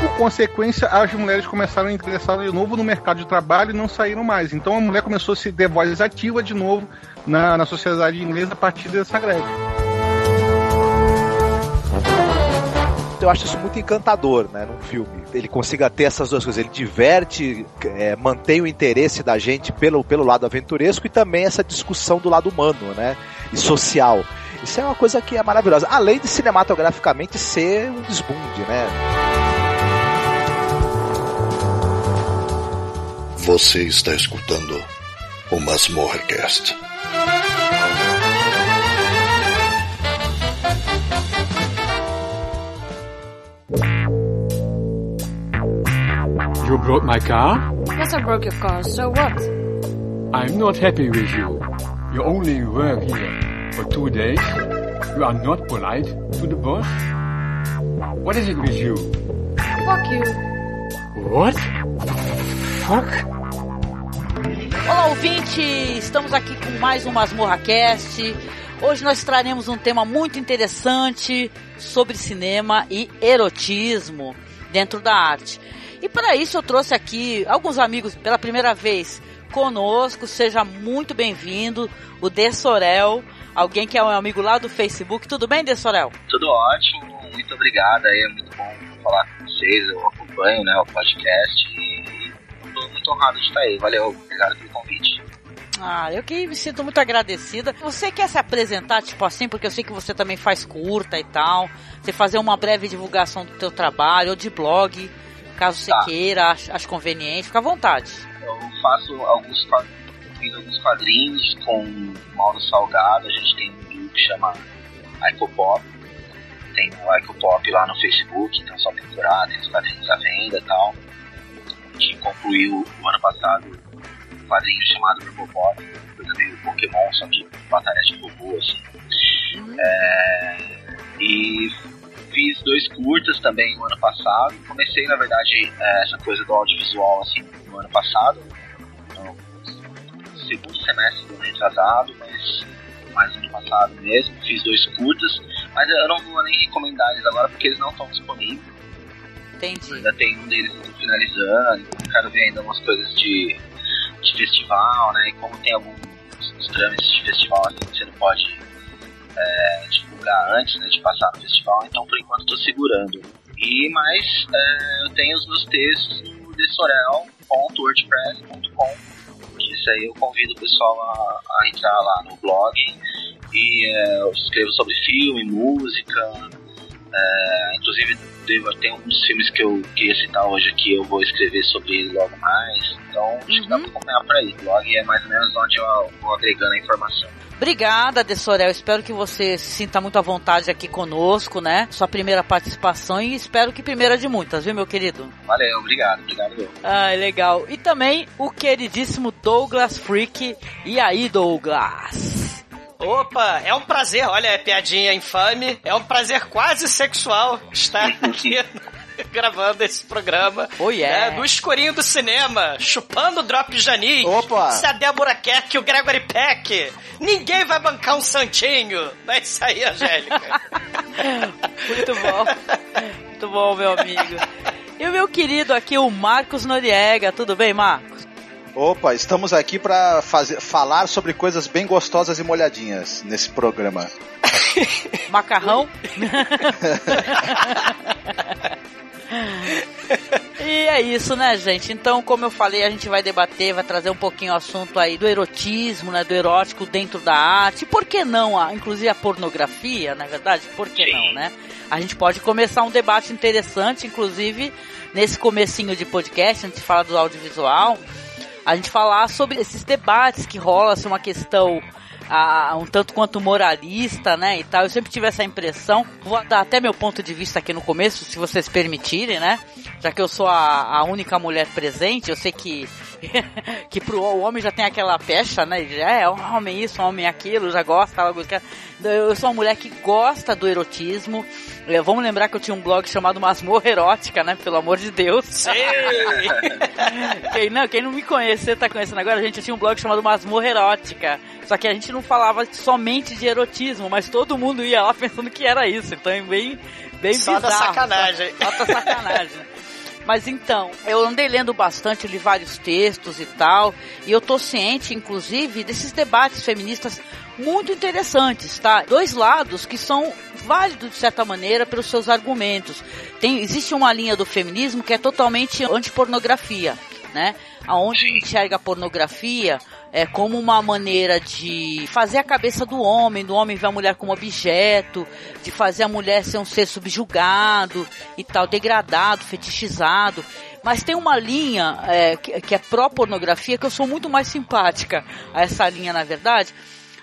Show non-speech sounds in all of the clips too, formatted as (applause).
Por consequência, as mulheres começaram a ingressar de novo no mercado de trabalho e não saíram mais. Então a mulher começou a se ter voz ativa de novo na, na sociedade inglesa a partir dessa greve. eu acho isso muito encantador, né, num filme. Ele consiga ter essas duas coisas. Ele diverte, é, mantém o interesse da gente pelo, pelo lado aventuresco e também essa discussão do lado humano, né, e social. Isso é uma coisa que é maravilhosa. Além de cinematograficamente ser um desbunde, né? Você está escutando o Masmorrecast. You broke my car? Yes, I broke your car, so what? I'm not happy with you. You only work here for two days. You are not polite to the boss. What is it with you? Fuck you. What? Fuck? Olá, ouvinte! Estamos aqui com mais um Masmorra Cast. Hoje nós traremos um tema muito interessante sobre cinema e erotismo dentro da arte. E para isso eu trouxe aqui alguns amigos pela primeira vez conosco. Seja muito bem-vindo, o De Sorel, alguém que é um amigo lá do Facebook. Tudo bem, De Sorel? Tudo ótimo, muito obrigado é muito bom falar com vocês. Eu acompanho né, o podcast e estou muito honrado de estar aí. Valeu, obrigado pelo convite. Ah, eu que me sinto muito agradecida. Você quer se apresentar, tipo assim, porque eu sei que você também faz curta e tal. Você fazer uma breve divulgação do teu trabalho ou de blog caso você tá. queira, ache conveniente, fica à vontade. Eu faço alguns fiz alguns quadrinhos com Mauro Salgado, a gente tem um grupo que chama Icopop, tem o Icopop lá no Facebook, então é só procurar, tem os quadrinhos à venda e tal. A gente concluiu o ano passado um quadrinho chamado Robopop, coisa meio Pokémon, só que batalha de robô, assim. Uhum. É, e fiz dois curtas também no ano passado. Comecei, na verdade, é, essa coisa do audiovisual assim no ano passado, no segundo semestre do ano retrasado, mas mais no ano passado mesmo. Fiz dois curtas, mas eu não vou nem recomendar eles agora porque eles não estão disponíveis. Entendi. Ainda tem um deles finalizando, então quero ver ainda umas coisas de, de festival, né? E como tem alguns trâmites de festival assim, você não pode é, divulgar antes né, de passar no festival, então por enquanto estou segurando. E mais, é, eu tenho os meus textos no desorel.wordpress.com. Isso aí eu convido o pessoal a, a entrar lá no blog e é, eu escrevo sobre filme, música. É, inclusive devo, tem alguns filmes que eu queria citar hoje aqui, eu vou escrever sobre ele logo mais. Então acho que dá uhum. pra acompanhar por aí. O blog é mais ou menos onde eu vou agregando a informação. Obrigada, Dessorel. Espero que você se sinta muito à vontade aqui conosco, né? Sua primeira participação e espero que primeira de muitas, viu, meu querido? Valeu, obrigado, obrigado. Ah, legal. E também o queridíssimo Douglas Freak. E aí, Douglas? Opa, é um prazer, olha, é piadinha infame, é um prazer quase sexual estar aqui (laughs) gravando esse programa. Oh, yeah. né, no escurinho do cinema, chupando o Drop Janis. Opa! Se a Débora quer que o Gregory Peck. Ninguém vai bancar um santinho. Não é isso aí, Angélica. (laughs) Muito bom. Muito bom, meu amigo. E o meu querido aqui, o Marcos Noriega. Tudo bem, Marcos? Opa, estamos aqui para falar sobre coisas bem gostosas e molhadinhas nesse programa. (laughs) Macarrão? (laughs) e é isso, né, gente? Então, como eu falei, a gente vai debater, vai trazer um pouquinho o assunto aí do erotismo, né, do erótico dentro da arte. Por que não, a, inclusive a pornografia, na verdade? Por que Sim. não, né? A gente pode começar um debate interessante, inclusive nesse comecinho de podcast, a gente fala do audiovisual, a gente falar sobre esses debates que rola, se uma questão um tanto quanto moralista, né, e tal. Eu sempre tive essa impressão. Vou dar até meu ponto de vista aqui no começo, se vocês permitirem, né? Já que eu sou a, a única mulher presente, eu sei que (laughs) que pro homem já tem aquela pecha, né? Já é um homem isso, um homem aquilo, já gosta, algo que eu sou uma mulher que gosta do erotismo. É, vamos lembrar que eu tinha um blog chamado Masmorra Erótica, né? Pelo amor de Deus. Sim! (laughs) quem, não, quem não me conhece, tá conhecendo agora, a gente tinha um blog chamado Masmorra Erótica. Só que a gente não falava somente de erotismo, mas todo mundo ia lá (laughs) pensando que era isso. Então é bem, bem Só bizarro. da sacanagem. Só, só da sacanagem. Mas então, eu andei lendo bastante, li vários textos e tal, e eu tô ciente, inclusive, desses debates feministas muito interessantes, tá? Dois lados que são válidos de certa maneira pelos seus argumentos. Tem, existe uma linha do feminismo que é totalmente anti-pornografia, né? Aonde enxerga a pornografia é, como uma maneira de fazer a cabeça do homem, do homem ver a mulher como objeto, de fazer a mulher ser um ser subjugado e tal, degradado, fetichizado. Mas tem uma linha é, que, que é pró-pornografia que eu sou muito mais simpática a essa linha, na verdade,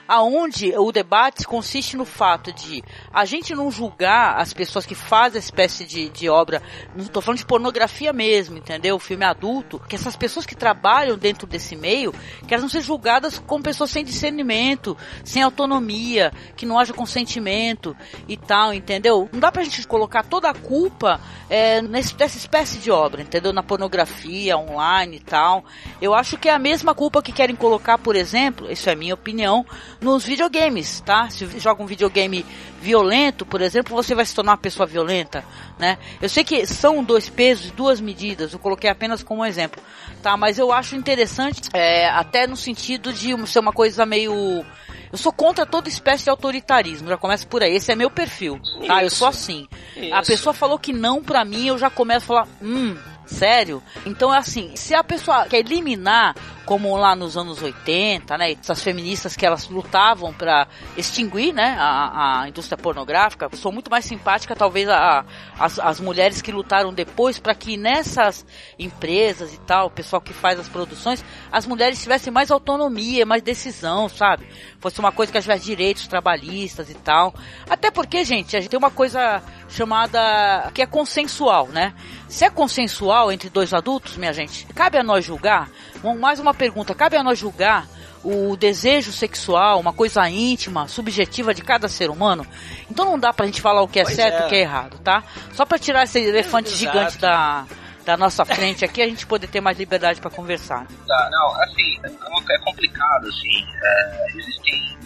aonde o debate consiste no fato de a gente não julgar as pessoas que fazem essa espécie de, de obra, não estou falando de pornografia mesmo, entendeu? Filme adulto, que essas pessoas que trabalham dentro desse meio, que elas não sejam julgadas como pessoas sem discernimento, sem autonomia, que não haja consentimento e tal, entendeu? Não dá pra gente colocar toda a culpa é, nesse, dessa espécie de obra, entendeu? Na pornografia, online e tal. Eu acho que é a mesma culpa que querem colocar, por exemplo, isso é minha opinião, nos videogames, tá? Se joga um videogame violento, por exemplo, você vai se tornar uma pessoa violenta, né? Eu sei que são dois pesos duas medidas, eu coloquei apenas como exemplo, tá? Mas eu acho interessante, é, até no sentido de ser uma coisa meio... Eu sou contra toda espécie de autoritarismo, já começa por aí. Esse é meu perfil, tá? Eu sou assim. A Isso. pessoa falou que não pra mim, eu já começo a falar, hum, sério? Então é assim, se a pessoa quer eliminar, como lá nos anos 80, né, essas feministas que elas lutavam pra extinguir, né, a, a indústria pornográfica, sou muito mais simpática talvez a, a- as, as mulheres que lutaram depois para que nessas empresas e tal, o pessoal que faz as produções, as mulheres tivessem mais autonomia, mais decisão, sabe? Fosse uma coisa que tivesse direitos trabalhistas e tal. Até porque, gente, a gente tem uma coisa chamada que é consensual, né? Se é consensual entre dois adultos, minha gente, cabe a nós julgar. Bom, Mais uma pergunta, cabe a nós julgar o desejo sexual, uma coisa íntima, subjetiva de cada ser humano? Então não dá pra gente falar o que é Pois certo e é. o que é errado, tá? Só pra tirar esse elefante Exato. gigante da, da nossa frente aqui, a gente poder ter mais liberdade pra conversar. Tá, não, assim, é, é complicado, assim, é, existem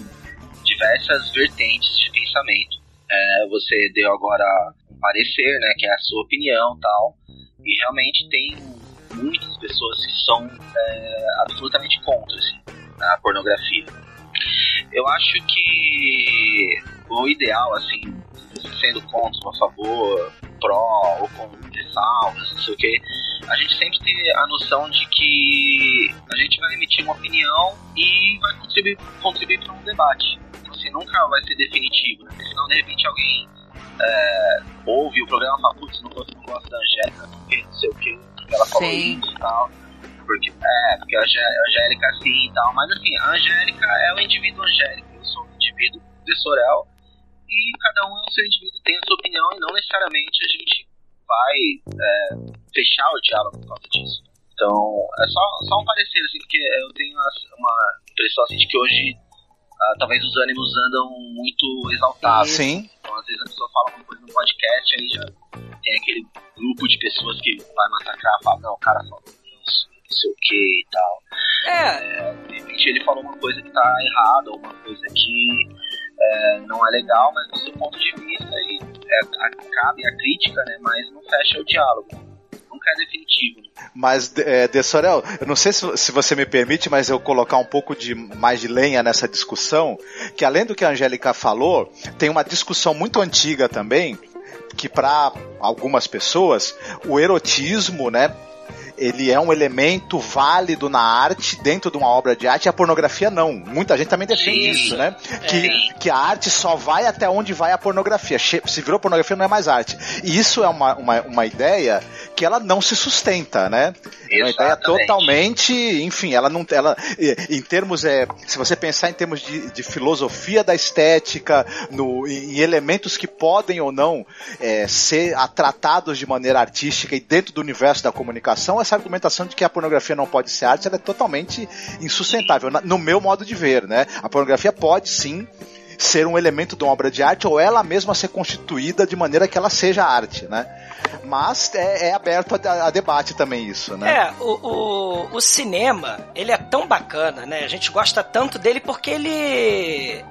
diversas vertentes de pensamento. É, você deu agora um parecer, né, que é a sua opinião tal, e realmente tem muitas pessoas que são é, absolutamente contra, assim, a pornografia. Eu acho que o ideal, assim, sendo contra a favor, pró ou com ressalvas, não sei o que, a gente sempre tem a noção de que a gente vai emitir uma opinião e vai contribuir, contribuir para um debate. Então, assim, nunca vai ser definitivo, né? Senão, de repente, alguém é, ouve o programa e fala, putz, não não gosto da Angélica, porque não sei o que, ela falou Sim. isso e tal. Porque, é, porque a Angé- a Angélica é assim e tal. Mas, assim, a Angélica é o indivíduo Angélica, eu sou o indivíduo de Sorel, e cada um é o seu indivíduo, tem a sua opinião, e não necessariamente a gente vai é, fechar o diálogo por causa disso. Então, é só, só um parecer, assim, porque eu tenho as- uma impressão assim, de que hoje ah, talvez os ânimos andam muito exaltados. Sim. Então, às vezes a pessoa fala uma coisa no podcast, aí já tem aquele grupo de pessoas que vai massacrar, fala, não, o cara falou isso, não sei o que e tal. É, De repente ele falou uma coisa que tá errada, ou uma coisa que é, não é legal, mas do seu ponto de vista, e, é, cabe a crítica, né, mas não fecha o diálogo. Definitivo. né? Mas, é, De Sorel, eu não sei se, se você me permite, mas eu colocar um pouco de mais de lenha nessa discussão, que além do que a Angélica falou, tem uma discussão muito antiga também, que para algumas pessoas, o erotismo, né, ele é um elemento válido na arte, dentro de uma obra de arte, e a pornografia não. Muita gente também defende Isso. né? Que, que a arte só vai até onde vai a pornografia. Se virou pornografia, não é mais arte. E isso é uma, uma, uma ideia que ela não se sustenta, né? É uma ideia Exatamente. totalmente, enfim, ela não, ela, em termos é, se você pensar em termos de, de filosofia da estética, no, em elementos que podem ou não é, ser tratados de maneira artística e dentro do universo da comunicação, essa argumentação de que a pornografia não pode ser arte, ela é totalmente insustentável, no meu modo de ver, né? A pornografia pode sim ser um elemento de uma obra de arte ou ela mesma ser constituída de maneira que ela seja arte, né? Mas é, é aberto a, a debate também isso, né? É, o, o, o cinema, ele é tão bacana, né? A gente gosta tanto dele porque ele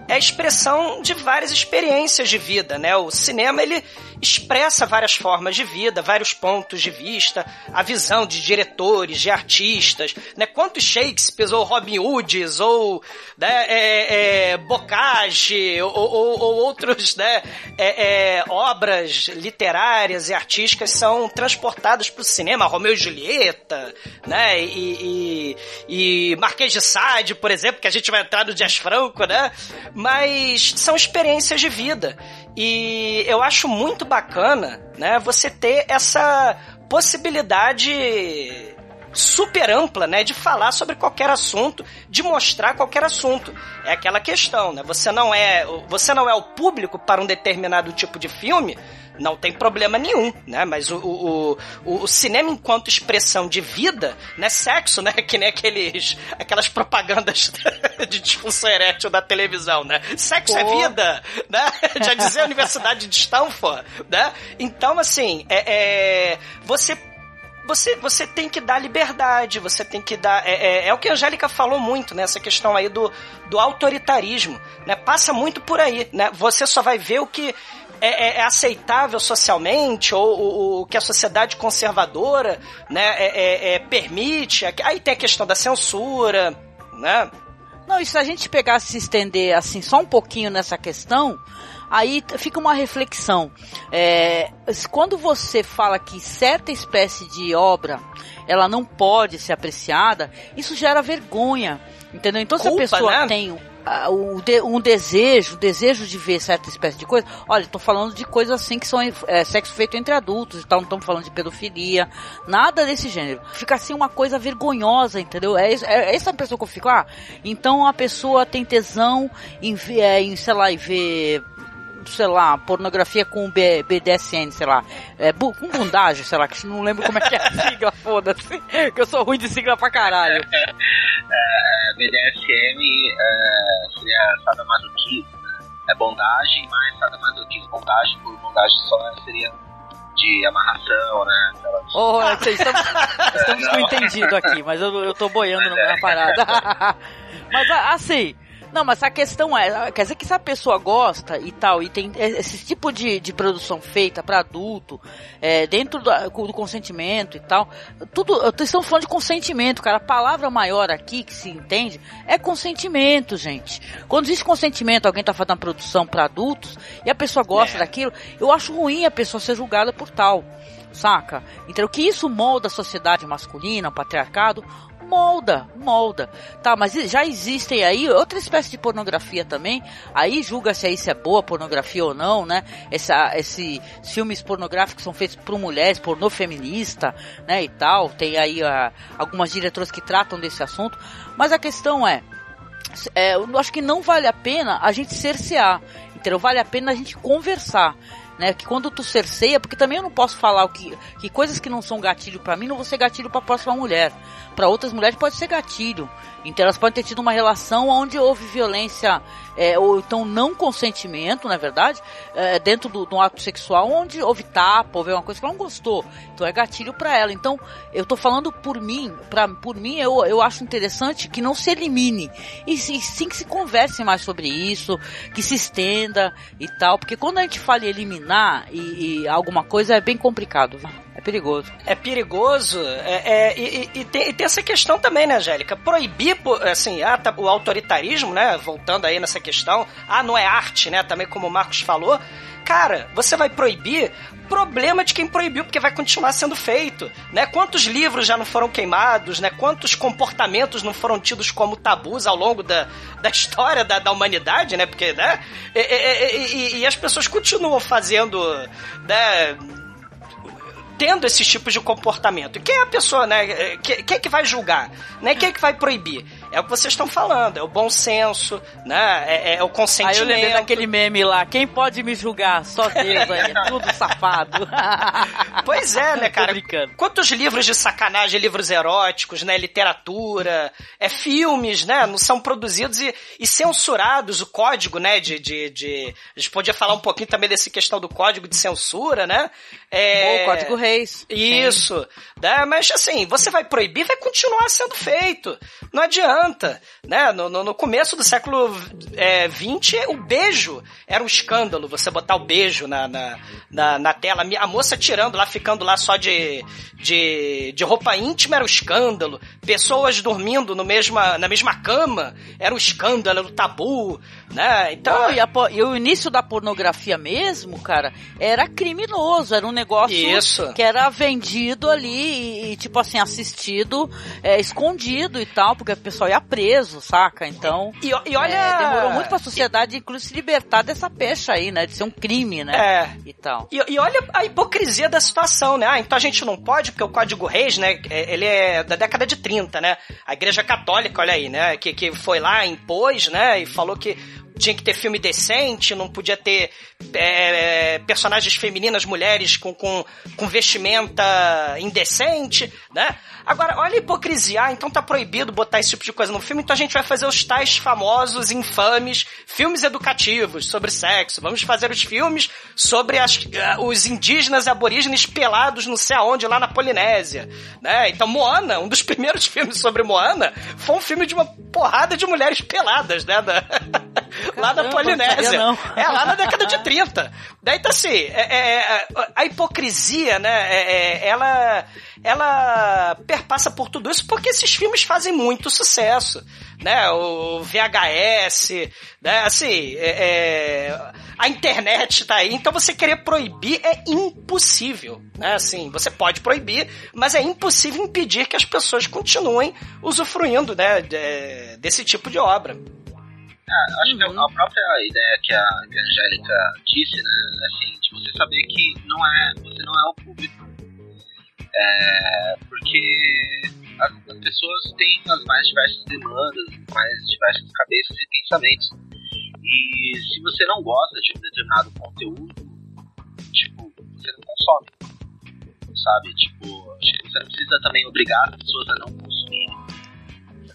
é a expressão de várias experiências de vida, né? O cinema, ele expressa várias formas de vida, vários pontos de vista, a visão de diretores, de artistas, né? Quantos Shakespeares ou Robin Hoods ou né, é, é, Bocage ou, ou- ou outros, né, é, é, obras literárias e artísticas são transportadas para o cinema, Romeu e Julieta, né, e, e, e Marquês de Sade, por exemplo, que a gente vai entrar no Dias Franco, né, mas são experiências de vida. E eu acho muito bacana, né, você ter essa possibilidade super ampla, né, de falar sobre qualquer assunto, de mostrar qualquer assunto. É aquela questão, né? Você não é, você não é o público para um determinado tipo de filme, não tem problema nenhum, né? Mas o, o, o, o cinema enquanto expressão de vida, né? Sexo, né? (laughs) Que nem aqueles, aquelas propagandas (laughs) de disfunção erétil da televisão, né? Sexo é Pô. vida, né? (laughs) Já dizia a Universidade de Stanford, né? Então, assim, é, é, você você, você tem que dar liberdade, você tem que dar. É, é, é o que a Angélica falou muito, né? Essa questão aí do, do autoritarismo, né? Passa muito por aí, né? Você só vai ver o que é, é- é aceitável socialmente ou o, que a sociedade conservadora, né? é- é- é, permite. Aí tem a questão da censura, né? Não, e se a gente pegar se estender assim só um pouquinho nessa questão, aí fica uma reflexão. É, quando você fala que certa espécie de obra ela não pode ser apreciada, isso gera vergonha, entendeu? Então se Culpa, a pessoa né? tem um desejo, desejo de ver certa espécie de coisa, olha, estou falando de coisas assim que são é, sexo feito entre adultos, então não estamos falando de pedofilia, nada desse gênero. Fica assim uma coisa vergonhosa, entendeu? É, isso- é essa pessoa que eu fico, ah, então a pessoa tem tesão em ver, é, em, sei lá, em ver sei lá, pornografia com B, BDSN, sei lá, é, bu, com bundagem, sei lá, que não lembro como é que é a (laughs) sigla, foda-se, que eu sou ruim de sigla pra caralho. (laughs) É, BDSM é, seria sadomasoquismo, né? É bondagem, mas sadomasoquismo. Bondagem por bondagem só seria de amarração, né? Aquelas- vocês estamos, (laughs) estamos com entendido aqui, mas eu, eu tô boiando na parada. mas assim, não, mas a questão é, quer dizer que se a pessoa gosta e tal, e tem esse tipo de, de produção feita para adulto, é, dentro do, do consentimento e tal, tudo, estamos falando de consentimento, cara, a palavra maior aqui que se entende é consentimento, gente. Quando existe consentimento, alguém tá fazendo uma produção para adultos e a pessoa gosta É. daquilo, eu acho ruim a pessoa ser julgada por tal saca? Então, que isso molda a sociedade masculina, o patriarcado, molda, molda. Tá, mas já existem aí outra espécie de pornografia também. Aí julga-se aí se é boa pornografia ou não, né? Essa, esses filmes pornográficos são feitos por mulheres, pornô feminista, né? E tal. Tem aí ah, algumas diretoras que tratam desse assunto. Mas a questão é, é, eu acho que não vale a pena a gente cercear, entendeu? Vale a pena a gente conversar. Né, que quando tu cerceia, porque também eu não posso falar o que, que coisas que não são gatilho pra mim não vão ser gatilho pra próxima mulher. Pra outras mulheres pode ser gatilho. Então elas podem ter tido uma relação onde houve violência é, ou então não consentimento, na é verdade, é, dentro do, do ato sexual, onde houve tapa, houve uma coisa que ela não gostou. Então é gatilho pra ela. Então eu tô falando por mim, pra, por mim eu, eu acho interessante que não se elimine e sim, sim que se converse mais sobre isso, que se estenda e tal, porque quando a gente fala em eliminar e, e alguma coisa é bem complicado, é perigoso. É perigoso, é, é, e, e- tem, e tem essa questão também, né, Angélica? Proibir, assim, ah, tá- o autoritarismo, né, voltando aí nessa questão, ah, não é arte, né, também como o Marcos falou, cara, você vai proibir, problema de quem proibiu, porque vai continuar sendo feito, né? Quantos livros já não foram queimados, né? Quantos comportamentos não foram tidos como tabus ao longo da, da história da, da humanidade, né? Porque, né? E, e- e- e- as pessoas continuam fazendo, né? tendo esses tipos de comportamento. Quem é a pessoa, né? Quem, quem é que vai julgar? Né? Quem é que vai proibir? É o que vocês estão falando, é o bom senso, né? É, é o consentimento. Aí eu lembrei daquele meme lá, quem pode me julgar? Só Deus aí, é tudo safado. (laughs) pois é, né, cara? Quantos livros de sacanagem, livros eróticos, né? Literatura, é filmes, né? Não são produzidos e, e censurados, o código, né? De, de, de, A gente podia falar um pouquinho também dessa questão do código de censura, né? É... O código Reis. Isso. Né? Mas assim, você vai proibir, vai continuar sendo feito. Não adianta. Né? No, no, no começo do século é, 20, o beijo era um escândalo. Você botar o beijo na, na, na, na tela. A moça tirando lá, ficando lá só de, de, de roupa íntima era um escândalo. Pessoas dormindo no mesma, na mesma cama era um escândalo, era um tabu. Né? Então, e, a, e, o início da pornografia mesmo, cara, era criminoso, era um negócio Isso. que era vendido ali e, e tipo assim, assistido, é, escondido e tal, porque o pessoal ia preso, saca? Então, e, e olha... É, demorou muito pra sociedade, inclusive, se libertar dessa pecha aí, né? De ser um crime, né? É. E tal. E, e olha a hipocrisia da situação, né? Ah, então a gente não pode, porque o Código Reis, né, é, ele é da década de 30, né? A Igreja Católica, olha aí, né? Que, que foi lá, impôs, né? E falou que tinha que ter filme decente, não podia ter é, personagens femininas, mulheres com, com, com vestimenta indecente, né? Agora, olha a hipocrisia. Ah, então tá proibido botar esse tipo de coisa no filme, então a gente vai fazer os tais famosos, infames filmes educativos sobre sexo. Vamos fazer os filmes sobre as, uh, os indígenas e aborígenes pelados não sei aonde, lá na Polinésia. Né? Então, Moana, um dos (laughs) primeiros filmes sobre Moana, foi um filme de uma porrada de mulheres peladas, né? (laughs) Da... lá na Polinésia. É, lá na década de 30. Daí tá assim, é, é, é, a hipocrisia, né? É, é, ela ela perpassa por tudo isso porque esses filmes fazem muito sucesso, né? O VHS, né? Assim, é, a internet tá aí, então você querer proibir é impossível, né? Assim, você pode proibir, mas é impossível impedir que as pessoas continuem usufruindo, né? De, desse tipo de obra. É, acho uhum. que a própria ideia que a, que a Angélica disse, né, assim, de você saber que não é, você não é o público é, porque as, as, pessoas têm as mais diversas demandas, mais diversas cabeças e pensamentos. E se você não gosta de um determinado conteúdo, tipo, você não consome. Sabe? Tipo, acho que você não precisa também obrigar as pessoas a não.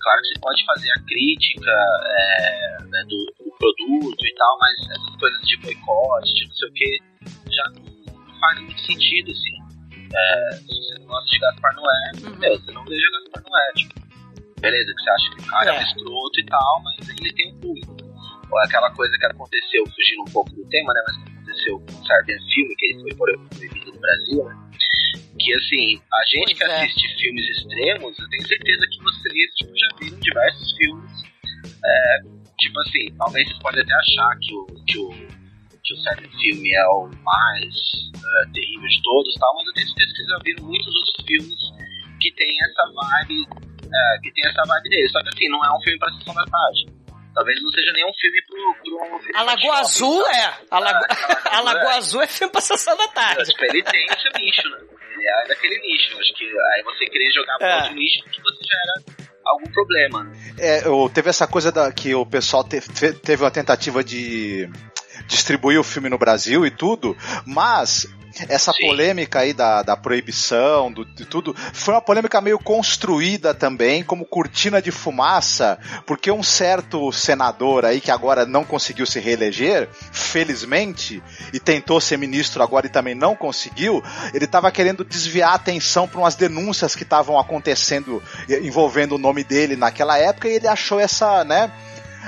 Claro que você pode fazer a crítica é, né, do, do, produto e tal, mas essas coisas de boicote, de não sei o que, já não, faz muito sentido, assim. É, se você não gosta de Gaspar Noé, uhum. meu, você não veja Gaspar Noé. Tipo, beleza, que você acha que o cara é, é escroto e tal, mas ele tem um público. Ou é aquela coisa que aconteceu, fugindo um pouco do tema, né? Mas que aconteceu com o Serbian Filme, que ele foi proibido no Brasil, né? Que assim, a gente pois que é. assiste filmes extremos, eu tenho certeza que vocês tipo, já viram diversos filmes. É, tipo assim, talvez vocês podem até achar que o, que o que o sétimo filme é o mais uh, terrível de todos, tal, mas eu tenho certeza que vocês já viram muitos outros filmes que tem essa vibe, uh, que tem essa vibe dele. Só que assim, não é um filme pra sessão da tarde. Talvez não seja nenhum filme pro. pro a Lagoa Azul é. A, Lago... (laughs) a Lagoa Azul é filme pra sessão da tarde. Tipo, ele tem esse nicho, né? É daquele nicho. Acho que aí você querer jogar é. outro nicho que você já era algum problema. Né? É, teve essa coisa da, que o pessoal te, teve uma tentativa de distribuir o filme no Brasil e tudo, mas essa Sim. polêmica aí da, da proibição, do, de tudo, foi uma polêmica meio construída também, como cortina de fumaça, porque um certo senador aí que agora não conseguiu se reeleger, felizmente, e tentou ser ministro agora e também não conseguiu, ele estava querendo desviar a atenção para umas denúncias que estavam acontecendo envolvendo o nome dele naquela época e ele achou essa, né?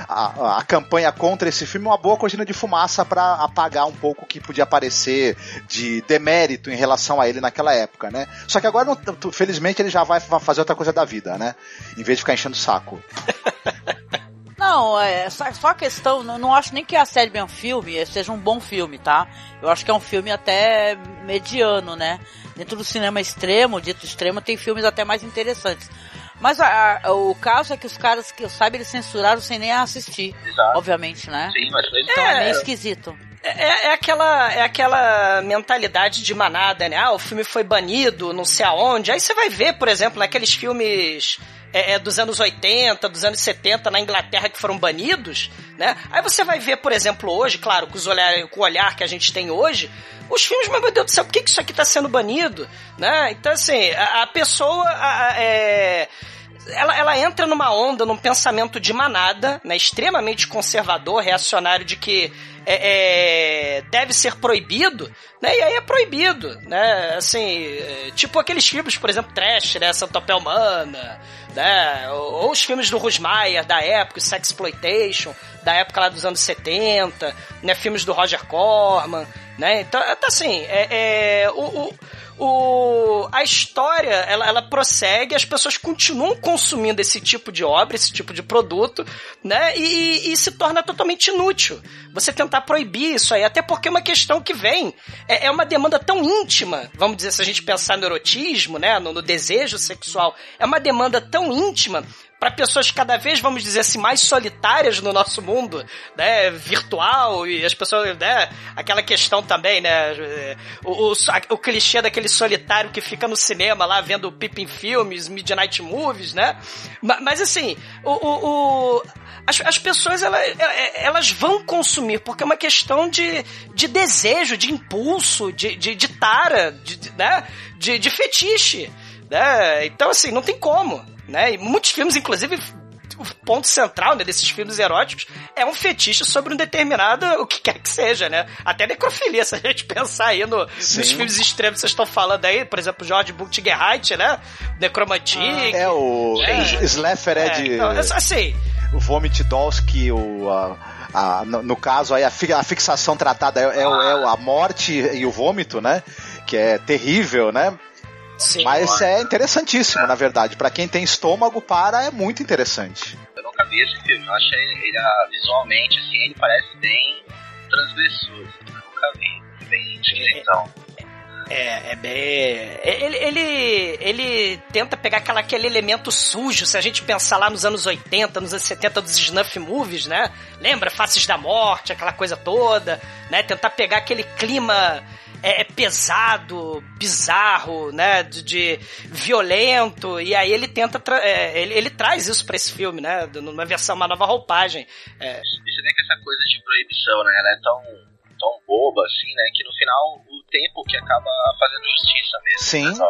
A, a campanha contra esse filme uma boa cortina de fumaça para apagar um pouco o que podia aparecer de demérito em relação a ele naquela época, né? Só que agora, felizmente, ele já vai fazer outra coisa da vida, né? Em vez de ficar enchendo o saco. (laughs) Não, é só, só questão, não, não acho nem que a série bem um filme seja um bom filme, tá? Eu acho que é um filme até mediano, né? Dentro do cinema extremo, dito extremo, tem filmes até mais interessantes. Mas a, a, o caso é que os caras que eu saiba, eles censuraram sem nem assistir. Exato. Obviamente, né? Sim, mas Então é, é meio esquisito. É, é, aquela, é aquela mentalidade de manada, né? Ah, o filme foi banido, não sei aonde. Aí você vai ver, por exemplo, naqueles filmes é, é, dos anos 80, dos anos 70 na Inglaterra que foram banidos, né? Aí você vai ver, por exemplo, hoje, claro, com, olhar, com o olhar que a gente tem hoje, os filmes, meu Deus do céu, por que, que isso aqui está sendo banido? Né? Então, assim, a, a pessoa. A, a, é ela, ela entra numa onda, num pensamento de manada, né, extremamente conservador, reacionário, de que é, é, deve ser proibido, né? E aí é proibido, né? Assim, é, tipo aqueles filmes, por exemplo, Trash, né? Santopel Humana, né? Ou, ou, os filmes do Rusmaier da época, Sexploitation, da época lá dos anos 70, né? Filmes do Roger Corman, né? Então, tá assim, é, é o, o o, a história ela, ela prossegue, as pessoas continuam consumindo esse tipo de obra, esse tipo de produto, né? E, e se torna totalmente inútil. Você tentar proibir isso aí, até porque é uma questão que vem, é, é uma demanda tão íntima, vamos dizer, se a gente pensar no erotismo, né? No, no desejo sexual, é uma demanda tão íntima para pessoas cada vez, vamos dizer assim, mais solitárias no nosso mundo, né, virtual, e as pessoas, né, aquela questão também, né, o, o, o clichê daquele solitário que fica no cinema lá vendo Pippin Filmes, Midnight Movies, né, mas, mas assim, o, o, o as, as pessoas elas, elas vão consumir, porque é uma questão de, de desejo, de impulso, de, de, de tara, de, né, de, de fetiche, né, então assim, não tem como né? E muitos filmes, inclusive, o ponto central né, desses filmes eróticos é um fetiche sobre um determinado, o que quer que seja, né? Até necrofilia, (laughs) se a gente pensar aí no, nos filmes extremos que vocês estão falando aí, por exemplo, George Buttigerheit, né? Necromantic. Ah, é, o é, Slaffer é, é de... Então, assim... O Vomit Dolls, que o... A, no, no, caso aí, a, a fixação tratada é, é, é a morte e o vômito, né? Que é terrível, né? Sim, Mas é interessantíssimo, na verdade. Para quem tem estômago para, é muito interessante. Eu nunca vi esse filme. Eu achei ele, ah, visualmente, assim, ele parece bem transgressor. Eu nunca vi. Bem esquisitão. É, é bem. Ele, ele, ele tenta pegar aquela, aquele elemento sujo. Se a gente pensar lá nos anos 80, nos anos 70 dos snuff movies, né? Lembra? Faces da Morte, aquela coisa toda, né? Tentar pegar aquele clima é, é pesado, bizarro, né? De, de, violento. E aí ele tenta. É, ele, ele traz isso para esse filme, né? Numa versão, uma nova roupagem. É. Você vê que essa coisa de proibição, né? Ela é tão, tão boba, assim, né? Que no final o tempo que acaba fazendo justiça mesmo. Sim. Né?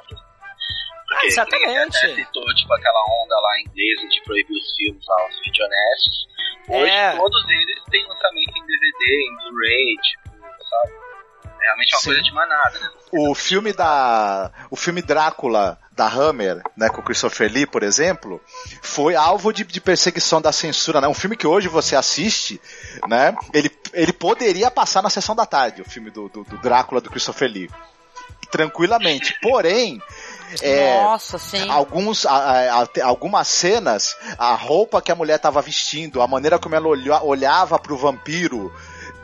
Porque ah, exatamente. Até citou, tipo, aquela onda lá inglesa de proibir os filmes lá, os vídeos honestos. Hoje é. todos eles têm lançamento em DVD, em Blu-ray, tipo, sabe? Realmente é uma Sim. coisa de manada, né? O filme da. O filme Drácula da Hammer, né, com o Christopher Lee, por exemplo, foi alvo de, de, perseguição da censura, né? Um filme que hoje você assiste, né? Ele, ele poderia passar na sessão da tarde, o filme do, do, do Drácula do Christopher Lee. Tranquilamente. (laughs) Porém, é, Nossa, sim. Alguns, a, a, algumas cenas, a roupa que a mulher estava vestindo, a maneira como ela olhava, olhava pro vampiro,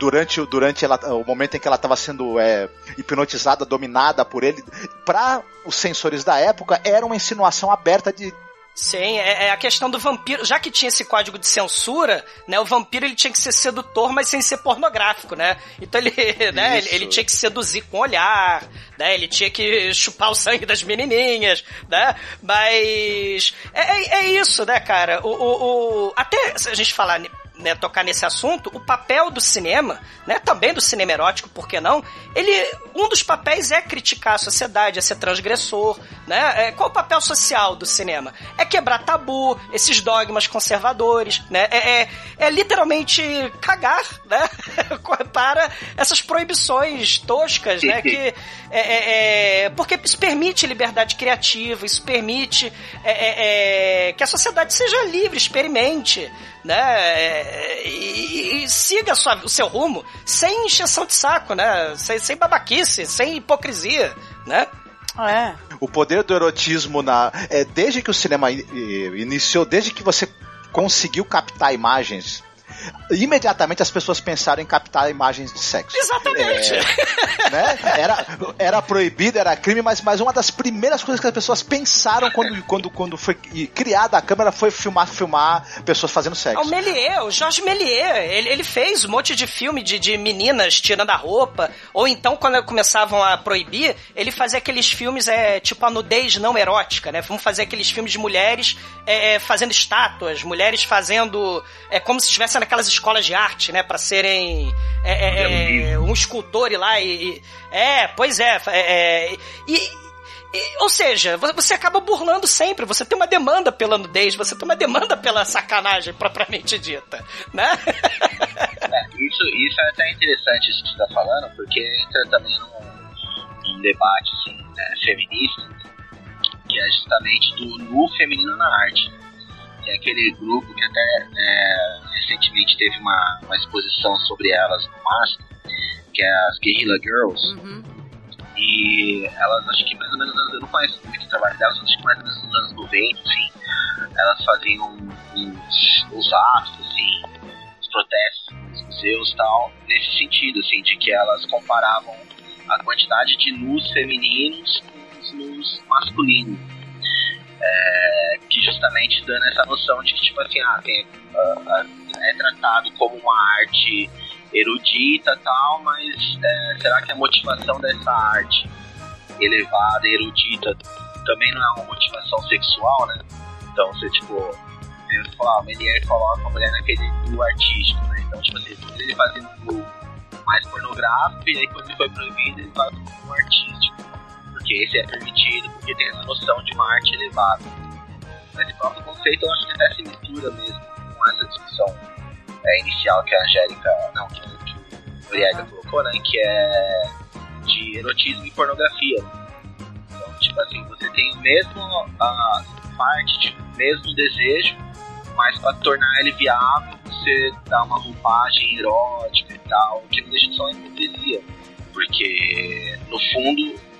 durante, durante ela, o momento em que ela estava sendo é, hipnotizada, dominada por ele, para os sensores da época, era uma insinuação aberta de, Sim, é, é, a questão do vampiro. Já que tinha esse código de censura, né? O vampiro ele tinha que ser sedutor, mas sem ser pornográfico, né? Então ele, (laughs) né, ele, ele, tinha que seduzir com olhar, né? Ele tinha que chupar o sangue das menininhas, né? Mas é, é, é isso, né, cara? O, o, o, até se a gente falar né, tocar nesse assunto, o papel do cinema, né, também do cinema erótico, por que não? Ele, um dos papéis é criticar a sociedade, é ser transgressor, né? É, qual o papel social do cinema? É quebrar tabu, esses dogmas conservadores, né? É, é, é literalmente cagar, né? (laughs) para essas proibições toscas, né? Que é, é, é, porque isso permite liberdade criativa, isso permite é, que a sociedade seja livre, experimente, né? E, e siga sua, o seu rumo sem encheção de saco, né? Sem, sem babaquice, sem hipocrisia, né? É. O poder do erotismo na. É, desde que o cinema iniciou, desde que você conseguiu captar imagens imediatamente as pessoas pensaram em captar imagens de sexo. Exatamente. É, né? era, era proibido, era crime, mas, mas uma das primeiras coisas que as pessoas pensaram quando, quando, quando foi criada a câmera foi filmar, filmar pessoas fazendo sexo. O Méliès, o Jorge Méliès, ele, ele fez um monte de filme de, de meninas tirando a roupa, ou então quando começavam a proibir, ele fazia aqueles filmes, é, tipo a nudez não erótica, né? Vamos fazer aqueles filmes de mulheres é, fazendo estátuas, mulheres fazendo, é como se estivessem naquelas escolas de arte, né, para serem é, é, é, um escultor e lá e, e, é, pois é, é, e e, ou seja, você acaba burlando sempre. Você tem uma demanda pela nudez, você tem uma demanda pela sacanagem propriamente dita, né? É, isso, isso é até interessante isso que você está falando, porque entra também num, num debate assim, né, feminista, que é justamente do nu feminino na arte. Que é aquele grupo que até é, recentemente teve uma, uma exposição sobre elas no MASP, que é as Guerrilla Girls. Uhum e elas, acho que mais ou menos, eu não conheço muito o trabalho delas, acho que mais ou menos nos anos 90, assim, elas faziam uns, uns atos, assim, uns protestos nos museus e tal, nesse sentido, assim, de que elas comparavam a quantidade de nus femininos com os nus masculinos. É, que justamente dando essa noção de que, tipo assim, ah, tem, uh, uh, é tratado como uma arte erudita tal, mas é, será que a motivação dessa arte elevada, erudita, também não é uma motivação sexual, né? Então você, tipo, você fala, o Melier coloca a mulher naquele nu artístico, né? Então, tipo assim, ele fazia um mais pornográfico e aí quando ele foi proibido, ele faz um artístico. Porque esse é permitido, porque tem essa noção de uma arte elevada. Esse próprio conceito eu acho que até se mistura mesmo com essa discussão é, inicial que a Angélica, não, que, que o Noriega colocou, né, que é de erotismo e pornografia. Então, tipo assim, você tem o mesmo a parte, tipo, mesmo desejo, mas para tornar ele viável, você dá uma roupagem erótica e tal, que não deixa de ser uma hipocrisia. Porque, no fundo,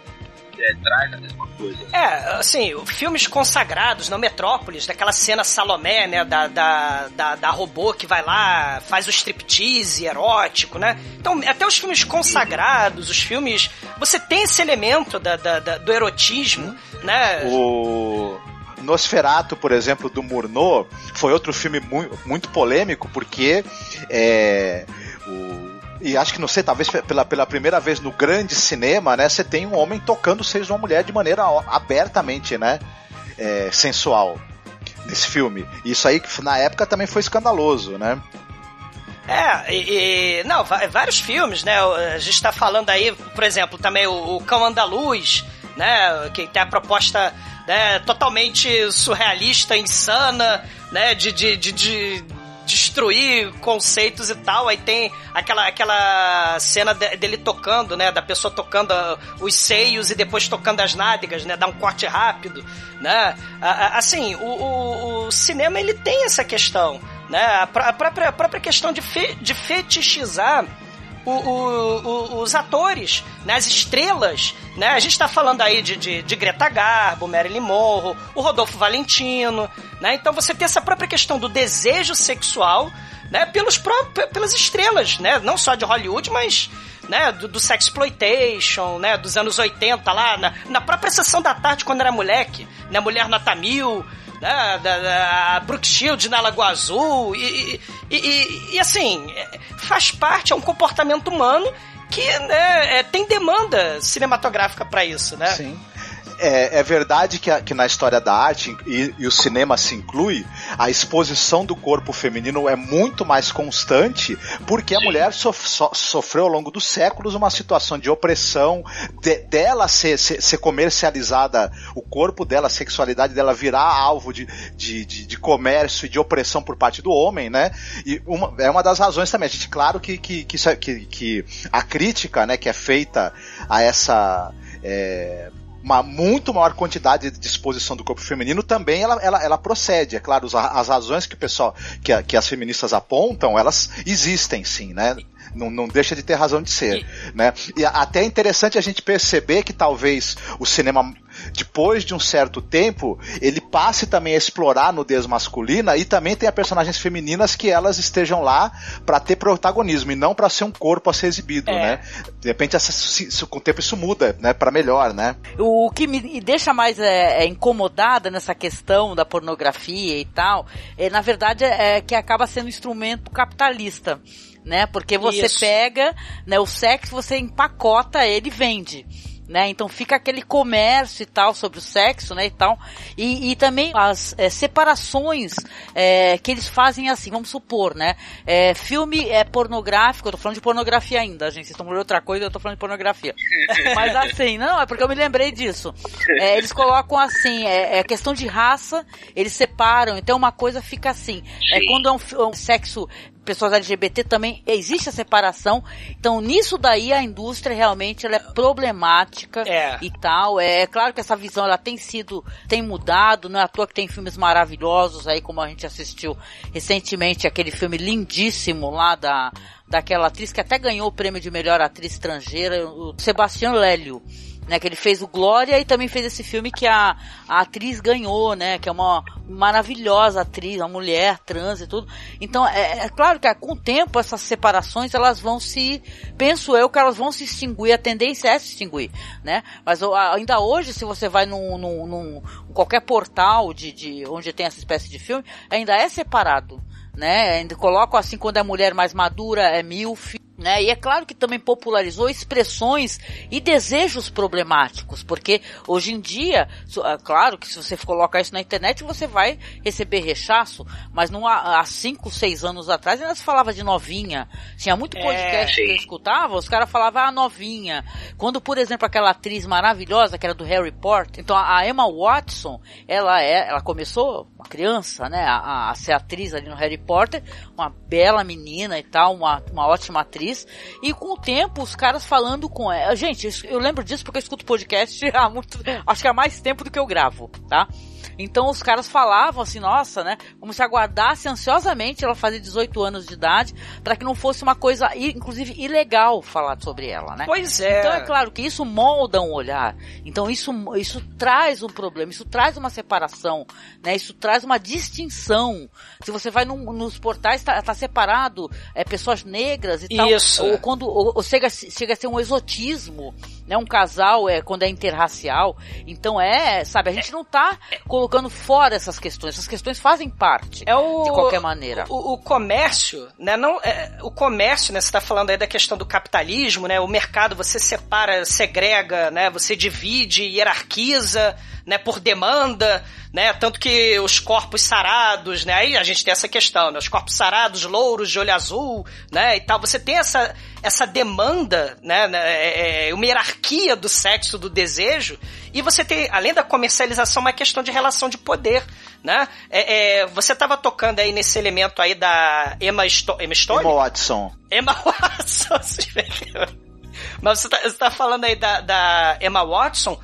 é, traz a mesma coisa. É, assim, filmes consagrados na Metrópolis, daquela cena Salomé, né, da, da, da, da, robô que vai lá, faz o striptease erótico, né? Então, até os filmes consagrados, os filmes... Você tem esse elemento da, da, da do erotismo, né? O... Nosferato, por exemplo, do Murnau, foi outro filme muito, muito polêmico, porque é, o e acho que não sei, talvez pela, pela primeira vez no grande cinema, né, você tem um homem tocando seis uma mulher de maneira abertamente, né, é, sensual nesse filme. Isso aí na época também foi escandaloso, né? É, e, e, não, vários filmes, né? A gente está falando aí, por exemplo, também o, o Cão Andaluz, né? Que tem a proposta né, totalmente surrealista, insana, né? De, de, de, de destruir conceitos e tal. Aí tem aquela, aquela cena de, dele tocando, né? Da pessoa tocando uh, os seios e depois tocando as nádegas, né? Dá um corte rápido, né? Assim, o, o, o cinema ele tem essa questão, né? A, própria, a própria questão de, fe, de fetichizar o, o, os atores, né, as estrelas, né? A gente está falando aí de, de, de, Greta Garbo, Marilyn Monroe, o Rodolfo Valentino, né? Então você tem essa própria questão do desejo sexual, né? Pelos próprios, pelas estrelas, né? Não só de Hollywood, mas né, do, do sexploitation, né, dos anos 80 lá, na, na própria sessão da tarde quando era moleque, né, Mulher Nota Mil, da, da Brooke Shields na Lagoa Azul, e, e, e, e, assim, é, faz parte, é um comportamento humano que né, é, tem demanda cinematográfica para isso, né? Sim é, é verdade que, a, que, na história da arte, e, e, o cinema se inclui, a exposição do corpo feminino é muito mais constante, porque a mulher sof, so, sofreu ao longo dos séculos uma situação de opressão, de, dela ser, ser, ser, comercializada, o corpo dela, a sexualidade dela virar alvo de, de, de, de comércio e de opressão por parte do homem, né? E uma, é uma das razões também. A gente, claro que, que, que, é, que, que a crítica né, que é feita a essa. É, uma muito maior quantidade de disposição do corpo feminino, também ela, ela, ela procede. É claro, as razões que o pessoal, que, a, que as feministas apontam, elas existem sim, né? Não, não deixa de ter razão de ser, e... né? E até é interessante a gente perceber que talvez o cinema depois de um certo tempo, ele passe também a explorar a nudez masculina e também tem a personagens femininas que elas estejam lá para ter protagonismo e não para ser um corpo a ser exibido, É. né? De repente, essa, se- com o tempo isso muda, né? Para melhor, né? O que me deixa mais é, é, incomodada nessa questão da pornografia e tal, é, na verdade, é que acaba sendo um instrumento capitalista, né? Porque você Isso. pega né, o sexo, você empacota ele e vende. Né? Então fica aquele comércio e tal sobre o sexo, né, e tal. E, e também as é, separações é, que eles fazem assim, vamos supor, né? É, filme é pornográfico, eu tô falando de pornografia ainda, gente. Vocês estão falando outra coisa, eu tô falando de pornografia. (laughs) Mas assim, não, é porque eu me lembrei disso. É, eles colocam assim, é, é questão de raça, eles separam, então uma coisa fica assim. É quando é um, fi- um sexo pessoas LGBT também existe a separação. Então, nisso daí a indústria realmente ela é problemática É. e tal. É, claro que essa visão ela tem sido, tem mudado, não é à toa que tem filmes maravilhosos aí, como a gente assistiu recentemente, aquele filme lindíssimo lá da daquela atriz que até ganhou o prêmio de melhor atriz estrangeira, o Sebastião Lélio. Né, que ele fez o Glória e também fez esse filme que a, a atriz ganhou, né? Que é uma maravilhosa atriz, uma mulher trans e tudo. Então, é, é claro que com o tempo essas separações elas vão se, penso eu que elas vão se extinguir, a tendência é se extinguir, né? Mas ainda hoje, se você vai num, num, num qualquer portal de, de onde tem essa espécie de filme, ainda é separado, né? Ainda colocam assim quando é mulher mais madura é milf, né? E é claro que também popularizou expressões e desejos problemáticos, porque hoje em dia, é claro que se você colocar isso na internet, você vai receber rechaço, mas não há, há cinco, seis anos atrás ainda se falava de novinha. Tinha muito É, podcast que eu escutava, os caras falavam ah, novinha. Quando, por exemplo, aquela atriz maravilhosa que era do Harry Potter, então a a Emma Watson, ela é, ela começou uma criança, né, a, a ser atriz ali no Harry Potter, uma bela menina e tal, uma, uma ótima atriz, e com o tempo os caras falando com gente, eu lembro disso porque eu escuto podcast (laughs) há muito, acho que há mais tempo do que eu gravo, tá? Então os caras falavam assim, nossa, né? Como se aguardasse ansiosamente ela fazer 18 anos de idade para que não fosse uma coisa, inclusive, ilegal falar sobre ela, né? Pois é. Então é claro que isso molda um olhar. Então isso, isso traz um problema, isso traz uma separação, né? Isso traz uma distinção. Se você vai num- nos portais, tá, tá separado é, pessoas negras e tal. Isso. Ou quando ou, ou chega, chega a ser um exotismo, né? Um casal é quando é interracial. Então é, sabe, a gente não tá colocando fora essas questões. Essas questões fazem parte. É o, de qualquer maneira. O, o comércio, né? Não, é, o comércio, né? Você está falando aí da questão do capitalismo, né? O mercado você separa, segrega, né? Você divide, hierarquiza, né? Por demanda, né? Tanto que os corpos sarados, né? Aí a gente tem essa questão, né? Os corpos sarados, louros, de olho azul, né? E tal. Você tem essa, essa demanda, né? né, É, é, uma hierarquia do sexo, do desejo. E você tem, além da comercialização, uma questão de relação de poder, né? É, é, você estava tocando aí nesse elemento aí da Emma, Sto Emma Stone? Emma Watson. Emma (laughs) Watson. Mas você tá, você tá falando aí da, da Emma Watson.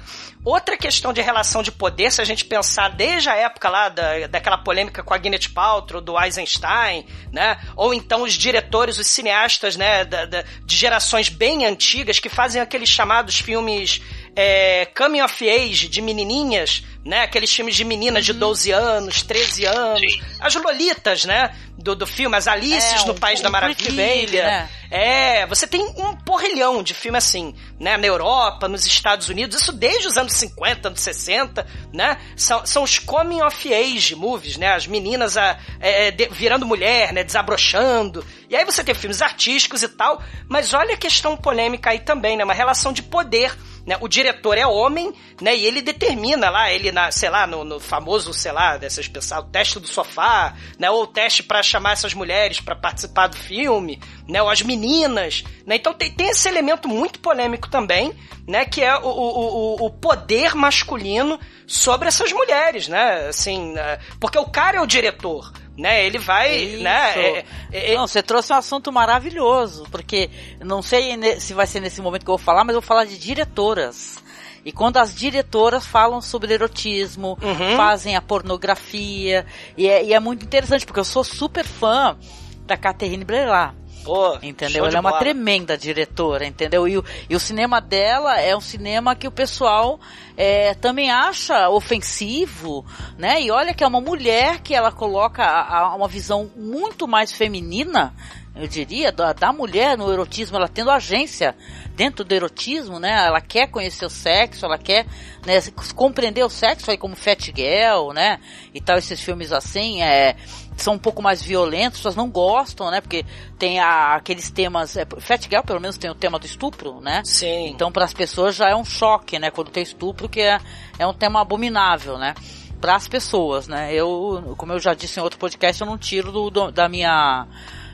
Outra questão de relação de poder, se a gente pensar desde a época lá da, daquela polêmica com a Gwyneth Paltrow, do Eisenstein, né? Ou então os diretores, os cineastas, né? da- da- de gerações bem antigas que fazem aqueles chamados filmes é, coming of age, de menininhas, né? Aqueles filmes de meninas de 12 anos, 13 anos. As lolitas, né? Do, do filme, as Alices É, no um- País um da Maravilha. Baby, né? É, você tem um porrilhão de filme assim, né? Na Europa, nos Estados Unidos, isso desde os anos 50, anos 60, né? São, são os coming of age movies, né? As meninas a, é, de- virando mulher, né? Desabrochando. E aí você tem filmes artísticos e tal, mas olha a questão polêmica aí também, né? Uma relação de poder. Né? O diretor é homem, né? E ele determina lá, ele na, sei lá, no, no famoso, sei lá, dessas pessoas, o teste do sofá, né? Ou o teste pra chamar essas mulheres pra participar do filme, né? Ou as meninas, né? Então tem, tem esse elemento muito polêmico também, né? Que é o, o, o- o poder masculino sobre essas mulheres, né? Assim, né? porque o cara é o diretor, né? Ele vai, Isso. né? é- é- é- Não, você trouxe um assunto maravilhoso, porque não sei se vai ser nesse momento que eu vou falar, mas eu vou falar de diretoras. E quando as diretoras falam sobre erotismo, Uhum. fazem a pornografia, e é, e é muito interessante, porque eu sou super fã da Catherine Breillat. Pô, Entendeu? Ela é uma bola. tremenda diretora, entendeu? E o, e o cinema dela é um cinema que o pessoal é, também acha ofensivo, né? E olha que é uma mulher que ela coloca a, a uma visão muito mais feminina, eu diria, da, da mulher no erotismo, ela tendo agência dentro do erotismo, né? Ela quer conhecer o sexo, ela quer né, compreender o sexo aí como Fat Girl, né? E tal, esses filmes assim, é são um pouco mais violentos, as pessoas não gostam, né? Porque tem a- aqueles temas. É, Fat Girl, pelo menos, tem o tema do estupro, né? Sim. Então, para as pessoas já é um choque, né? Quando tem estupro, que é, é um tema abominável, né? Para as pessoas, né? Eu, como eu já disse em outro podcast, eu não tiro do, do- da minha.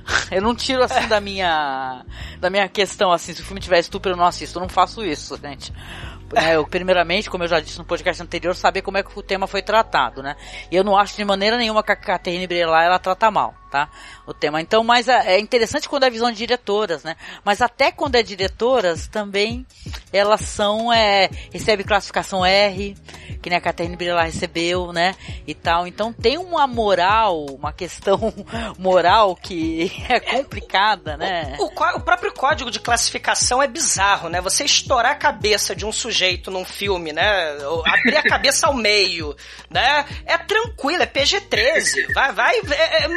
(laughs) Eu não tiro assim da minha. Da minha questão, assim, se o filme tiver estupro, eu não assisto. Eu não faço isso, gente. Né, eu, primeiramente, como eu já disse no podcast anterior, saber como é que o tema foi tratado, né? E eu não acho de maneira nenhuma que a Catherine Breillat ela trata mal, tá? O tema. Então, mas é, é interessante quando é visão de diretoras, né? Mas até quando é diretoras, também elas são, é, recebe classificação R, que nem a Catherine Breillat recebeu, né? E tal. Então tem uma moral, uma questão (laughs) moral que (laughs) é complicada, né? O, có- o próprio código de classificação é bizarro, né? Você estourar a cabeça de um sujeito num filme, né? Ou Abrir a cabeça ao meio, né? É tranquilo, é PG-13. Vai, vai. É- é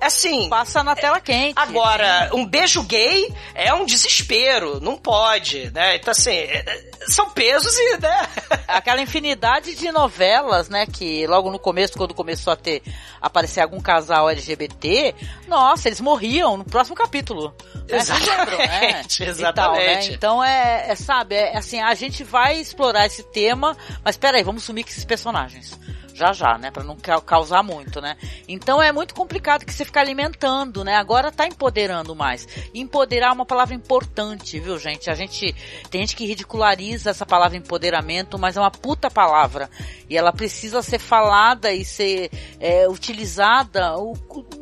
assim. Passa na tela quente. Agora, um beijo gay é um desespero. Não pode, né? Então, assim, é- é- são pesos e, né? (laughs) aquela infinidade de novelas, né, que logo no começo, quando começou a ter aparecer algum casal LGBT, nossa, eles morriam no próximo capítulo. Né? Vocês lembram, né? Exatamente, exatamente. tal, né? Então é, é, sabe, é assim, a gente vai explorar esse tema, mas peraí, vamos sumir com esses personagens. Já já, né? Pra não ca- causar muito, né? Então é muito complicado que você fica alimentando, né? Agora tá empoderando mais. Empoderar é uma palavra importante, viu, gente? A gente. Tem gente que ridiculariza essa palavra empoderamento, mas é uma puta palavra. E ela precisa ser falada e ser é, utilizada o,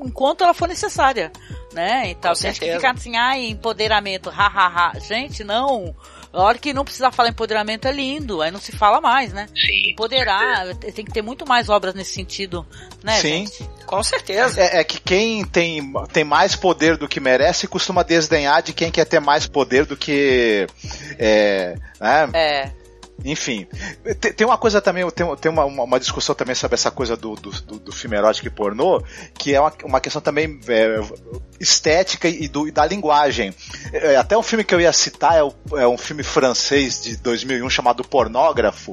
enquanto ela for necessária. Né? Então, tem gente que certeza. fica assim, ai, empoderamento, hahaha. Gente, não. A hora que não precisar falar empoderamento é lindo, aí não se fala mais, né? Sim. Empoderar, tem que ter muito mais obras nesse sentido, né, Sim. gente? Com certeza. É, é que quem tem, tem mais poder do que merece costuma desdenhar de quem quer ter mais poder do que. É, né? É. Enfim. Tem, uma coisa também, tem, tem uma, uma, discussão também sobre essa coisa do, do, do, do filme erótico e pornô, que é uma, uma questão também é, estética e, do, e da linguagem. É, até um filme que eu ia citar é, o- é um filme francês de 2001 chamado Pornógrafo,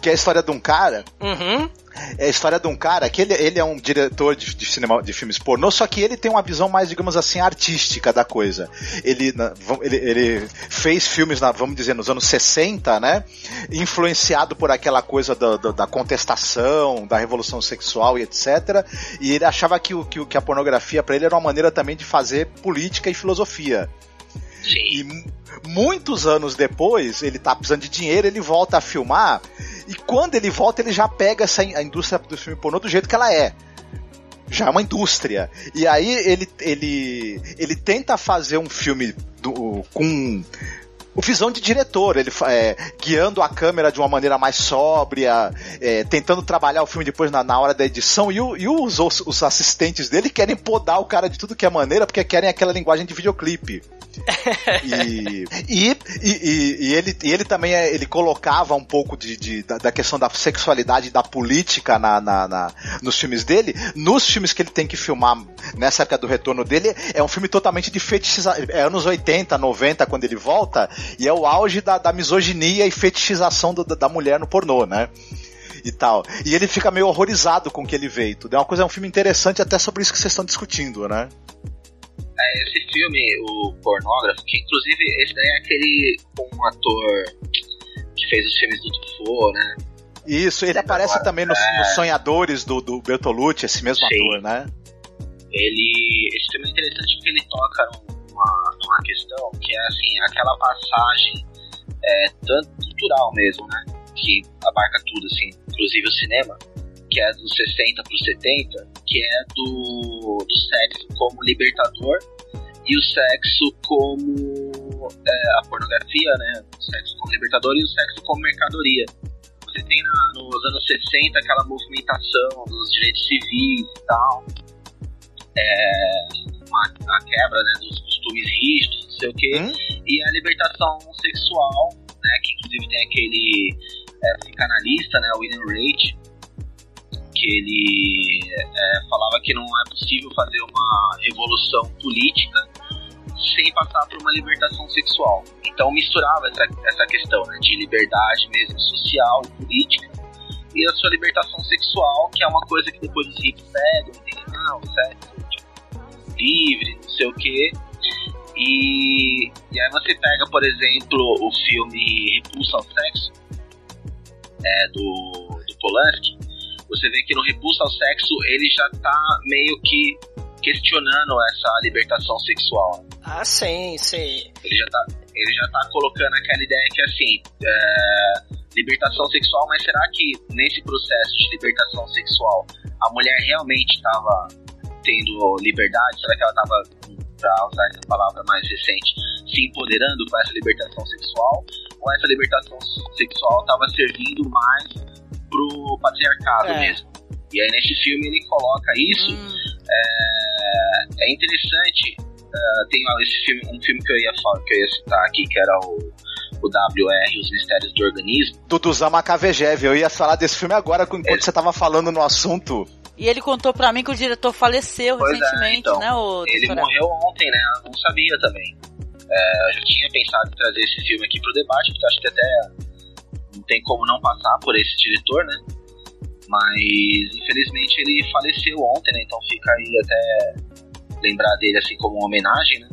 que é a história de um cara Uhum. é a história de um cara que ele, ele é um diretor de, de cinema de filmes pornô, só que ele tem uma visão mais, digamos assim, artística da coisa. Ele, ele, ele fez filmes, na, vamos dizer, nos anos 60, né? Influenciado por aquela coisa da, da, da contestação, da revolução sexual e etc. E ele achava que, o, que, que a pornografia para ele era uma maneira também de fazer política e filosofia. E mu- muitos anos depois, ele tá precisando de dinheiro, ele volta a filmar, e quando ele volta, ele já pega essa a indústria do filme pornô do jeito que ela é. Já é uma indústria. E aí ele, ele, ele tenta fazer um filme do- com o visão de diretor, ele é, guiando a câmera de uma maneira mais sóbria, é, tentando trabalhar o filme depois na, na hora da edição, e, o- e os, os, assistentes dele querem podar o cara de tudo que é maneira, porque querem aquela linguagem de videoclipe. (laughs) E, e, e, ele, e ele também é- ele colocava um pouco de, de- da, da questão da sexualidade da política na, na- na- nos filmes dele. Nos filmes que ele tem que filmar nessa época do retorno dele, é um filme totalmente de fetichização. É anos 80, 90, quando ele volta, e é o auge da, da misoginia e fetichização do- da, mulher no pornô, né? E tal. E ele fica meio horrorizado com o que ele vê tudo. É uma coisa, é um filme interessante até sobre isso que vocês estão discutindo, né? É, esse filme, o Pornógrafo, que inclusive esse daí é aquele com um ator que fez os filmes do Truffaut, né? Isso, ele aparece Agora, também nos, é. nos Sonhadores do, do Bertolucci, esse mesmo Sim. ator, né? Ele. Esse filme é interessante porque ele toca numa questão que é assim, aquela passagem é, tanto cultural mesmo, né? Que abarca tudo, assim, inclusive o cinema, que é dos 60 para os 70, que é do, do sexo como libertador e o sexo como é, a pornografia, né? O sexo como libertador e o sexo como mercadoria. Você tem na- nos anos 60 aquela movimentação dos direitos civis e tal. É, uma, a quebra né, dos costumes rígidos, não sei o quê, Hum? e a libertação sexual, né, que inclusive tem aquele é, psicanalista, né, o William Rage, que ele é, falava que não é possível fazer uma revolução política sem passar por uma libertação sexual. Então misturava essa, essa questão né, de liberdade mesmo social e política e a sua libertação sexual, que é uma coisa que depois os hippies pegam, entendem? Não, sexo tipo, livre, não sei o quê. E, e aí você pega, por exemplo, o filme Repulsa ao Sexo, é, do, do Polanski, você vê que no Repulsa ao Sexo ele já tá meio que questionando essa libertação sexual. Ah, sim, sim. Ele já tá, ele já tá colocando aquela ideia que assim, é, libertação sexual, mas será que nesse processo de libertação sexual a mulher realmente estava tendo liberdade? Será que ela estava, para usar essa palavra mais recente, se empoderando com essa libertação sexual? Ou essa libertação sexual estava servindo mais pro patriarcado É. mesmo? E aí nesse filme ele coloca isso. É, é interessante. é, tem esse filme, um filme que eu ia falar, que eu ia citar aqui, que era o, o WR, Os Mistérios do Organismo. Duduzan Macavejev. Eu ia falar desse filme agora enquanto você tava falando no assunto. E ele contou pra mim que o diretor faleceu Pois é, recentemente, então, né, o Ele morreu ontem, né? Eu não sabia também. É, eu já tinha pensado em trazer esse filme aqui pro debate, porque acho que até não tem como não passar por esse diretor, né? Mas infelizmente ele faleceu ontem, né? Então fica aí até lembrar dele assim como uma homenagem, né?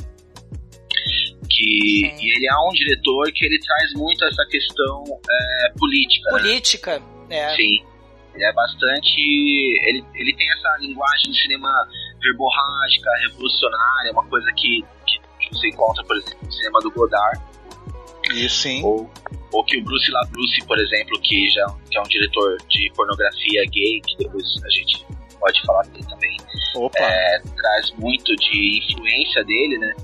Que e ele é um diretor que ele traz muito essa questão é, política. né? Política. É. Sim. Ele é bastante. Ele, ele tem essa linguagem de cinema verborrágica, revolucionária, uma coisa que, que, que você encontra, por exemplo, no cinema do Godard, Isso sim. ou, ou que o Bruce LaBruce, por exemplo, que já que é um diretor de pornografia gay, que depois a gente pode falar dele também, Opa. é, traz muito de influência dele, né?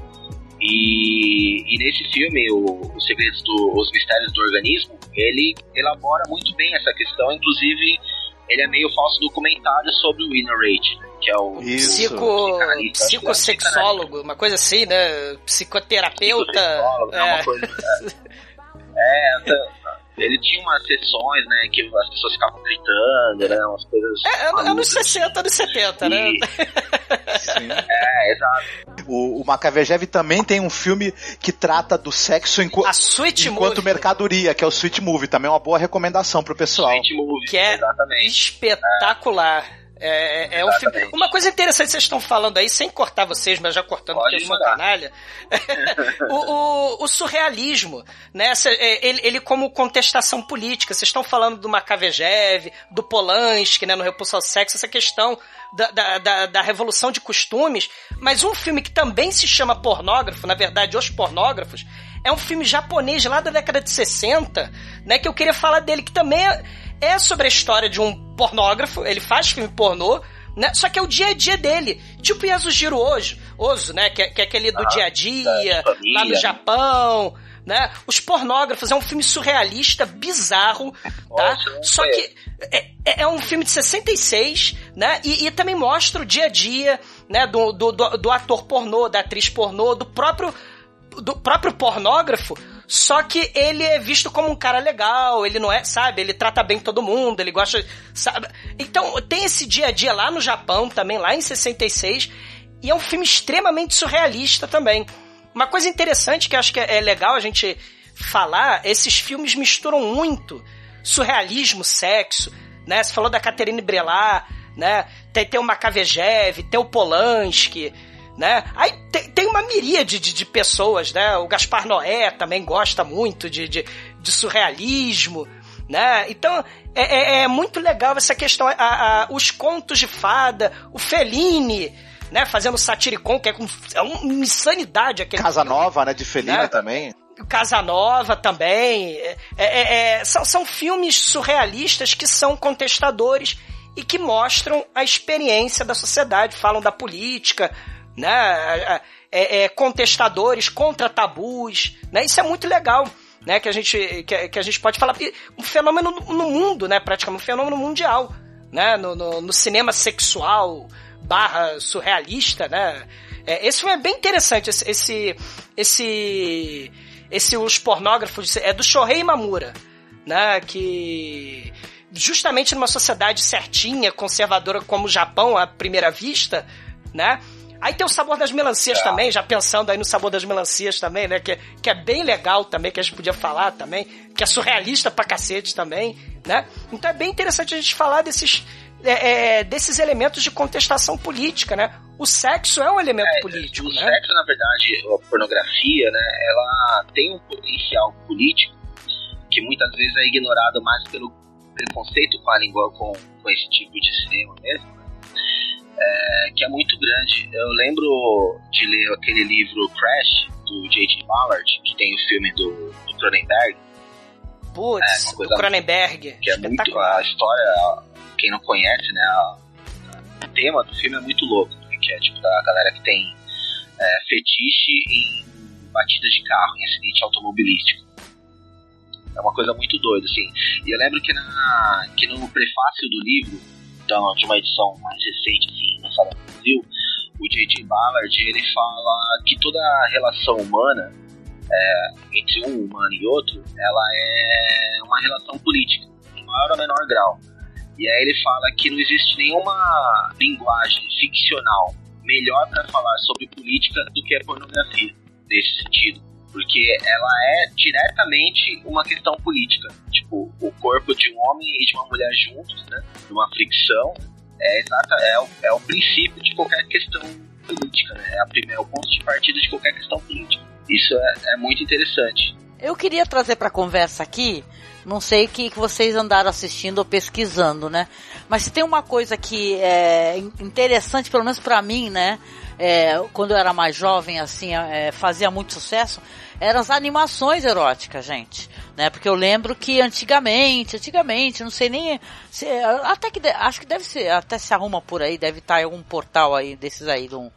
E, e nesse filme, o, Os Segredos do, Os Mistérios do Organismo, ele elabora muito bem essa questão, inclusive ele é meio falso documentário sobre o Winner Rate, né, que é o. Psico, é psicossexólogo, uma coisa assim, né? Psicoterapeuta. psicólogo, né, É. uma coisa, é, é, (laughs) ele tinha umas sessões, né, que as pessoas ficavam gritando, né, umas coisas... É, é, anos malucas. 60, anos 70, né? E- Sim. É, exato. O, o Macavejev também tem um filme que trata do sexo enqu- A Sweet enquanto Movie, mercadoria, que é o Sweet Movie. Também é uma boa recomendação pro pessoal. Sweet Movie, Que é exatamente. espetacular. É, é- é um filme. Uma coisa interessante que vocês estão falando aí, sem cortar vocês, mas já cortando Pode porque eu sou canalha. (laughs) o, o- o surrealismo, né? É, ele, ele como contestação política. Vocês estão falando do Macavejev, do Polanski, né? No Repulso ao Sexo, essa questão da, da, da, da revolução de costumes. Mas um filme que também se chama pornógrafo, na verdade, Os Pornógrafos, é um filme japonês lá da década de 60, né? Que eu queria falar dele, que também é, é sobre a história de um pornógrafo, ele faz filme pornô, né? Só que é o dia a dia dele. Tipo Yasujiro Ozo, Ozo né? Que, é- que é aquele do Ah, dia a dia, família. lá no Japão, né? Os pornógrafos é um filme surrealista, bizarro, tá? Nossa, Só que é, é- é um filme de 66, né? E, e também mostra o dia a dia, né? Do, do, do, do ator pornô, da atriz pornô, do próprio do próprio pornógrafo, só que ele é visto como um cara legal, ele não é, sabe, ele trata bem todo mundo, ele gosta, sabe? Então, tem esse dia a dia lá no Japão também, lá em 66, e é um filme extremamente surrealista também. Uma coisa interessante que acho que é legal a gente falar, esses filmes misturam muito surrealismo, sexo, né? Você falou da Catherine Brelat, né? Tem, tem o Macavejev, tem o Polanski, né? Aí tem, tem uma miríade de, de pessoas, né? O Gaspar Noé também gosta muito de, de, de surrealismo, né? Então é, é- é muito legal essa questão, a- a- os contos de fada, o Fellini, né? Fazendo satiricon, que é, com, é uma insanidade aquele Casa filme. Nova, né? De Felina Né? também. Casanova também. É, é- é- são, são filmes surrealistas que são contestadores e que mostram a experiência da sociedade, falam da política, né? É, é- é contestadores contra tabus, né? Isso é muito legal. Né, que, a gente, que, que a gente pode falar. Um fenômeno no, no mundo, né? Praticamente um fenômeno mundial. né? No, no, no cinema sexual barra surrealista, né? É, esse filme é bem interessante, esse, esse, esse, esse Os Pornógrafos, é do Shohei Mamura, né? Que justamente numa sociedade certinha, conservadora como o Japão à primeira vista, né? Aí tem o sabor das melancias É. também, já pensando aí no sabor das melancias também, né? Que, que é bem legal também, que a gente podia falar também, que é surrealista pra cacete também, né? Então é bem interessante a gente falar desses, é, é, desses elementos de contestação política, né? O sexo é um elemento político, O né? sexo, na verdade, a pornografia, né, ela tem um potencial político que muitas vezes é ignorado mais pelo preconceito com a língua, com, com esse tipo de cinema mesmo, né? É, que é muito grande. Eu lembro de ler aquele livro Crash, do J.T. Ballard, que tem o filme do, do Cronenberg, Putz, É, do Cronenberg. que é muito a história, quem não conhece, né, a- o tema do filme é muito louco, né, que é tipo da galera que tem é, fetiche em batidas de carro, em acidente automobilístico. É uma coisa muito doida, assim. E eu lembro que, na, que no prefácio do livro, então, de uma edição mais recente, assim, Brasil, o J.J. Ballard, ele fala que toda relação humana, é, entre um humano e outro, ela é uma relação política, em maior ou menor grau. E aí ele fala que não existe nenhuma linguagem ficcional melhor para falar sobre política do que a pornografia, nesse sentido. Porque ela é diretamente uma questão política. Tipo, o corpo de um homem e de uma mulher juntos, né? Numa fricção, é, exata, é, o, é o princípio de qualquer questão política, né? É, a primeira, é o ponto de partida de qualquer questão política. Isso é, é muito interessante. Eu queria trazer para conversa aqui, não sei o que, que vocês andaram assistindo ou pesquisando, né? Mas se tem uma coisa que é in- interessante, pelo menos para mim, né? É, quando eu era mais jovem, assim, é, fazia muito sucesso, eram as animações eróticas, gente. Né? Porque eu lembro que antigamente, antigamente, não sei nem. se- até que acho que deve ser, até se arruma por aí, deve estar em algum portal aí desses aí, de um,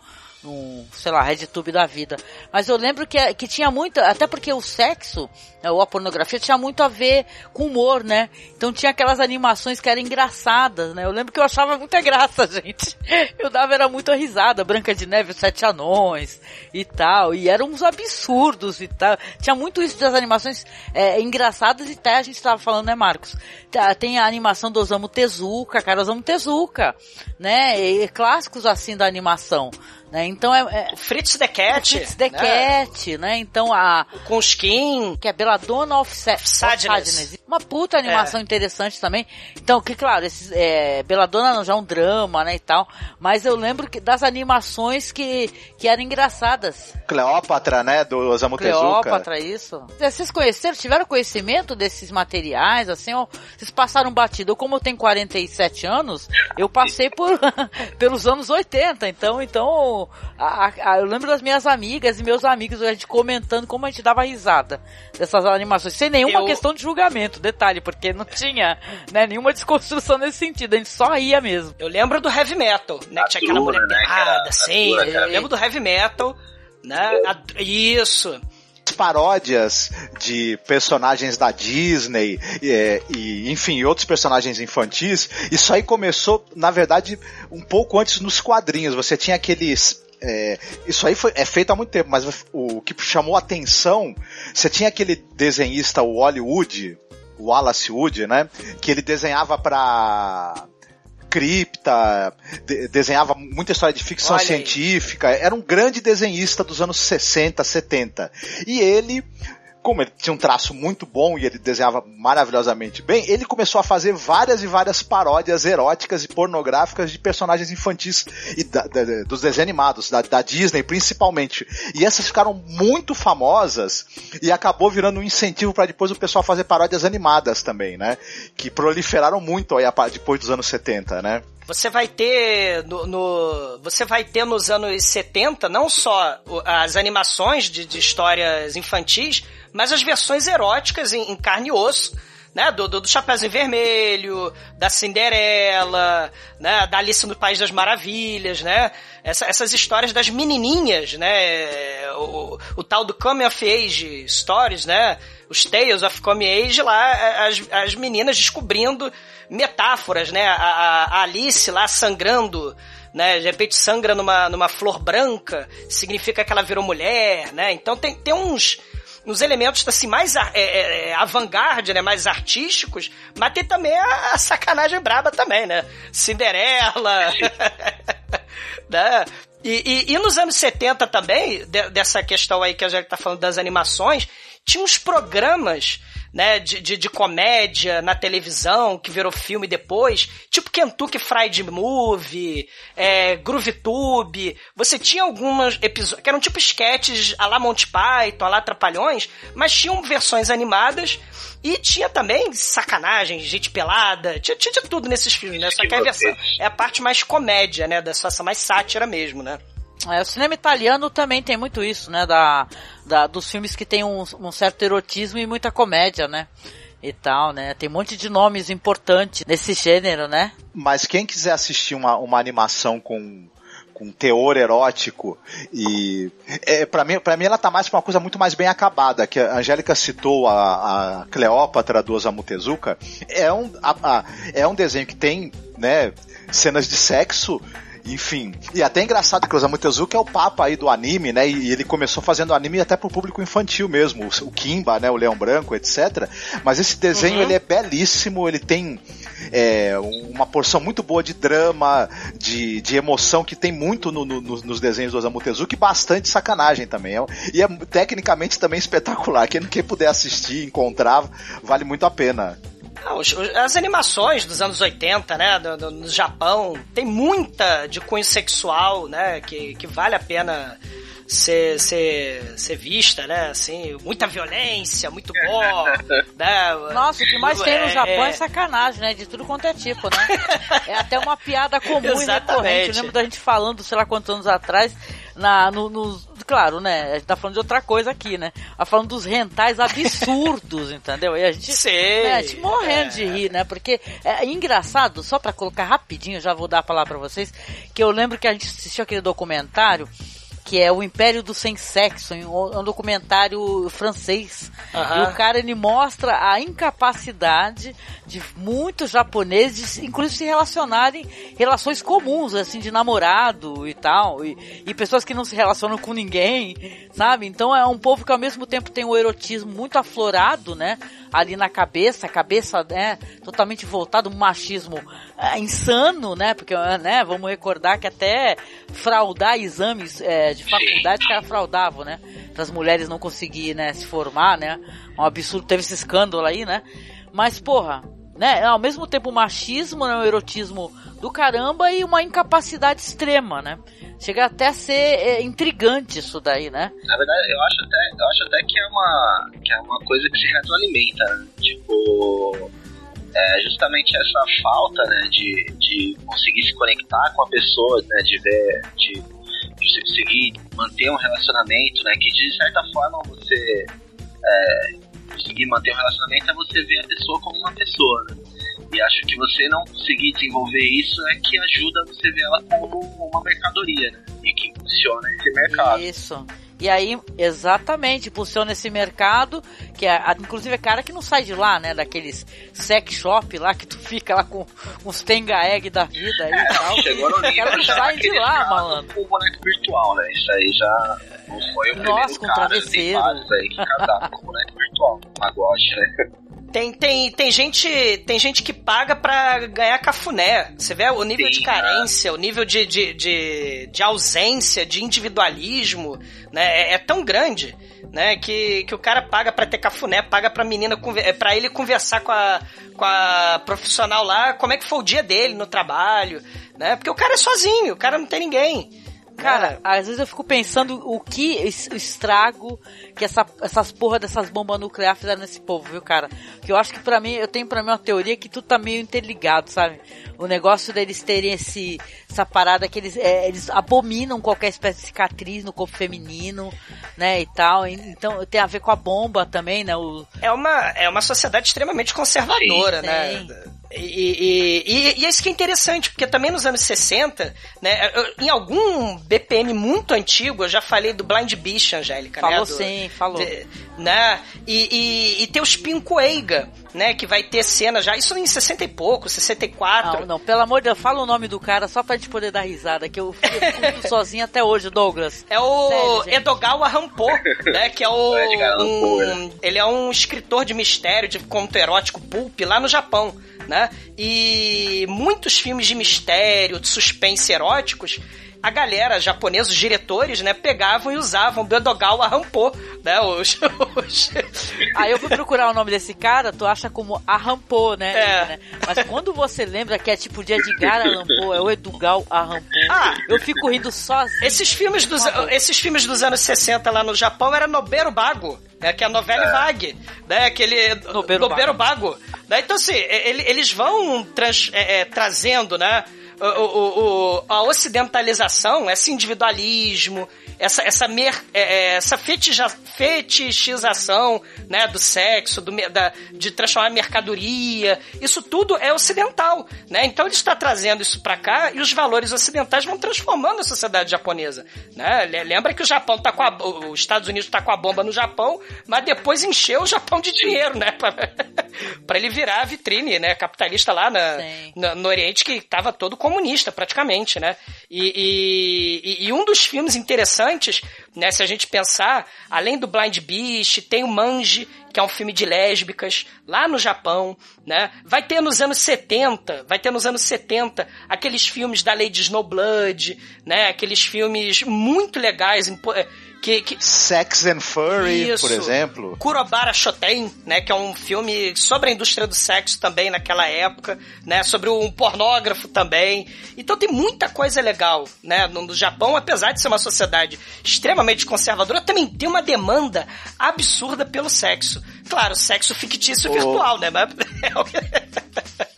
num, sei lá, RedTube da vida. Mas eu lembro que, que tinha muito, até porque o sexo, né, ou a pornografia, tinha muito a ver com humor, né? Então tinha aquelas animações que eram engraçadas, né? Eu lembro que eu achava muita graça, (laughs) gente. Eu dava, era muito risada, Branca de Neve, Sete Anões e tal. E eram uns absurdos e tal. Tinha muito isso das animações é, engraçadas e até a gente estava falando, né, Marcos? Tá, Tem a animação do Osamu Tezuka, cara, Osamu Tezuka, né? E, clássicos assim da animação. Né? Então é, é Fritz the Cat. Fritz the né? Cat, né? Então a Com skin. que é Belladonna of, Sa of Sadness. Sadness. Uma puta animação interessante também. Então, que claro, esses, é, Belladonna já é um drama, né, e tal. Mas eu lembro que, das animações que, que eram engraçadas. Cleópatra, né, do Osamu Tezuka. Cleópatra, isso. Vocês conheceram, tiveram conhecimento desses materiais, assim, ou vocês passaram batido? Eu, como eu tenho 47 anos, eu passei por, (laughs) pelos anos 80, então, então, a- a- eu lembro das minhas amigas e meus amigos, a gente comentando como a gente dava risada dessas animações, sem nenhuma Eu- questão de julgamento, detalhe, porque não tinha, né, nenhuma (laughs) desconstrução nesse sentido, a gente só ia mesmo. Eu lembro do heavy metal, né? Que tinha aquela mulher né, pelada, assim. Cara. Eu lembro do heavy metal, né? A- Isso. Paródias de personagens da Disney é, e, enfim, outros personagens infantis. Isso aí começou, na verdade, um pouco antes nos quadrinhos. Você tinha aqueles. é, isso aí foi, é feito há muito tempo, mas o que chamou atenção, você tinha aquele desenhista, o Hollywood, o Wallace Wood, né? Que ele desenhava pra cripta, de- desenhava muita história de ficção Olha aí. científica, era um grande desenhista dos anos 60, 70. E ele, como ele tinha um traço muito bom e ele desenhava maravilhosamente bem, ele começou a fazer várias e várias paródias eróticas e pornográficas de personagens infantis e da- da- dos desenhos animados, da, da Disney principalmente. E essas ficaram muito famosas e acabou virando um incentivo para depois o pessoal fazer paródias animadas também, né? Que proliferaram muito aí depois dos anos 70, né? Você vai ter no, no- você vai ter nos anos 70 não só as animações de, de histórias infantis, mas as versões eróticas em, em carne e osso, né? Do, do, do Chapeuzinho Vermelho, da Cinderela, né? Da Alice no País das Maravilhas, né? Essa, essas histórias das menininhas, né? O, o tal do Coming of Age Stories, né? Os Tales of Coming Age lá, as, as meninas descobrindo metáforas, né? A, a, a Alice lá sangrando né? De repente sangra numa, numa flor branca, significa que ela virou mulher, né? Então tem, tem uns, uns elementos assim mais é, é, é, avant-garde, né, mais artísticos, mas tem também a, a sacanagem braba também, né? Cinderela, (laughs) né? E, e, e, nos anos 70 também, de, dessa questão aí que a gente tá falando das animações, tinha uns programas né, de, de, de, comédia na televisão, que virou filme depois, tipo Kentucky Fried Movie, é, Groove Tube. Você tinha algumas episódios, que eram tipo sketches a lá Monty Python, a lá Trapalhões, mas tinham versões animadas e tinha também sacanagem, gente pelada, tinha, tinha de tudo nesses filmes, né? Só que a versão é a parte mais comédia, né? Da situação mais sátira mesmo, né? É, o cinema italiano também tem muito isso, né? Da, da, dos filmes que tem um, um certo erotismo e muita comédia, né? e tal, né? Tem um monte de nomes importantes nesse gênero, né? Mas quem quiser assistir uma, uma animação com com teor erótico e é, para mim para mim ela tá mais pra uma coisa muito mais bem acabada que a Angélica citou a, a Cleópatra do Osamu Tezuka é um a, a, é um desenho que tem né cenas de sexo enfim. E até é engraçado que o Osamu Tezuka é o papa aí do anime, né? E ele começou fazendo anime até pro público infantil mesmo, o Kimba, né? O Leão Branco, etc. Mas esse desenho, uhum. ele é belíssimo, ele tem é, uma porção muito boa de drama, de, de emoção que tem muito no, no, nos desenhos do Osamu Tezuka e bastante sacanagem também. É e é tecnicamente também espetacular. Quem, quem puder assistir, encontrar, vale muito a pena. Não, as animações dos anos 80, né, do, do, no Japão, tem muita de cunho sexual, né, que, que vale a pena ser, ser, ser vista, né? Assim, muita violência, muito gore, (laughs) né? Nossa, o que mais tem no é, Japão é, é sacanagem, né? De tudo quanto é tipo, né? (laughs) é até uma piada comum e recorrente. Eu lembro da gente falando, sei lá quantos anos atrás, na, no, no, claro, né? A gente tá falando de outra coisa aqui, né? Tá falando dos rentais absurdos, (laughs) entendeu? E a gente, Sei, né, a gente morrendo é. de rir, né? Porque é engraçado, só para colocar rapidinho, já vou dar a palavra pra vocês, que eu lembro que a gente assistiu aquele documentário que é o Império do Sem Sexo, um documentário francês. Uhum. E o cara ele mostra a incapacidade de muitos japoneses, inclusive se relacionarem relações comuns, assim, de namorado e tal, e, e pessoas que não se relacionam com ninguém, sabe? Então é um povo que ao mesmo tempo tem o erotismo muito aflorado, né? Ali na cabeça, a cabeça, né? Totalmente voltado, um machismo é, insano, né? Porque, né? Vamos recordar que até fraudar exames é, de faculdade, os caras fraudavam, né? Para as mulheres não conseguirem, né, se formar, né? Um absurdo, teve esse escândalo aí, né? Mas, porra, né? Ao mesmo tempo machismo, né? Erotismo do caramba e uma incapacidade extrema, né? Chega até a ser é, intrigante isso daí, né? Na verdade, eu acho até, eu acho até que é uma, que é uma coisa que se retroalimenta, né? Tipo, é justamente essa falta, né, de, de conseguir se conectar com a pessoa, né, de ver, de você conseguir manter um relacionamento, né? Que de certa forma você é, conseguir manter um relacionamento é você ver a pessoa como uma pessoa, né? E acho que você não conseguir desenvolver isso é que ajuda você ver ela como uma mercadoria, né? E que funciona esse mercado. Isso. E aí, exatamente, impulsiona esse mercado, que é, inclusive é cara que não sai de lá, né? Daqueles sex shop lá que tu fica lá com uns tenga egg da vida aí e tal. Chegou no nível não sai de lá, malandro. O boneco virtual, né? Isso aí já não foi o Nossa, com cara, travesseiro. Tem aí que com o boneco virtual. Magote, né? Tem, tem, tem, gente, tem gente que paga pra ganhar cafuné. Você vê o nível Sim, de carência, né? o nível de, de, de, de, ausência, de individualismo, né? É, é, tão grande, né? Que, que o cara paga pra ter cafuné, paga pra menina, é, pra ele conversar com a, com a profissional lá, como é que foi o dia dele no trabalho, né? Porque o cara é sozinho, o cara não tem ninguém. Cara, às vezes eu fico pensando o que estrago que essa, essas porra dessas bombas nucleares fizeram nesse povo, viu, cara? Que eu acho que pra mim, eu tenho pra mim uma teoria que tudo tá meio interligado, sabe? O negócio deles terem esse, essa parada que eles, é, eles abominam qualquer espécie de cicatriz no corpo feminino, né, e tal. Então tem a ver com a bomba também, né? O, É uma, é uma sociedade extremamente conservadora, Sim, né? E, e, e, é isso que é interessante, porque também nos anos 60, né, eu- em algum BPM muito antigo, eu já falei do Blind Beast, Angélica, né? Falou do- sim, falou. de- né? E, e, e tem os Pincoeiga, né? Que vai ter cena já, isso em 60 e pouco, 64. Não, não, pelo amor de Deus, fala o nome do cara só pra gente poder dar risada, que eu fico (laughs) sozinho até hoje, Douglas. É o Sério. Edogawa Rampo, né? Que é o. (laughs) Poe, Um, ele é um escritor de mistério, de conto erótico pulp lá no Japão, né? E muitos filmes de mistério, de suspense eróticos. A galera japonesa, os diretores, né, pegavam e usavam do Edogawa Rampo, né, os, os- Aí (laughs) eu fui procurar o nome desse cara, tu acha como Arrampô, né? É. né? Mas quando você lembra que é tipo de Edgar Allan Poe, é o Edugal Arrampô, Ah. eu fico rindo sozinho. Esses filmes, dos, esses filmes dos anos 60 lá no Japão era Noberu Bago, né, que é a novela vague, né, aquele Noberu Noberu, Bago. Né, então, assim, ele- eles vão trans- é, é, trazendo, né, o, o- o- a ocidentalização, esse individualismo, essa, essa, mer, é, é, essa fetichização né, do sexo, do, da, de transformar em mercadoria, isso tudo é ocidental. Né? Então ele está trazendo isso para cá e os valores ocidentais vão transformando a sociedade japonesa. Né? Le- Lembra que o Japão tá com a, os Estados Unidos está com a bomba no Japão, mas depois encheu o Japão de dinheiro, né? (laughs) para ele virar a vitrine né, capitalista lá na, na- no Oriente que estava todo comunista praticamente, né? E, e- e um dos filmes interessantes, né, se a gente pensar, além do Blind Beast, tem o Manji, que é um filme de lésbicas, lá no Japão, né? Vai ter nos anos 70, vai ter nos anos 70 aqueles filmes da Lady Snowblood, né? Aqueles filmes muito legais, que, que Sex and Furry, Isso. por exemplo. Kurobara Shoten, né, que é um filme sobre a indústria do sexo também naquela época, né, sobre um pornógrafo também. Então tem muita coisa legal, né, no, no Japão, apesar de ser uma sociedade extremamente conservadora, também tem uma demanda absurda pelo sexo. Claro, sexo fictício Ô. virtual, né, mas (laughs) (laughs)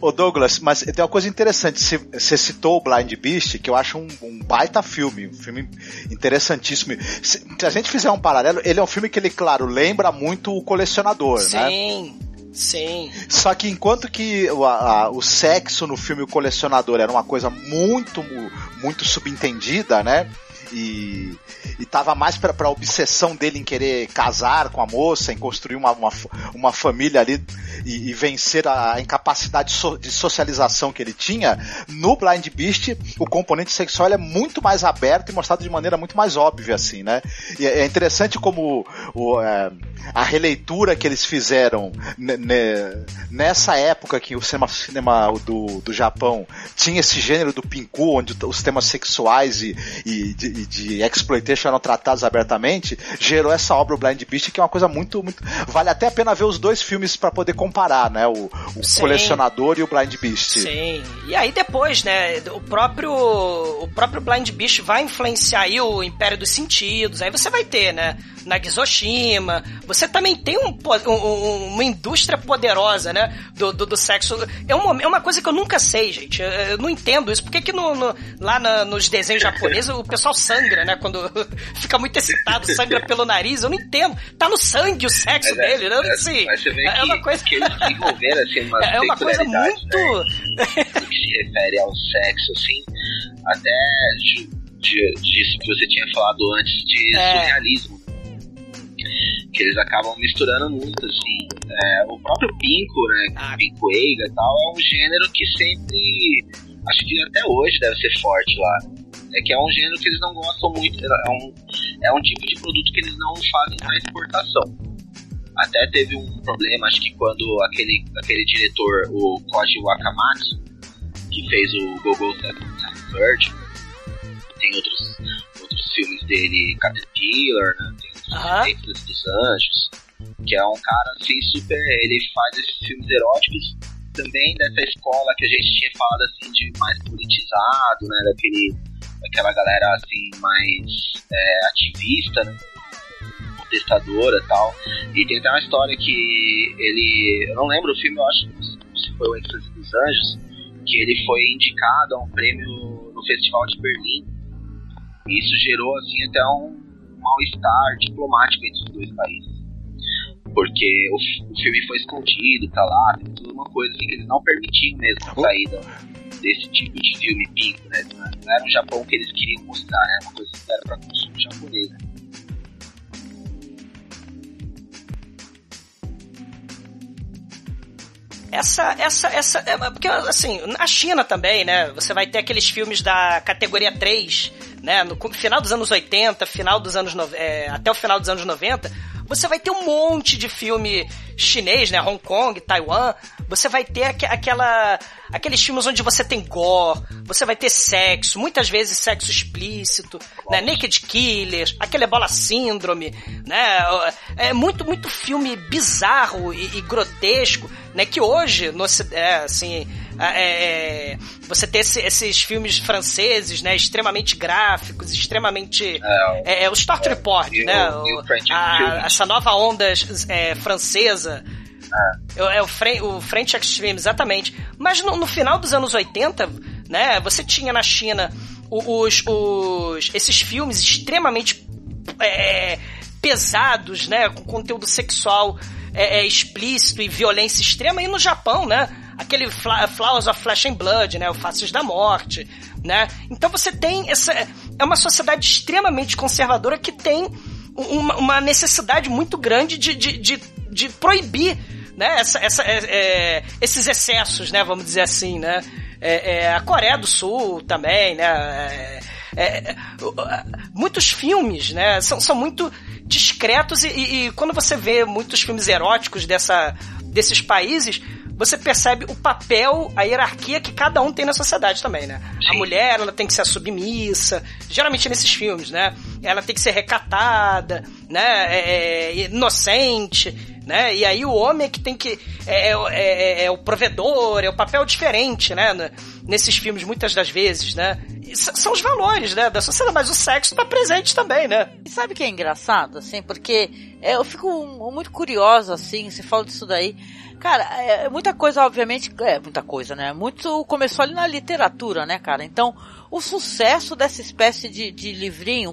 Ô Douglas, mas tem uma coisa interessante. Você- citou o Blind Beast, que eu acho um, um baita filme, um filme interessantíssimo. Se, se a gente fizer um paralelo, ele é um filme que ele, claro, lembra muito o colecionador, né? sim, sim. Só que enquanto que o, a- o sexo no filme O Colecionador era uma coisa muito, mu- muito subentendida, né? E, e tava mais pra, pra obsessão dele em querer casar com a moça, em construir uma, uma, uma família ali e, e vencer a, incapacidade de socialização que ele tinha. No Blind Beast, o componente sexual é muito mais aberto e mostrado de maneira muito mais óbvia, assim, né? E é é interessante como o, é, a releitura que eles fizeram ne- ne- nessa época que o cinema, cinema do, do Japão tinha esse gênero do pinku, onde os temas sexuais e, e e de exploitation eram tratados abertamente, gerou essa obra, o Blind Beast, que é uma coisa muito, muito vale até a pena ver os dois filmes para poder comparar, né? O, o colecionador e o Blind Beast. Sim. E aí depois, né, o próprio o próprio Blind Beast vai influenciar aí o Império dos Sentidos. Aí você vai ter, né, Nagizoshima. Você também tem um- um- uma indústria poderosa, né, do, do, do sexo. É uma, é uma coisa que eu nunca sei, gente. Eu, eu não entendo isso. Por que que no, no- lá na- nos desenhos japoneses o pessoal sangra, né, quando (laughs) fica muito excitado, sangra pelo nariz? Eu não entendo. Tá no sangue o sexo Mas é- dele, né? é- Assim, vê é que, uma coisa que eles desenvolveram assim, uma (laughs) é uma coisa peculiaridade, muito né, (laughs) que se refere ao sexo, assim, até de- disso que você tinha falado antes de É. surrealismo. Que eles acabam misturando muito, assim. É, o próprio Pinko, né? Ah. Pinko Eiga e tal, é um gênero que sempre. Acho que até hoje deve ser forte lá. É que é um gênero que eles não gostam muito. É um, é um tipo de produto que eles não fazem para exportação. Até teve um problema, acho que quando aquele, aquele diretor, o Koji Wakamatsu, que fez o Gogo Seven Third, tem outros, outros filmes dele, Caterpillar, né? Tem outros Aham. Templos dos Anjos, que é um cara assim super. Ele faz esses filmes eróticos também dessa escola que a gente tinha falado assim de mais politizado, né? Daquele, daquela galera assim mais é, ativista, né? e tal. E tem até uma história que ele. Eu não lembro o filme, eu acho se foi o Êxtase dos Anjos, que ele foi indicado a um prêmio no Festival de Berlim. E isso gerou assim até um mal-estar diplomático entre os dois países. Porque o, o, filme foi escondido, tá lá, tem tudo uma coisa assim que eles não permitiam mesmo a saída desse tipo de filme pinto, né? Não era o Japão que eles queriam mostrar, né? Uma coisa que era para consumo japonês. Né? essa, essa, essa, é, porque assim, na China também, né, você vai ter aqueles filmes da categoria 3, né, no final dos anos 80, final dos anos, é, até o final dos anos 90, você vai ter um monte de filme chinês, né? Hong Kong, Taiwan. Você vai ter aqu aquela, aqueles filmes onde você tem gore, você vai ter sexo, muitas vezes sexo explícito, né? Naked Killers, aquele Bola Síndrome, né? É muito, muito filme bizarro e, e grotesco, né? Que hoje, no, é, assim, é, é, você ter esse, esses filmes franceses, né, extremamente gráficos, extremamente é, é, é o Start Report, né, o, a, essa nova onda é, francesa. É, é o, Fre o French Extreme, exatamente. Mas no, no, final dos anos 80, né, você tinha na China os, os esses filmes extremamente pesados, né, com conteúdo sexual explícito e violência extrema, e no Japão, né, aquele Flowers of Flesh and Blood, né? O Faces da Morte, né? Então você tem essa... É uma sociedade extremamente conservadora que tem uma, uma necessidade muito grande de, de, de, de proibir né, essa, essa, é, é, esses excessos, né, vamos dizer assim, né? É, é a Coreia do Sul também, né? É, é, muitos filmes, né, são, são muito discretos e, e, e, quando você vê muitos filmes eróticos dessa, desses países, você percebe o papel, a hierarquia que cada um tem na sociedade também, né? Sim. A mulher, ela tem que ser submissa, geralmente nesses filmes, né? Ela tem que ser recatada, né? É, é, inocente, né? E aí o homem é que tem que. É, é, é, é o provedor, é o papel diferente, né? Nesses filmes, muitas das vezes, né? São os valores, né, da sociedade, mas o sexo tá presente também, né? E sabe o que é engraçado, assim, porque é, eu fico muito curiosa, assim, você fala disso daí, Cara, é, é, muita coisa, obviamente, é muita coisa, né? Muito começou ali na literatura, né, cara? Então, o sucesso dessa espécie de, de livrinho,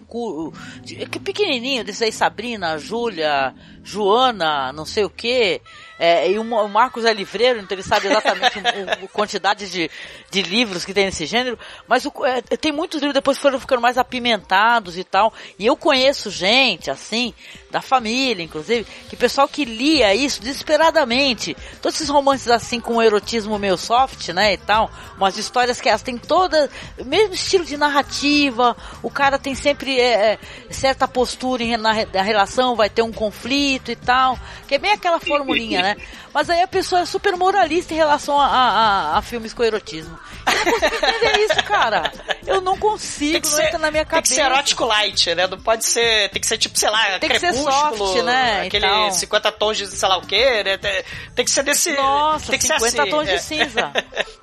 que pequenininho, desse aí, Sabrina, Júlia, Joana, não sei o que, é, e o, Marcos é livreiro, então ele sabe exatamente a quantidade de, de livros que tem nesse gênero, mas o, é, tem muitos livros depois foram ficando mais apimentados e tal, e eu conheço gente, assim, da família, inclusive, que pessoal que lia isso desesperadamente, todos esses romances assim com um erotismo meio soft, né, e tal, umas histórias que elas têm toda, mesmo estilo de narrativa, o cara tem sempre é, é certa postura em, na, na relação, vai ter um conflito e tal, que é bem aquela formulinha, né? Mas aí a pessoa é super moralista em relação a, a, a filmes com erotismo. Eu não consigo entender isso, cara. Eu não consigo, não ser, entra na minha cabeça. Tem que ser erótico light, né? Não pode ser. Tem que ser tipo, sei lá, tem que ser soft, né? Aquele 50 tons de sei lá o quê, né? Tem, tem que ser desse. Nossa, tem que 50 ser assim, tons é. de cinza.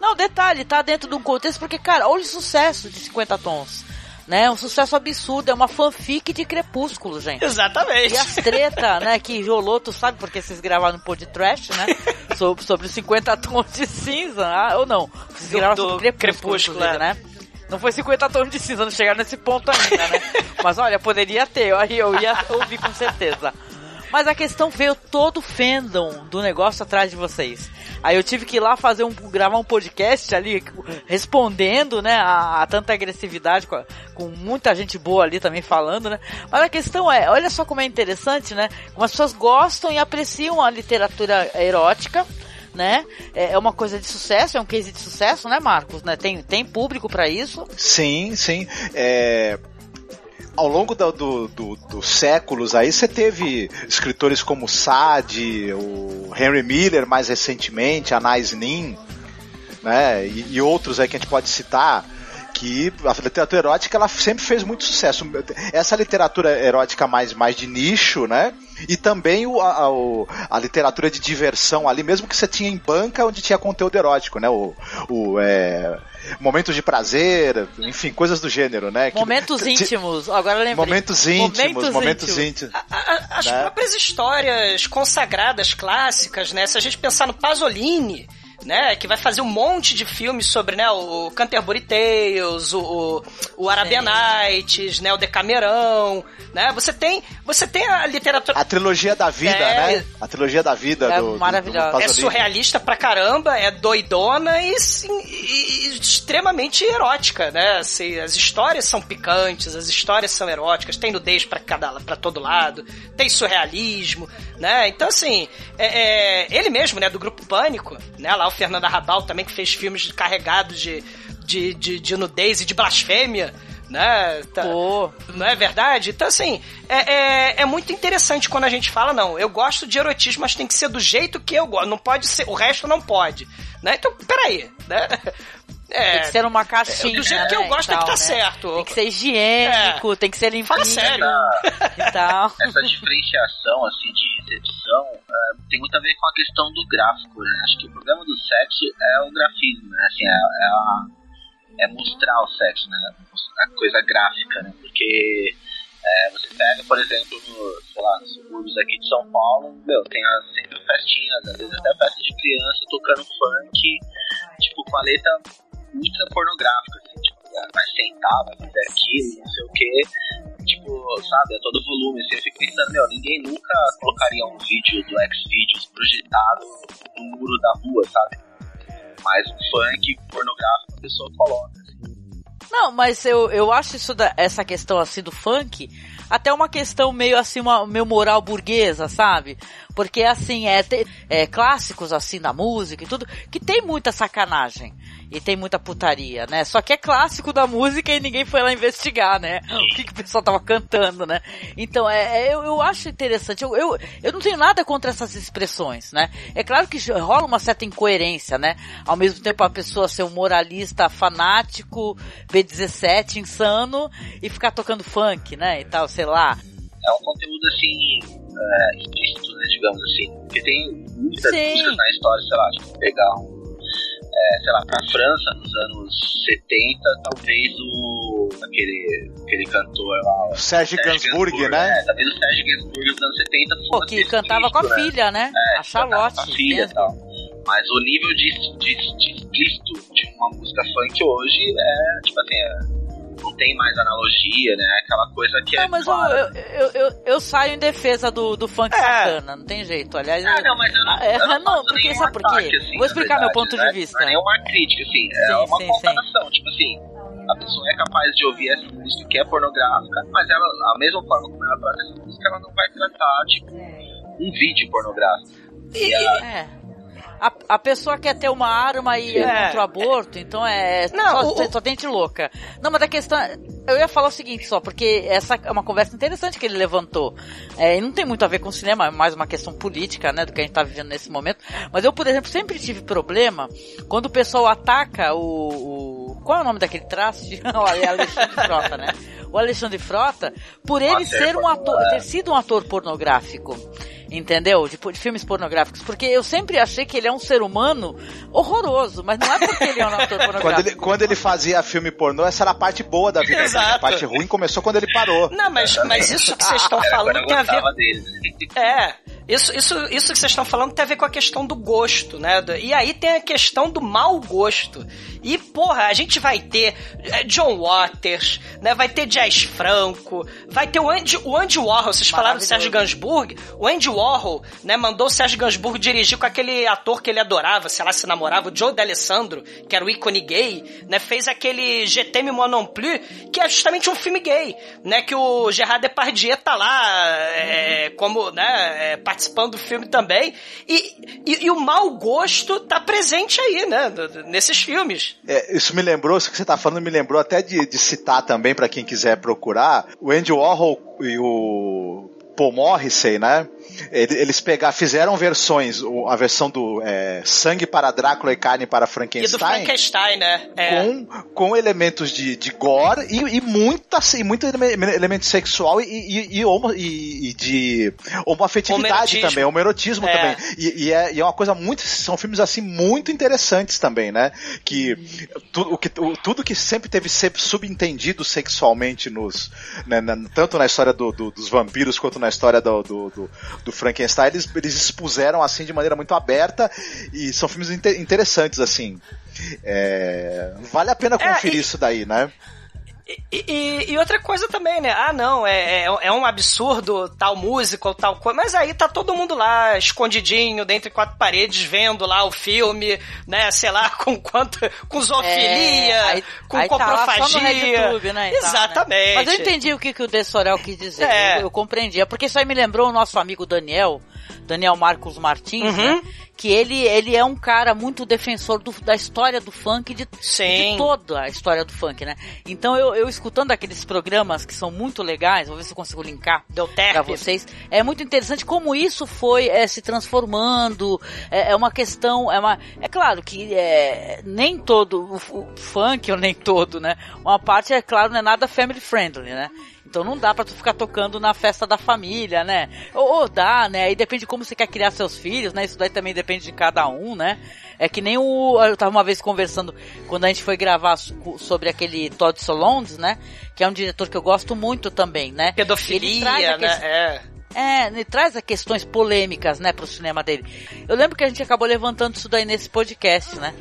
Não, detalhe, tá dentro de um contexto, porque, cara, olha o sucesso de 50 tons né? Um sucesso absurdo, é uma fanfic de Crepúsculo, gente. Exatamente. E as treta, né, que rolou, tu sabe porque vocês gravaram no pod trash, né? (laughs) sobre, sobre os 50 tons de cinza, ah, ou não? Vocês gravaram sobre Crepúsculo, Crepúsculo é. né? Não foi 50 tons de cinza, não chegaram nesse ponto ainda, né? (laughs) Mas olha, poderia ter, aí eu ia ouvir com certeza. Mas a questão veio todo o fandom do negócio atrás de vocês. Aí eu tive que ir lá fazer um, gravar um podcast ali, respondendo, né, a, a tanta agressividade, com, a, com, muita gente boa ali também falando, né. Mas a questão é, olha só como é interessante, né, como as pessoas gostam e apreciam a literatura erótica, né? É, é uma coisa de sucesso, é um case de sucesso, né, Marcos? Né? Tem, tem público para isso? Sim, sim. É, ao longo do, do, do, dos séculos aí você teve escritores como Sade, o Henry Miller mais recentemente, Anais Nin, né, e, e, outros aí que a gente pode citar que a literatura erótica ela sempre fez muito sucesso. Essa literatura erótica mais, mais de nicho, né? E também o, a, o- a literatura de diversão ali, mesmo que você tinha em banca onde tinha conteúdo erótico, né? O, o é, momentos de prazer, enfim, coisas do gênero, né? Que- Momentos ti- íntimos. Agora eu lembrei. Momentos íntimos, momentos, íntimos. A- a- as Né? próprias histórias consagradas, clássicas, né? Se a gente pensar no Pasolini, né? Que vai fazer um monte de filmes sobre, né? O Canterbury Tales, o, o, o Arabian Nights, né? O Decamerão, né? Você tem, você tem a literatura... A trilogia da vida, É. né? A trilogia da vida É do, do- maravilhosa. do É Pasolini. surrealista pra caramba, é doidona e, sim, e- e extremamente erótica, né? Assim, as histórias são picantes, as histórias são eróticas, tem nudez pra, cada, pra todo lado, tem surrealismo, né? Então, assim, é- é, ele mesmo, né, do Grupo Pânico, né? Lá o Fernando Arrabal também, que fez filmes carregados de, de, de, de nudez e de blasfêmia, né? Tá- não é verdade? Então, assim, é, é, é muito interessante quando a gente fala, não, eu gosto de erotismo, mas tem que ser do jeito que eu gosto. Não pode ser, o resto não pode. Né? Então, peraí, né? É, tem que ser numa caixinha. do jeito que né, eu gosto e tem que tal, tá né? certo. Tem que ser higiênico, tem que ser limpinho. Fala sério. E tal. (laughs) essa diferenciação assim de recepção eh, tem muito a ver com a questão do gráfico, né? Acho que o problema do sexo é o grafismo, né? Assim, é, é, a- é mostrar o sexo, né? A coisa gráfica, né? Porque eh, você pega, por exemplo, no, sei lá, nos subúrbios aqui de São Paulo, meu, tem as, sempre festinhas, às vezes até festa de criança tocando funk, tipo, com a letra ultra pornográfica, assim, tipo, vai sentar, vai fazer aquilo, não sei o quê tipo, sabe, a todo volume, assim, eu fico pensando, meu, ninguém nunca colocaria um vídeo do Xvideos projetado no muro da rua, sabe? Mas um funk pornográfico a pessoa coloca, assim. Não, mas eu, eu acho isso da, essa questão assim do funk até uma questão meio assim, uma, meio moral burguesa, sabe? Porque assim, é, é clássicos assim da música e tudo, que tem muita sacanagem. E tem muita putaria, né? Só que é clássico da música e ninguém foi lá investigar, né? (laughs) O que, que o pessoal tava cantando, né? Então, é, é, eu, eu acho interessante. Eu, eu, eu não tenho nada contra essas expressões, né? É claro que rola uma certa incoerência, né? Ao mesmo tempo a pessoa ser um moralista fanático, B17, insano, e ficar tocando funk, né? E tal, sei lá. É um conteúdo, assim, é, explícito, né, digamos assim. Porque tem muitas Sim. músicas na história, sei lá, tipo, pegar um, é, sei lá, pra França, nos anos 70, talvez o, aquele, aquele cantor lá, o Sérgio Gainsbourg, né? É, talvez o Sérgio Gainsbourg nos anos 70 Pô, fosse que cantava com a explícito, né? filha, né? É, a Charlotte. com a filha e mesmo. tal. Mas o nível de, de, de explícito de uma música funk hoje é, tipo assim, é, não tem mais analogia, né? Aquela coisa que é Não, mas eu, clara. eu, eu, eu, eu saio em defesa do, do funk É. sacana, não tem jeito. Aliás, Ah, não, mas eu não, é, eu não, (laughs) não, faço porque sabe por quê? assim, Vou explicar na meu verdade, ponto de né? vista. Não é nenhuma crítica, assim, é Sim, uma sim, constatação. Tipo assim, a pessoa é capaz de ouvir essa música que é pornográfica, mas ela, a mesma forma como ela trata essa música, ela não vai tratar, tipo, um vídeo pornográfico. E a- É. A, a pessoa quer ter uma arma e é É. contra o aborto, então é. Não, só, o- só tem gente louca. Não, mas a questão. Eu ia falar o seguinte só, porque essa é uma conversa interessante que ele levantou. É, e não tem muito a ver com cinema, é mais uma questão política, né, do que a gente tá vivendo nesse momento. Mas eu, por exemplo, sempre tive problema quando o pessoal ataca o. o- qual é o nome daquele traste? (laughs) o Alexandre Frota, né? O Alexandre Frota, por ele ser um ator, pornográfico. ter sido um ator pornográfico. Entendeu? De, de filmes pornográficos. Porque eu sempre achei que ele é um ser humano horroroso, mas não é porque ele é um ator (laughs) pornográfico. Quando ele, quando ele fazia filme pornô, essa era a parte boa da vida dele. Exato. A parte ruim começou quando ele parou. Não, mas, mas isso que vocês estão falando tem a ver dele. É, isso, isso, isso que vocês estão falando tem a ver com a questão do gosto, né? E aí tem a questão do mau gosto. E, porra, a gente vai ter é, John Waters, né? Vai ter Jazz Franco, vai ter o Andy, o Andy Warhol, vocês falaram do Sérgio Gainsbourg, o Andy Warhol, né, mandou o Sérgio Gainsbourg dirigir com aquele ator que ele adorava, sei lá, se namorava, o Joe D'Alessandro, que era o ícone gay, né? Fez aquele GT Moi non plus, que é justamente um filme gay, né? Que o Gerard Depardieu tá lá é, como, né, é, participando do filme também. E, e, e o mau gosto tá presente aí, né? Nesses filmes. É, isso me lembrou, isso que você tá falando me lembrou até de, de citar também pra quem quiser procurar, o Andy Warhol e o Paul Morrissey, né? Ele- eles pegar, fizeram versões, a versão do é, sangue para Drácula e carne para E do Frankenstein. Frankenstein, né? É. Com, com elementos de, de gore e, e muito, assim, muito eleme- elemento sexual e, e, e, homo- e- e de homoafetividade também, homoerotismo É. também. E, e é, e é uma coisa muito. São filmes assim muito interessantes também, né? Que, tu, o que o- tudo que sempre teve ser subentendido sexualmente nos. né, na- tanto na história do- do- dos vampiros quanto na história do, do, do- do Frankenstein, eles, eles expuseram assim de maneira muito aberta e são filmes inte- interessantes, assim. É, vale a pena É, conferir e- isso daí, né? E, e- e outra coisa também, né? Ah, não, é, é, é um absurdo tal música ou tal coisa. Mas aí tá todo mundo lá, escondidinho, dentro de quatro paredes, vendo lá o filme, né? Sei lá, (laughs) com quanto. com zoofilia, É, aí- com aí tá coprofagia. só no RedTube, né, e tal, né? Exatamente. Mas eu entendi o que, que o De Sorel quis dizer. É. Eu, eu compreendia. Porque isso aí me lembrou o nosso amigo Daniel, Daniel Marcos Martins, Uhum. né? Que ele, ele é um cara muito defensor do- da história do funk, de, de toda a história do funk, né? Então eu, eu escutando aqueles programas que são muito legais, vou ver se eu consigo linkar terp. vocês. É muito interessante como isso foi é, se transformando. É, é uma questão, é uma, é claro que é, nem todo o, o funk ou nem todo, né? Uma parte é claro não é nada family friendly, né? Então não dá pra tu ficar tocando na festa da família, né? Ou, ou dá, né? Aí depende de como você quer criar seus filhos, né? Isso daí também depende de cada um, né? É que nem o. Eu tava uma vez conversando quando a gente foi gravar so- sobre aquele Todd Solondz, né? Que é um diretor que eu gosto muito também, né? Pedofilia, aqueles- né? É. é, ele traz as questões polêmicas, né, pro cinema dele. Eu lembro que a gente acabou levantando isso daí nesse podcast, né?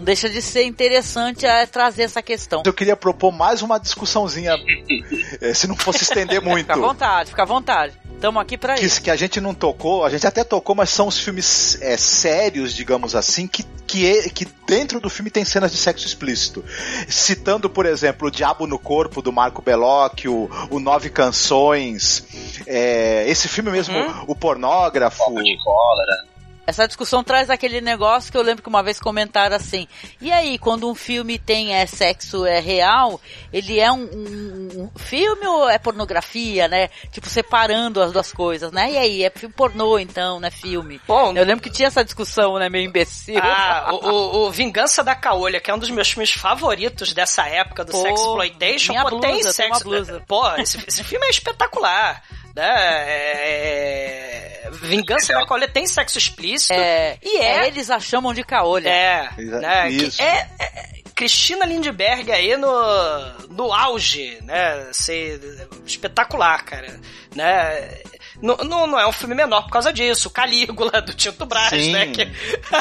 Não deixa de ser interessante é, trazer essa questão. Eu queria propor mais uma discussãozinha, (laughs) eh, se não fosse estender muito. Fica à vontade, fica à vontade. Estamos aqui pra isso. que, que a gente não tocou, a gente até tocou, mas são os filmes é, sérios, digamos assim, que, que, é- que dentro do filme tem cenas de sexo explícito. Citando, por exemplo, O Diabo no Corpo, do Marco Bellocchio, o Nove Canções, é, esse filme mesmo, O Pornógrafo. de cólera. Essa discussão traz aquele negócio que eu lembro que uma vez comentaram assim. E aí, quando um filme tem é, sexo é real, ele é um, um- um filme ou é pornografia, né? Tipo, separando as duas coisas, né? E aí, é filme pornô então, né? Filme. Bom, Eu lembro que tinha essa discussão, né? Meio imbecil. Ah, o, o- Vingança da Caolha, que é um dos meus filmes favoritos dessa época do Pô, Sexploitation. minha Pô, tem blusa, tem sexo. blusa. (laughs) Pô, esse, esse filme é espetacular. Né? É- Vingança da Caolha tem sexo explícito. É, e é. Eles a chamam de caolha. É, né, que isso. é, é- Cristina Lindbergh aí no, no auge, né? Assim, espetacular, cara. Né? Não, não, não é um filme menor por causa disso. Calígula, do Tinto Brás, Sim. né? Que...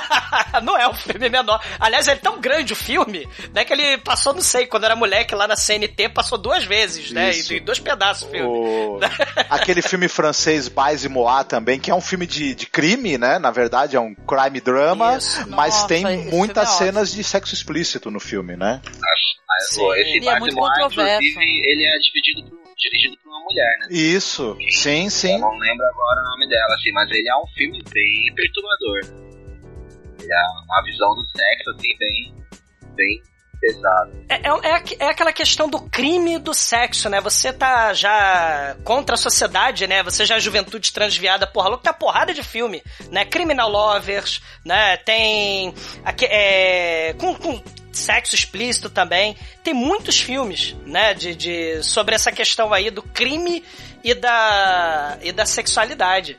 (laughs) não é um filme menor. Aliás, é tão grande o filme, né? Que ele passou, não sei, quando era moleque lá na CNT, passou duas vezes, né? Isso. Em, dois pedaços o filme. O- aquele filme francês Bais e Moá também, que é um filme de, de crime, né? Na verdade, é um crime drama, Isso. mas Nossa, tem esse muitas é cenas de sexo explícito no filme, né? Sim. esse Ele é muito controverso. inclusive, ele é dividido por- dirigido por uma mulher, né? Isso, sim, Eu sim. não lembro agora o nome dela, assim, mas ele é um filme bem perturbador. Ele é uma visão do sexo, assim, bem, bem pesada. É, é, é é aquela questão do crime do sexo, né? Você tá já contra a sociedade, né? Você já é juventude transviada, porra louca, tem uma porrada de filme, né? Criminal Lovers, né? Tem. aque- é, com, com sexo explícito também. Tem muitos filmes, né? De, de, sobre essa questão aí do crime e da, e da sexualidade.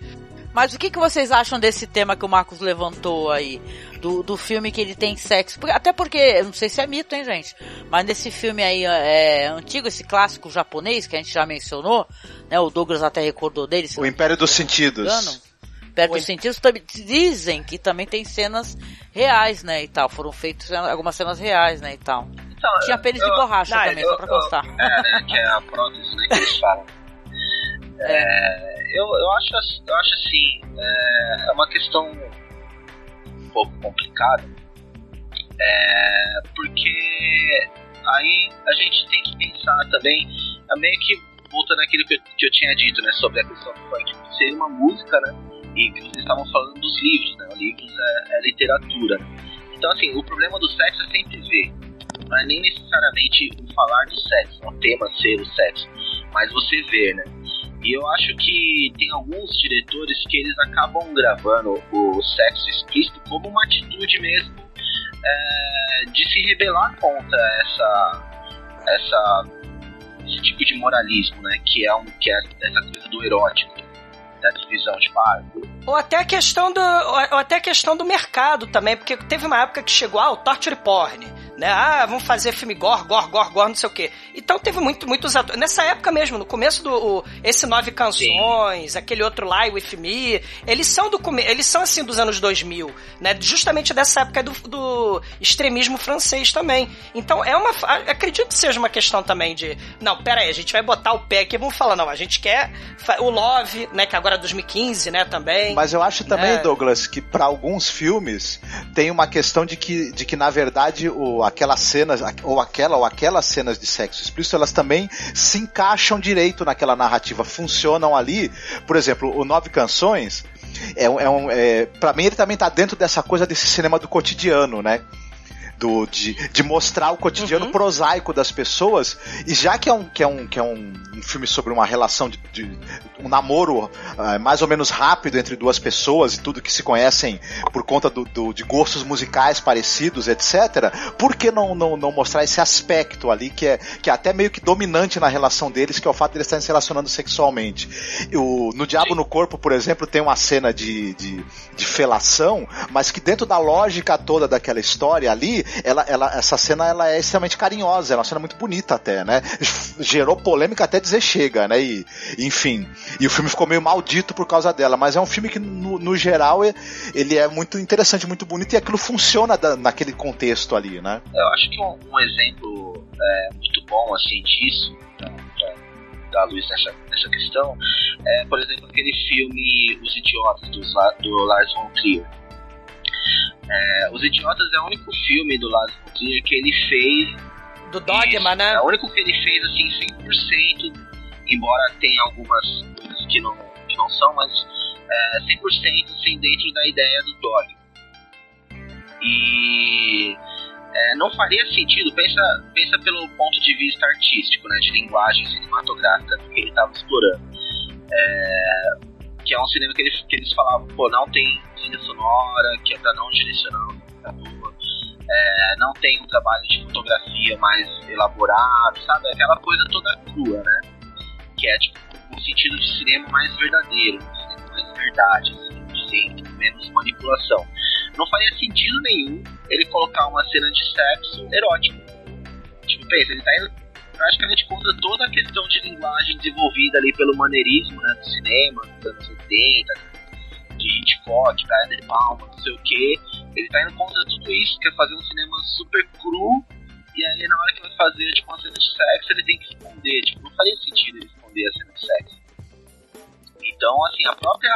Mas o que, que vocês acham desse tema que o Marcos levantou aí? Do, do filme que ele tem sexo? Até porque, eu não sei se é mito, hein, gente? Mas nesse filme aí é, antigo, esse clássico japonês que a gente já mencionou, né? O Douglas até recordou dele. O Império dos. Sentidos. Perto O dos sentidos também dizem que também tem cenas reais, né, e tal. Foram feitas algumas cenas reais, né, e tal. Então, Tinha pênis de borracha não, também, eu- só pra eu- constar. É, né? Que é a prótese, né? Que eles falam. (laughs) É, eu, eu, acho, eu acho assim, é, é uma questão um pouco complicada, é, porque aí a gente tem que pensar também, é meio que voltando naquilo que eu, que eu tinha dito, né, sobre a questão do funk, ser uma música, né, e que vocês estavam falando dos livros, né, livros é, é literatura. Então, assim, o problema do sexo é sempre ver, não é nem necessariamente o falar do sexo, o tema ser o sexo, mas você ver, né. E eu acho que tem alguns diretores que eles acabam gravando o sexo explícito como uma atitude mesmo é, de se rebelar contra essa, essa esse tipo de moralismo, né? Que é um que é essa coisa do erótico, da divisão de par. Ou até a questão do, ou até questão do mercado também, porque teve uma época que chegou ah, o torture porn né? Ah, vamos fazer filme gore, gore, gore, gore, não sei o quê. Então teve muito, muitos atores. Nessa época mesmo, no começo do. O, esse Nove Canções, Sim. aquele outro Lie With Me, eles são do eles são assim dos anos 2000, né? Justamente dessa época do, do extremismo francês também. Então é uma. Acredito que seja uma questão também de. Não, pera aí, a gente vai botar o pé aqui e vamos falar, não, a gente quer o Love, né? Que agora é 2015, né? Também. Mas eu acho também, né? Douglas, que para alguns filmes tem uma questão de que, de que na verdade, o, aquelas cenas, ou aquela ou aquelas cenas de sexo explícito, elas também se encaixam direito naquela narrativa, funcionam ali. Por exemplo, o Nove Canções, é, é um, é, para mim ele também tá dentro dessa coisa desse cinema do cotidiano, né? Do, de, de mostrar o cotidiano uhum. prosaico das pessoas. E já que é um, que é um, que é um, um filme sobre uma relação de, de um namoro uh, mais ou menos rápido entre duas pessoas e tudo que se conhecem por conta do, do, de gostos musicais parecidos, etc. Por que não, não, não mostrar esse aspecto ali que é, que é até meio que dominante na relação deles, que é o fato de eles estarem se relacionando sexualmente? O, no Diabo no Corpo, por exemplo, tem uma cena de, de, de felação, mas que dentro da lógica toda daquela história ali, ela, ela, essa cena ela é extremamente carinhosa, é uma cena muito bonita até, né? (laughs) Gerou polêmica até dizer chega, né? E, enfim, e o filme ficou meio maldito por causa dela, mas é um filme que no, no geral ele é muito interessante, muito bonito e aquilo funciona da, naquele contexto ali, né? Eu acho que um, um exemplo é, muito bom assim disso, né, dar luz nessa, nessa questão, é, por exemplo, aquele filme Os Idiotas, do, do Lars von Trier é, Os Idiotas é o único filme do Lars von Trier que ele fez. Do Dogma, né? É o único que ele fez assim 100%, embora tenha algumas coisas que não, que não são, mas é, 100% assim, dentro da ideia do Dogma. E é, não faria sentido, pensa, pensa pelo ponto de vista artístico, né, de linguagem cinematográfica que ele estava explorando. É, que é um cinema que eles, que eles falavam, pô, não tem trilha sonora, que é pra não direcionar o espectador, é, não tem um trabalho de fotografia mais elaborado, sabe? Aquela coisa toda crua, né? Que é tipo um sentido de cinema mais verdadeiro, mais verdade, assim, sem menos manipulação. Não faria sentido nenhum ele colocar uma cena de sexo erótico. Tipo, pensa, ele tá indo praticamente contra toda a questão de linguagem desenvolvida ali pelo maneirismo né, do cinema, dos anos 80, de Hitchcock, Brian De Palma, não sei o que. Ele tá indo contra tudo isso, quer fazer um cinema super cru, e aí na hora que vai fazer tipo, uma cena de sexo, ele tem que esconder. Tipo, não faria sentido ele esconder a cena de sexo. Então, assim, a própria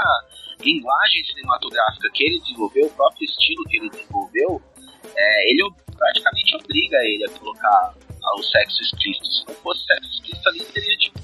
linguagem cinematográfica que ele desenvolveu, o próprio estilo que ele desenvolveu, é, ele praticamente obriga ele a colocar o sexo explícito. Se não fosse sexo explícito ali, seria tipo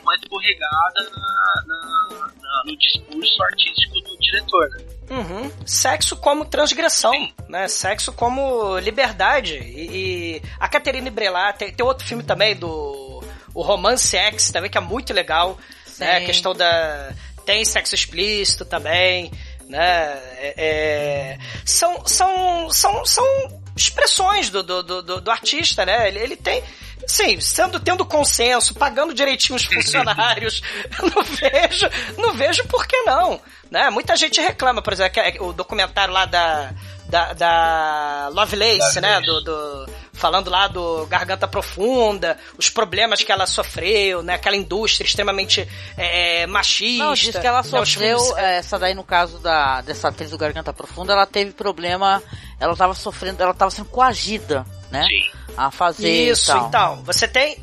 uma escorregada na, na, na, no discurso artístico do diretor, né? Uhum. Sexo como transgressão, Sim. né? Sexo como liberdade. E, e a Catherine Brelat tem, tem, outro filme também do o Romance X também que é muito legal, né? A questão da tem sexo explícito também, né? É, é, são, são, são, são expressões do, do, do, do artista, né? Ele, ele tem. Sim, sendo tendo consenso, pagando direitinho os (laughs) funcionários, não vejo, não vejo por que não, né? Muita gente reclama, por exemplo, o documentário lá da da, da Lovelace, né? Do, do, falando lá do Garganta Profunda, os problemas que ela sofreu, né? Aquela indústria extremamente é, machista. Não, diz que ela né, sofreu, filmes... É, essa daí no caso da, dessa atriz do Garganta Profunda, ela teve problema, ela estava sofrendo, ela estava sendo coagida, né? Sim. A fazer Isso, então. Você tem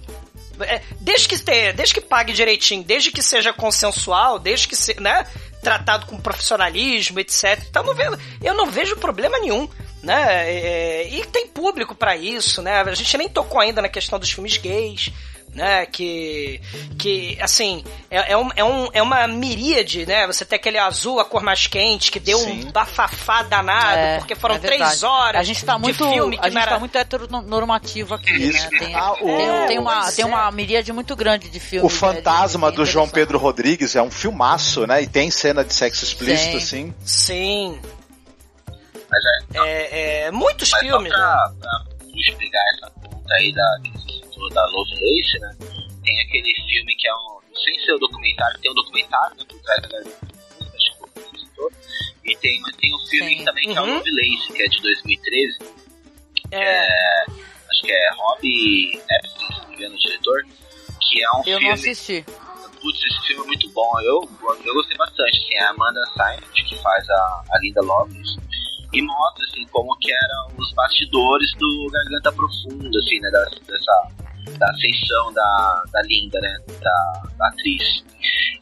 é, desde que tenha, desde que pague direitinho, desde que seja consensual, desde que se, né, tratado com profissionalismo, etc. Então não vejo, eu não vejo problema nenhum. Né? É, e tem público para isso, né? A gente nem tocou ainda na questão dos filmes gays, né? Que, que assim, é, é, um, é, um, é uma miríade, né? Você tem aquele azul, a cor mais quente, que deu Sim. um bafafá danado, É, porque foram é três horas A gente tá muito, de filme que a gente não era... tá muito heteronormativo aqui, Isso. né? Tem, Ah, o- tem, tem uma, tem é. uma miríade muito grande de filmes. O Fantasma né, de- do de João. Pedro Rodrigues é um filmaço, né? E tem cena de sexo explícito, Sim. assim. Sim, Mas é, é, é, muitos mas filmes, só né? pra, pra pegar essa ponta aí da, que citou da Lovelace, né? Tem aquele filme que é um. Sem ser o documentário, tem um documentário, né? Por trás da. E tem, mas tem um filme Sim. também que é o Uhum. Lovelace, que é de 2013. É, Acho que é Rob Epstein, se não me engano, o diretor. Que é um Eu não filme. assisti. Putz, esse filme é muito bom. Eu, eu gostei bastante. Assim, é a Amanda Seyfried que faz a, a Linda Lovelace e mostra assim como que eram os bastidores do Garganta Profunda, assim, né, dessa da ascensão da, da Linda, né, da, da atriz.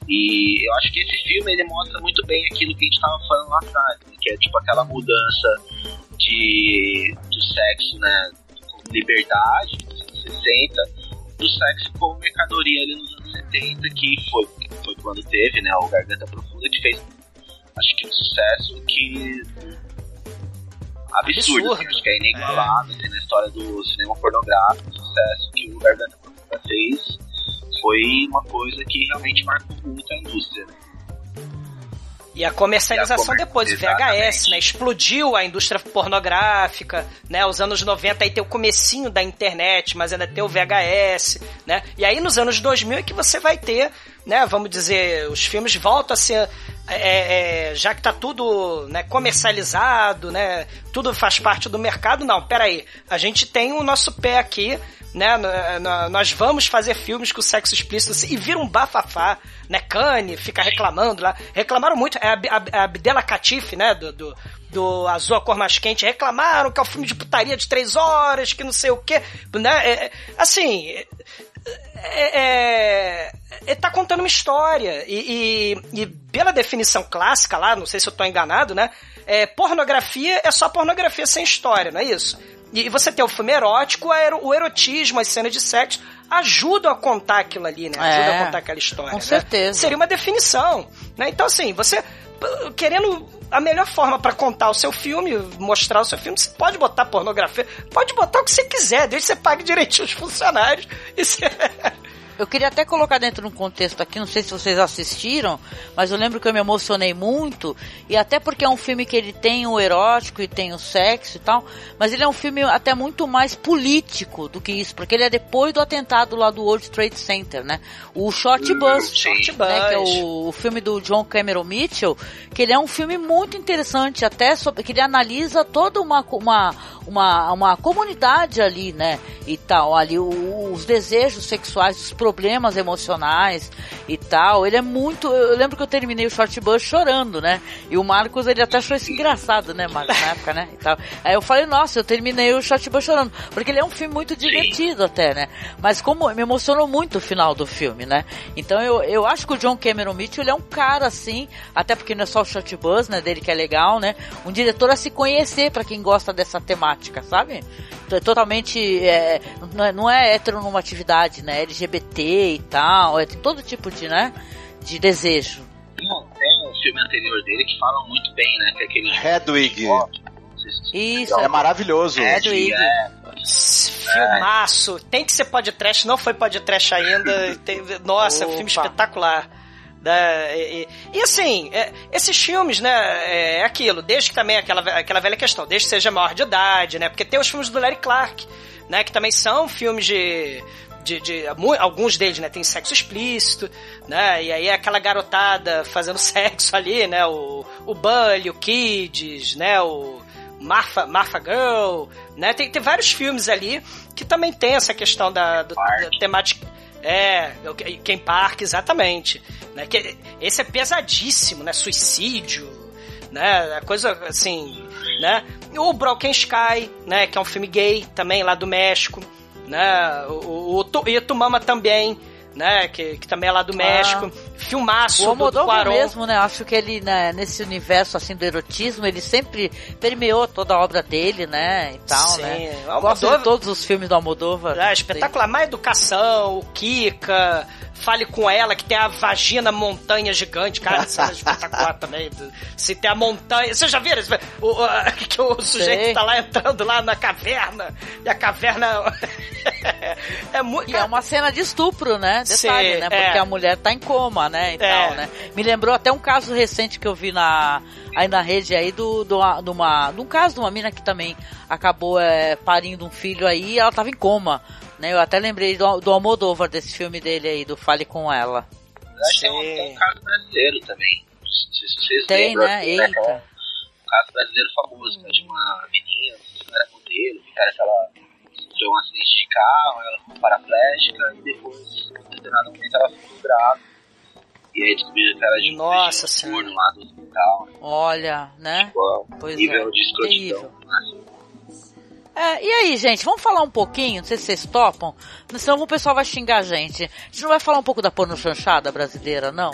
E eu acho que esse filme ele mostra muito bem aquilo que a gente tava falando lá atrás, né, que é tipo aquela mudança de do sexo, né, liberdade nos anos 60, do sexo como mercadoria ali nos anos 70, que foi, foi quando teve, né, o Garganta Profunda, que fez acho que um sucesso que absurdo, Absurdo. assim, acho que é inigualável assim, na história do cinema pornográfico, que o Garganta Profunda fez foi uma coisa que realmente marcou muito a indústria. Né? E a comercialização E a comer- depois, o VHS, Exatamente. né? Explodiu a indústria pornográfica, né? Os anos 90 aí tem o comecinho da internet, mas ainda tem o VHS, né? E aí nos anos 2000 é que você vai ter, né? Vamos dizer, os filmes voltam a ser... é, é, já que tá tudo né, comercializado, né? Tudo faz parte do mercado, não, peraí. A gente tem o nosso pé aqui, né? n- Nós vamos fazer filmes com sexo explícito e vira um bafafá, né? Kanye fica reclamando lá. Reclamaram muito. É a, Ab- a, a Abdela Catife, né? Do, do, do Azul a Cor Mais Quente. Reclamaram que é um filme de putaria de três horas, que não sei o quê. Né? É, é, assim. é- é, é, é, tá contando uma história. E, e- e pela definição clássica lá, não sei se eu tô enganado, né? É, pornografia é só pornografia sem história, não é isso? E você tem o filme erótico, o erotismo, as cenas de sexo ajudam a contar aquilo ali, né? Ajudam É, a contar aquela história. com né? certeza. Seria uma definição, né? Então, assim, você querendo a melhor forma pra contar o seu filme, mostrar o seu filme, você pode botar pornografia, pode botar o que você quiser, desde que você pague direitinho os funcionários. E (laughs) você... Eu queria até colocar dentro de um contexto aqui, não sei se vocês assistiram, mas eu lembro que eu me emocionei muito, e até porque é um filme que ele tem o erótico e tem o sexo e tal, mas ele é um filme até muito mais político do que isso, porque ele é depois do atentado lá do World Trade Center, né? O Short Bus, Short né, que é Bus. o, o filme do John Cameron Mitchell, que ele é um filme muito interessante, até sobre, que ele analisa toda uma, uma, uma, uma comunidade ali, né, e tal, ali o- os desejos sexuais, os problemas emocionais e tal. Ele é muito, eu lembro que eu terminei o Short Bus chorando, né? E o Marcos ele até achou isso engraçado, né, Marcos, na época, né? E tal. Aí eu falei, nossa, eu terminei o Short Bus chorando, porque ele é um filme muito divertido até, né? Mas como me emocionou muito o final do filme, né? Então eu, eu acho que o John Cameron Mitchell ele é um cara assim, até porque não é só o Short Bus, né, dele que é legal, né? Um diretor a se conhecer para quem gosta dessa temática, sabe? É totalmente é, não é, não é heteronormatividade, né? LGBT e tal, é tem todo tipo de, né, de desejo. Tem um, tem um filme anterior dele que falam muito bem, né? Que é aquele. Hedwig. Não Isso, É maravilhoso. É do Iggy. É, Filmaço. Tem que ser podcast, não foi podcast ainda. Tem- nossa, Opa. filme espetacular. Da- e, e- e assim, é, esses filmes, né, é, é aquilo, desde que também é aquela, aquela velha questão, desde que seja maior de idade, né, porque tem os filmes do Larry Clark, né, que também são filmes de, de, de- alguns deles, né, tem sexo explícito, né, e aí é aquela garotada fazendo (laughs) sexo ali, né, o, o Bully, o Kids, né, o Marfa, Marfa Girl, né, tem, tem vários filmes ali que também tem essa questão da, do- da temática é, Ken Park, exatamente. Né? Que, esse é pesadíssimo, né? Suicídio, né? A coisa assim, né? O Broken Sky, né? Que é um filme gay também lá do México, né? O, o, o também, né? Que, que também é lá do México. Filmaço O do, do Almodóvar Cuarón. mesmo, né? Acho que ele, né, nesse universo, assim, do erotismo, ele sempre permeou toda a obra dele, né? E tal, Sim, né? o Gosto Almodóvar- de todos os filmes do Almodóvar. É, espetacular. Mais educação, o Kika, fale com ela, que tem a vagina montanha gigante. Cara, isso é (laughs) espetacular também. Se tem a montanha. Vocês já viram? O, o- que o sujeito Sei. tá lá entrando lá na caverna, e a caverna. (laughs) é muito. E é uma cena de estupro, né? Detalhe, Sim, né? é. Porque a mulher tá em coma, né? E É. tal, né? Me lembrou até um caso recente que eu vi na, aí na rede aí do, do, uma, de um caso de uma mina que também acabou é, parindo um filho aí e ela tava em coma. Né? Eu até lembrei do, do Almodóvar, desse filme dele aí, do Fale Com Ela. Tem um, tem um caso brasileiro também. Se vocês Tem, lembram. né? né, Eita. Um caso brasileiro famoso, que é de uma menina, ela era modelo, que era que ela sofreu um acidente de carro, ela ficou paraplégica e depois, em determinado momento, ela ficou grávida. E aí descobriram que era de Nossa um turno lá do hospital. Olha, né? Tipo, Pois nível é, de escrotidão. terrível. Assim. É, e aí, gente, vamos falar um pouquinho, não sei se vocês topam, senão o pessoal vai xingar a gente. A gente não vai falar um pouco da porno chanchada brasileira, não?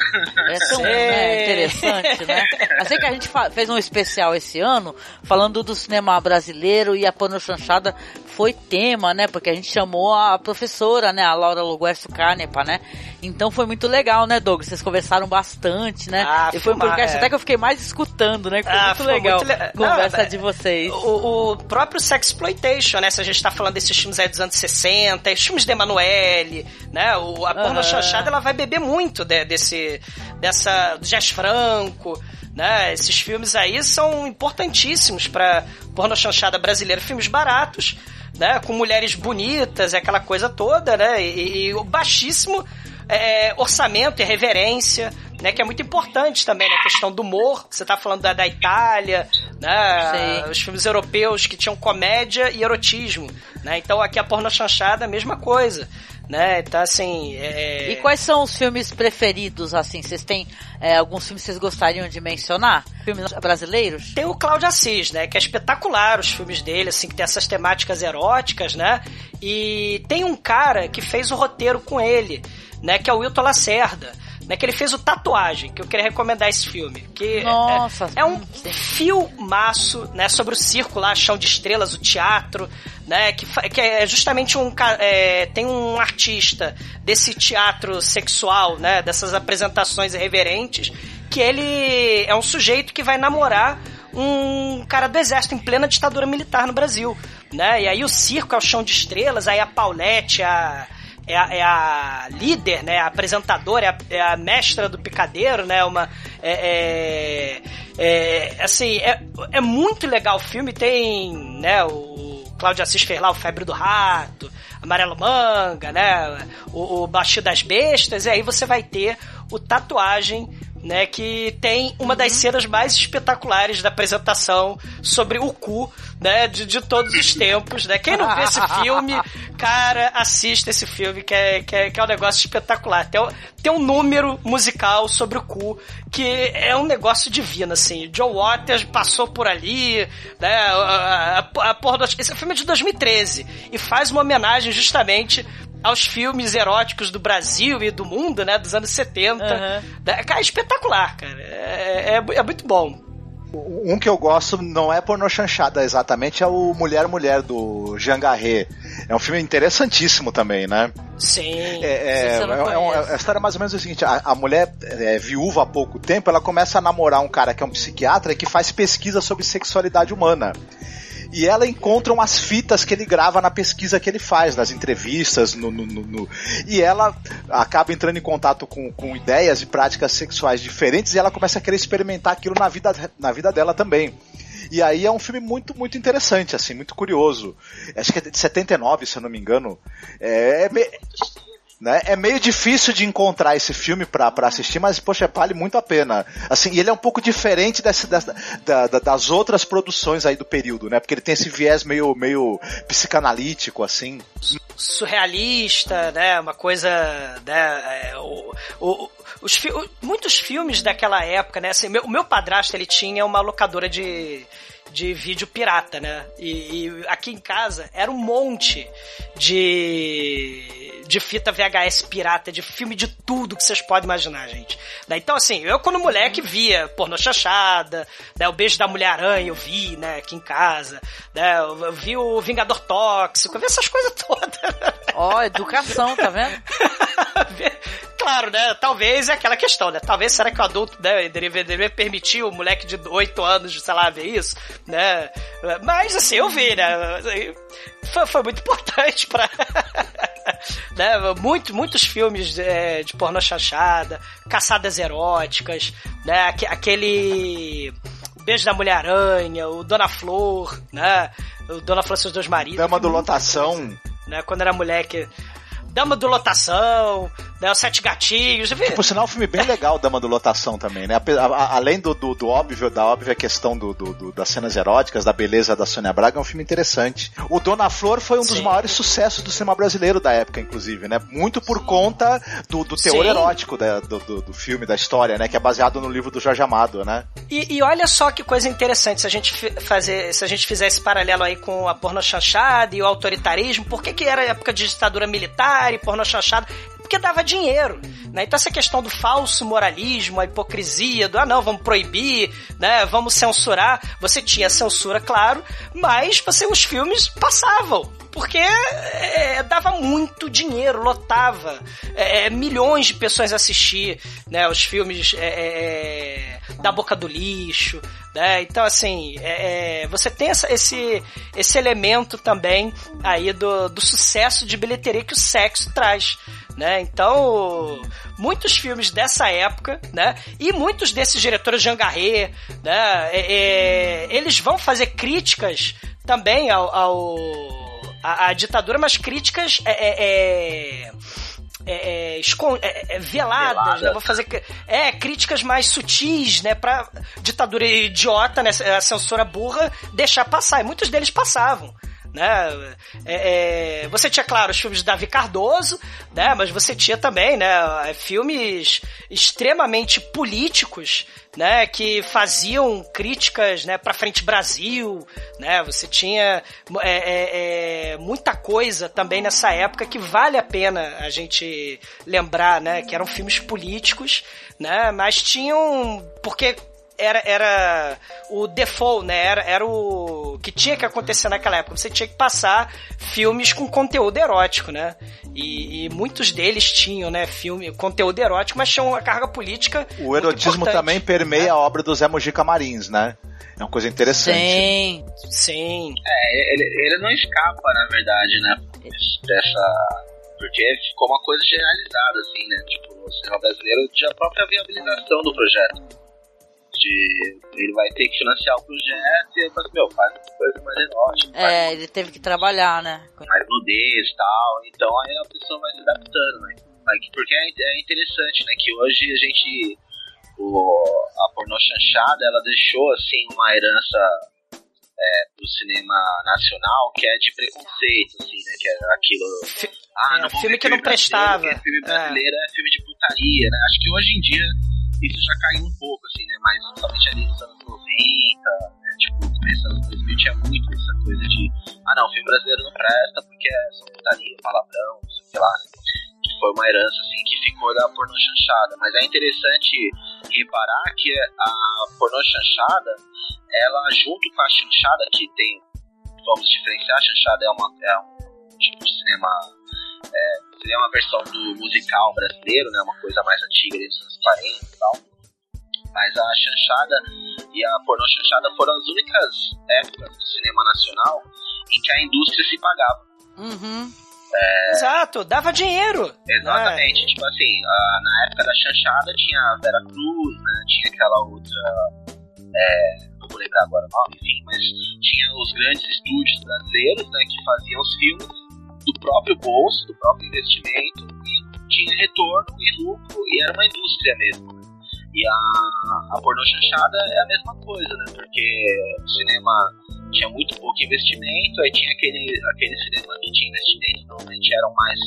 É tão (laughs) né, interessante, né? Eu sei que a gente fez um especial esse ano, falando do cinema brasileiro e a porno chanchada foi tema, né? Porque a gente chamou a professora, né? A Laura Loguercio Canepa, né? Então foi muito legal, né, Douglas? Vocês conversaram bastante, né? Ah, e foi um podcast é. até que eu fiquei mais escutando, né? Que foi Ah, muito foi legal muito le- a conversa Não, é- de vocês. O, o próprio Sexploitation, né? Se a gente tá falando desses filmes aí dos anos 60, os filmes de Emanuele, né? O, a porno chanchada, ela vai beber muito de- desse, dessa, do Jazz Franco, né? Esses filmes aí são importantíssimos pra porno chanchada brasileira. Filmes baratos, né? Com mulheres bonitas, aquela coisa toda, né? E, e o baixíssimo é, orçamento e reverência, né? Que é muito importante também, né? A questão do humor, você tá falando da, da Itália, né? Sim. Os filmes europeus que tinham comédia e erotismo, né? Então aqui a porno chanchada, a mesma coisa, né? Então assim... É... E quais são os filmes preferidos, assim? Vocês têm é, alguns filmes que vocês gostariam de mencionar? Filmes brasileiros? Tem o Cláudio Assis, né? Que é espetacular os filmes dele, assim, que tem essas temáticas eróticas, né? E tem um cara que fez o roteiro com ele, né? Que é o Wilton Lacerda. Né, que ele fez o Tatuagem, que eu queria recomendar esse filme. Que é- Nossa, é, é um sim. filmaço, né, sobre o circo lá, Chão de Estrelas, o teatro, né, que, que é justamente um é, tem um artista desse teatro sexual, né, dessas apresentações irreverentes, que ele é um sujeito que vai namorar um cara do exército em plena ditadura militar no Brasil, né, e aí o circo é o Chão de Estrelas, aí a Paulette, a é a, é a líder, né? A apresentadora, é a, é a mestra do picadeiro, né? Uma. É, é, é, assim, é, é muito legal o filme. Tem, né? O Cláudio Assis fez lá o Febre do Rato, Amarelo Manga, né? O, o Baixo das Bestas. E aí você vai ter o Tatuagem, né? Que tem uma das cenas mais espetaculares da apresentação sobre o cu, né? De, de todos os tempos, né? Quem não vê esse (laughs) filme, cara, assista esse filme, que é, que é, que é um negócio espetacular. Tem, um- tem um número musical sobre o cu, que é um negócio divino, assim. John Waters passou por ali, né? A, a, a porra do... Esse filme é de 2013 e faz uma homenagem justamente aos filmes eróticos do Brasil e do mundo, né? Dos anos 70. Aham. Né, Cara, é espetacular, cara. É, é, é muito bom. Um que eu gosto não é pornô chanchada exatamente, é o Mulher Mulher do Jean Garret. É um filme interessantíssimo também, né? Sim. É, é, é- é um- a história é mais ou menos o seguinte: a, a mulher é viúva há pouco tempo, ela começa a namorar um cara que é um psiquiatra e que faz pesquisa sobre sexualidade humana. E ela encontra umas fitas que ele grava na pesquisa que ele faz, nas entrevistas, no, no- no- no- e ela acaba entrando em contato com, com ideias e práticas sexuais diferentes e ela começa a querer experimentar aquilo na vida, na vida dela também. E aí é um filme muito, muito interessante, assim, muito curioso. Acho que é de 79, se eu não me engano. É, é né? É meio difícil de encontrar esse filme pra, pra assistir, mas, poxa, vale muito a pena. Assim, e ele é um pouco diferente desse, dessa- da- da- das outras produções aí do período, né? Porque ele tem esse viés meio, meio psicanalítico, assim. surrealista, né? Uma coisa, né? é, o, o- os, fi- muitos filmes daquela época, né? Assim, meu, o meu padrasto ele tinha uma locadora de de vídeo pirata, né? E, e aqui em casa era um monte de de fita VHS pirata, de filme de tudo que vocês podem imaginar, gente. Então, assim, eu quando moleque via pornô chachada, né? O Beijo da Mulher-Aranha eu vi, né, aqui em casa, né? Eu vi o Vingador Tóxico, eu vi essas coisas (laughs) todas. Ó, oh, educação, tá vendo? (laughs) claro, né? Talvez é aquela questão, né? Talvez será que o adulto né, deveria, deveria permitir o moleque de 8 anos, sei lá, ver isso, né? Mas assim, eu vi, né? Foi, foi muito (laughs) importante para (laughs) né? Muito, muitos filmes é, de pornô chachada, caçadas eróticas, né? Aquele Beijo da Mulher-Aranha, o Dona Flor, né? O Dona Flor e seus dois maridos. Dama do Lotação. Né? Quando era moleque. Dama do Lotação, né? Os Sete Gatinhos. Por sinal, um filme bem legal, Dama do Lotação também, né? Além do, do, do óbvio, da óbvia questão do, do, das cenas eróticas, da beleza da Sônia Braga, é um filme interessante. O Dona Flor foi um Sim. dos maiores sucessos do cinema brasileiro da época, inclusive, né? Muito por conta do, do teor Sim. erótico da, do, do, do, filme, da história, né? Que é baseado no livro do Jorge Amado, né? E, e olha só que coisa interessante, se a gente fazer, se a gente fizer esse paralelo aí com a porno chanchada e o autoritarismo, por que que era época de ditadura militar e porno chanchada? porque dava dinheiro. Né? Então essa questão do falso moralismo, a hipocrisia, do ah não, vamos proibir, né? Vamos censurar. Você tinha censura, claro, mas você, os filmes passavam porque é, dava muito dinheiro, lotava é, milhões de pessoas assistir né, os filmes é, da boca do lixo, né? Então assim você tem essa, esse esse elemento também aí do, do sucesso de bilheteria que o sexo traz né? Então, muitos filmes dessa época, né? E muitos desses diretores Jean Garret, né? É, é, eles vão fazer críticas também ao, ao a, a, ditadura, mas críticas é, é, é, é, é, veladas, Velada. né? Vou fazer é críticas mais sutis, né? Pra ditadura idiota, né? A censura burra deixar passar. E muitos deles passavam né? É, é, você tinha, claro, os filmes de Davi Cardoso, né? Mas você tinha também, né? Filmes extremamente políticos, né? Que faziam críticas, né? Para frente Brasil, né? Você tinha é, é, é, muita coisa também nessa época que vale a pena a gente lembrar, né? Que eram filmes políticos, né? Mas tinham porque era, era o default, né? Era, era o que tinha que acontecer naquela época. Você tinha que passar filmes com conteúdo erótico, né? E, e muitos deles tinham, né, filme, conteúdo erótico, mas tinham uma carga política. O erotismo também permeia né? a obra do Zé Mojica Marins, né? É uma coisa interessante. Sim, sim. É, ele, ele não escapa, na verdade, né? Dessa. Porque ficou uma coisa generalizada, assim, né? Tipo, no cinema brasileiro, já a própria viabilização do projeto de ele vai ter que financiar o projeto e fala assim, meu, faz uma coisa mais erótica. É, ele teve que trabalhar, né? Mais nudez e tal, então aí a pessoa vai se adaptando, né? Porque é, é interessante, né, que hoje a gente, o, a pornô chanchada, ela deixou, assim, uma herança é, pro cinema nacional que é de preconceito, assim, né? Que é aquilo. Ah, não é, filme que não prestava. Filme brasileiro é. é filme de putaria, né? Acho que hoje em dia isso já caiu um pouco, assim, né? Mas somente ali nos anos 90, né? tipo, dos anos 2000 tinha muito essa coisa de ah não, filme brasileiro não presta porque é só palavrão, não sei o que lá, né? Que foi uma herança, assim, que ficou da pornô chanchada. Mas é interessante reparar que a pornô chanchada, ela junto com a chanchada que tem, vamos diferenciar, a chanchada é, uma, é um tipo de cinema é, seria uma versão do musical brasileiro, né? Uma coisa mais antiga, dos anos 40 e tal. Mas a chanchada e a pornô chanchada foram as únicas épocas do cinema nacional em que a indústria se pagava. Uhum. É... Exato, dava dinheiro. Exatamente. Né? Tipo assim, a, na época da chanchada tinha a Vera Cruz, né? Tinha aquela outra. É, não vou lembrar agora o nome, enfim, mas tinha os grandes estúdios brasileiros, né? Que faziam os filmes do próprio bolso, do próprio investimento, e tinha retorno e lucro, e era uma indústria mesmo. Né? E a, a pornô chanchada é a mesma coisa, né? Porque o cinema tinha muito pouco investimento, aí tinha aquele, aquele cinema que tinha investimento, normalmente eram mais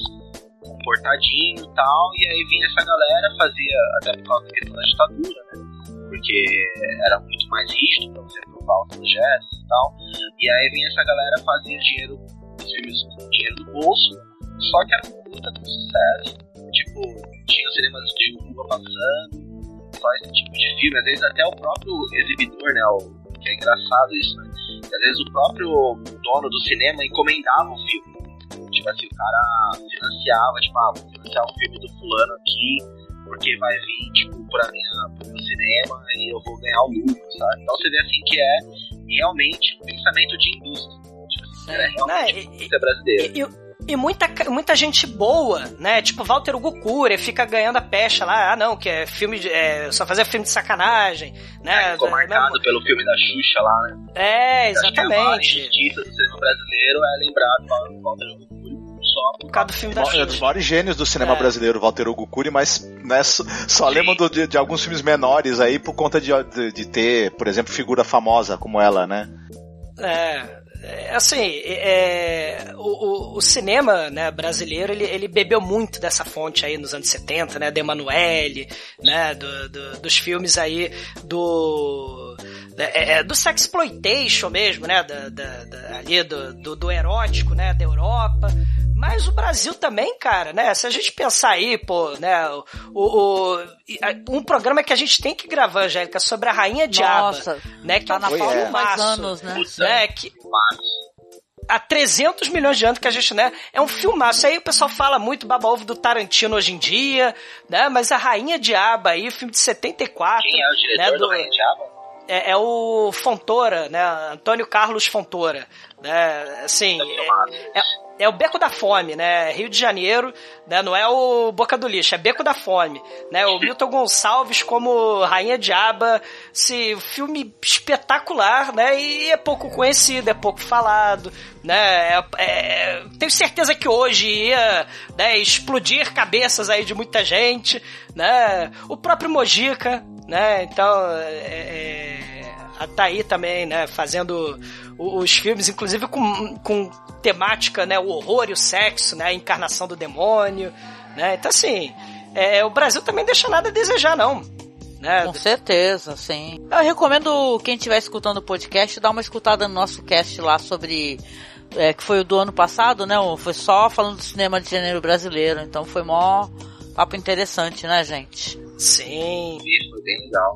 comportadinho e tal, e aí vinha essa galera, fazia, até por causa da questão da ditadura, né? Porque era muito mais rígido pra você provar os projetos e tal. E aí vinha essa galera, fazia dinheiro filmes com dinheiro do bolso Só que era um puta de um sucesso. Tipo, tinha cinemas de rua passando, só esse tipo de filme. Às vezes até o próprio exibidor, né? O, que é engraçado isso, né? Às vezes o próprio dono do cinema encomendava o filme. Tipo assim, o cara financiava, tipo, ah, vou financiar o filme do fulano aqui, porque vai vir, tipo, pra minha, pro meu cinema e eu vou ganhar o lucro, sabe? Então você vê assim que é realmente um pensamento de indústria. Assim, é realmente Não, e- indústria brasileira. E, e muita, muita gente boa, né? Tipo Walter Hugo Cury fica ganhando a pecha lá, ah não, que é filme de, é, só fazer filme de sacanagem, né? Ficou marcado pelo filme da Xuxa lá, né? É, Acho que a maior exatamente. injustiça do cinema brasileiro é lembrado do Walter Hugo Cury só Por causa do filme da É um dos Xuxa. maiores gênios do cinema É. brasileiro, Walter Hugo Cury, mas né, só, só lembro do- de, de alguns filmes menores aí por conta de, de, de ter, por exemplo, figura famosa como ela, né? É, é, assim, é, o, o- cinema né, brasileiro, ele, ele bebeu muito dessa fonte aí nos anos 70, né, da Emanuele, né, do, do- dos filmes aí do... É, é, do sexploitation mesmo, né, da, da- da- ali do, do, do erótico, né, da Europa, mas o Brasil também, cara, né? Se a gente pensar aí, pô, né? O, o- um programa que a gente tem que gravar, Angélica, sobre a Rainha Diaba, Nossa, né? Que tá é um na Foi, pauta é. anos, né? né? Que há 300 milhões de anos que a gente, né? É um filmaço. Aí o pessoal fala muito baba-ovo do Tarantino hoje em dia, né? Mas a Rainha Diaba aí, filme de 74. quem é o diretor né, do do- Rainha Diaba? É, é o Fontoura, né? Antônio Carlos Fontoura, né? Assim, é, é- é o Beco da Fome, né? Rio de Janeiro, né? Não é o Boca do Lixo, é Beco da Fome, né? O Milton Gonçalves como Rainha Diaba, esse filme espetacular, né? E é pouco conhecido, é pouco falado, né? É- é- tenho certeza que hoje ia né, explodir cabeças aí de muita gente, né? O próprio Mojica, né? Então, é, é, tá aí também, né? Fazendo os filmes, inclusive com, com temática, né? O horror e o sexo, né? A encarnação do demônio, né? Então, assim, é, o Brasil também deixa nada a desejar, não. Né? Com certeza, sim. Eu recomendo quem estiver escutando o podcast dar uma escutada no nosso cast lá sobre. é, que foi o do ano passado, né? Foi só falando do cinema de gênero brasileiro. Então foi mó papo interessante, né, gente? Sim. Isso foi bem legal.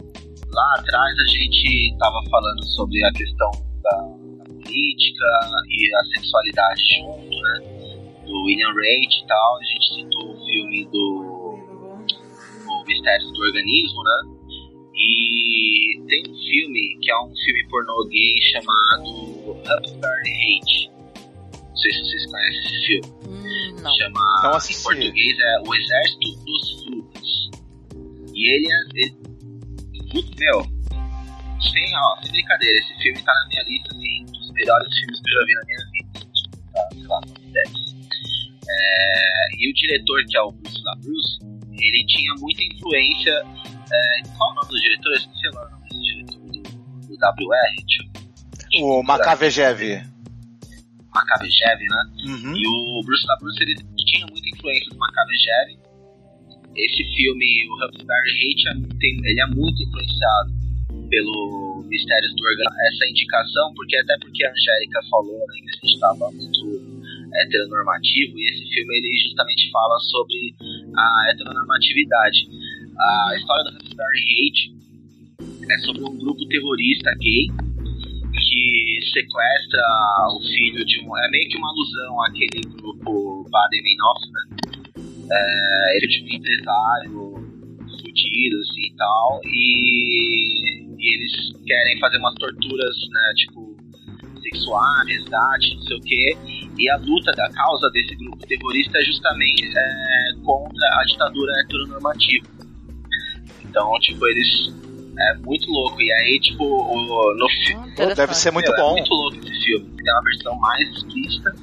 Lá atrás a gente tava falando sobre a questão da, política e a sexualidade junto, né? Do William Rate e tal. A gente citou o filme do o Mistérios do Organismo, né? E tem um filme que é um filme pornô gay chamado Upstart Hate. Não sei se vocês conhecem esse filme. Hum, não. Chama, Não em português é O Exército dos Frutos. E ele é. Ele, meu, sem, ó, sem brincadeira, esse filme tá na minha lista assim, dos melhores filmes que eu já vi na minha vida. Tá, sei lá, top 10. É, e o diretor, que é o Bruce LaBruce, ele tinha muita influência. É, qual é o nome do diretor? Eu esqueci lá o nome do diretor do, do WR. Eu- O Makavejev. Makavejev, né? Uhum. E o Bruce LaBruce ele tinha muita influência do Makavejev. Esse filme, o Upstart Hate, é- tem- ele é muito influenciado pelo Mistérios do Organismo. Essa indicação, porque até porque a Angélica falou né, que a gente estava muito heteronormativo, e esse filme ele justamente fala sobre a heteronormatividade. A história do Upstart Hate é sobre um grupo terrorista gay que sequestra o filho de um. É meio que uma alusão àquele grupo Baden-Meinhof, né? É, ele é de um empresário fudido, assim e tal, e, e eles querem fazer umas torturas, né? Tipo, sexuais, resgate, não sei o quê. E a luta da causa desse grupo terrorista é justamente é, contra a ditadura heteronormativa. Então, tipo, eles. É muito louco. E aí, tipo, o- no filme. Pô, deve ser muito É bom. muito louco esse filme. Tem uma versão mais explícita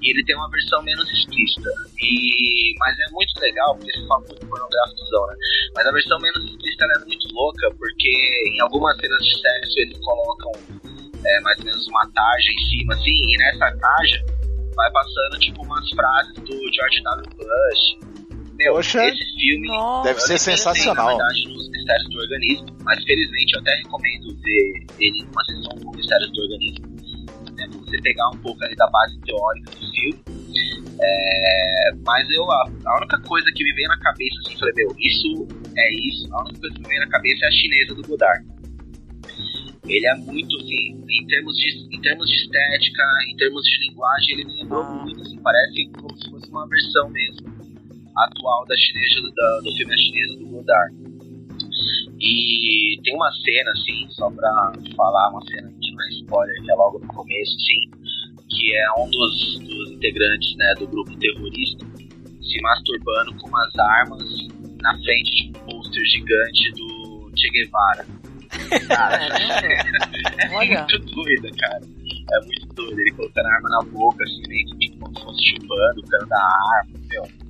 e ele tem uma versão menos explícita. E, mas é muito legal, porque você fala muito pornográficozão, né? Mas a versão menos explícita ela é muito louca, porque em algumas cenas de sexo eles colocam é, mais ou menos uma tarja em cima, assim, e nessa tarja vai passando tipo umas frases do George W. Bush. Meu, Poxa. esse filme Nossa. Deve ser pensei, sensacional. Nos mistérios do organismo, mas felizmente eu até recomendo ver ele numa sessão com mistérios do organismo. Né, pra você pegar um pouco ali da base teórica do filme É, mas eu, a, a única coisa que me veio na cabeça, assim, falei, meu, isso é isso. A única coisa que me veio na cabeça é a chinesa do Godard. Ele é muito, assim, em termos de, em termos de estética, em termos de linguagem, ele me lembrou muito, assim, parece como se fosse uma versão mesmo atual da chinesa, da, do filme A Chinesa do Godard. E tem uma cena, assim, só pra falar, uma cena que não é spoiler, que é logo no começo, assim, que é um dos, dos integrantes né, do grupo terrorista se masturbando com umas armas na frente de um pôster gigante do Che Guevara. Cara, (laughs) é muito doida, cara. É muito doido. Ele colocando a arma na boca, assim, meio que tipo, como se fosse chupando o cano da arma, meu.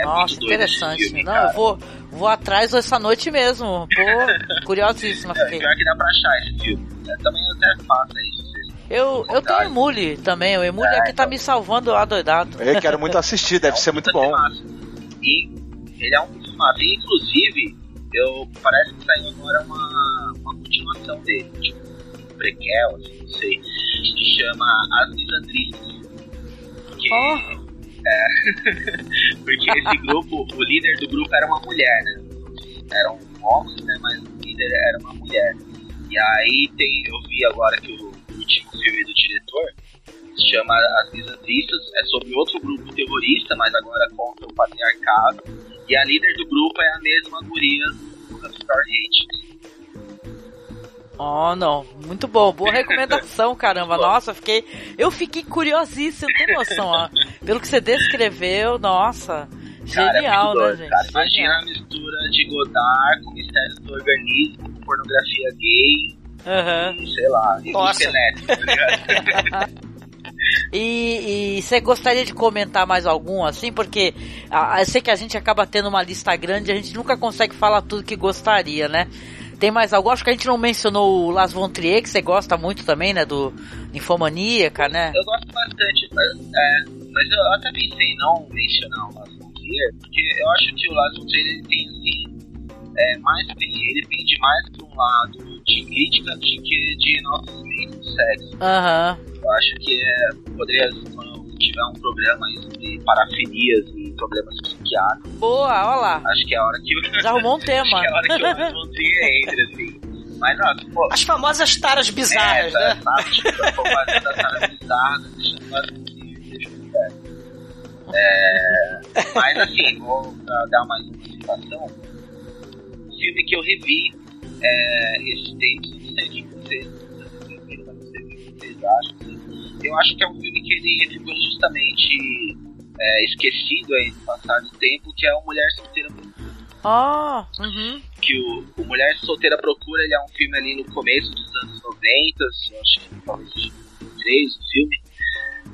É Nossa, interessante. Filme, Não, eu vou, vou atrás essa noite mesmo. Pô, (laughs) curiosíssima. É, pior que dá pra achar esse filme. Eu também até faço isso. Eu, eu tenho Emule também, o Emule é, é que tá então. me salvando adoidado. Eu quero muito (laughs) assistir, deve é um ser muito bom. E ele é um filme massa. E, inclusive, eu, parece que saiu agora uma, uma continuação dele, tipo, um prequel, assim, não sei, que chama As Misandristas. Porque, oh. É, (laughs) porque esse grupo, o líder do grupo era uma mulher, né? Eram homens, né? Mas o líder era uma mulher. E aí tem, eu vi agora que o último filme do diretor, se chama As Misandristas, é sobre outro grupo terrorista, mas agora contra o patriarcado, e a líder do grupo é a mesma guria do Stargate. Oh, não. Muito bom. Boa recomendação, caramba. Nossa, fiquei. Eu fiquei curiosíssimo, tem noção, ó. Pelo que você descreveu, nossa. Cara, é Genial, é né, gente? Cara, imagina a mistura de Godard com mistérios do organismo, com pornografia gay, Uhum. sei lá, Nossa. Tá (laughs) E você gostaria de comentar mais algum assim? Porque a, eu sei que a gente acaba tendo uma lista grande, a gente nunca consegue falar tudo que gostaria, né? Tem mais algo? Acho que a gente não mencionou o Las Von Trier, que você gosta muito também, né? Do Infomaníaca, né? Eu gosto bastante, mas, é, mas eu até pensei em não mencionar o Las Von Trier, porque eu acho que o Las Von Trier ele tem assim é, mais ele pende mais para um lado de crítica do que de enaltecimento do sexo. Uhum. Eu acho que é, poderia, quando tiver um programa de parafilias problemas psiquiátricos. Boa, olha lá. Acho que é a hora que. Já arrumou um tema. (laughs) acho que é a hora que eu entre, assim. Mas, não, pô, As famosas taras bizarras, é, né? Tá, tipo, fazendo as taras bizarras, deixa é, mas assim, vou dar mais uma citação filme que eu revi é, esses tempos, não sei o que vocês, vocês acham. Eu acho que é um filme que ele ficou justamente é, esquecido aí no passar do tempo, que é o Mulher Solteira Procura. Ah, uhum. Que o, o Mulher Solteira Procura, ele é um filme ali no começo dos anos 90, acho que talvez seja 3 o filme.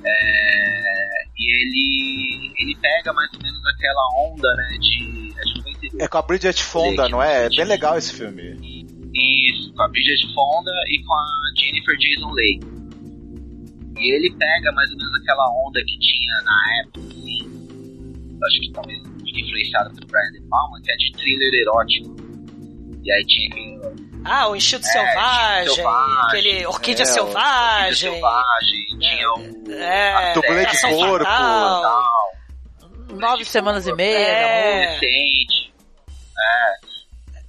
É, e ele, ele pega mais ou menos aquela onda né, de, é de é com a Bridget Fonda, não é? É bem legal esse filme. Isso, com a Bridget Fonda e com a Jennifer Jason Leigh. E ele pega mais ou menos aquela onda que tinha na época, assim, acho que talvez muito influenciado pelo Brian De Palma, que é de thriller erótico. E aí tinha aquele... Ah, o Enchido é, Selvagem, selvagem, aquele Orquídea é, Selvagem. Orquídea Selvagem, tinha o... É, Dublê de corpo. Nove semanas e meia, é. Adolescente. É.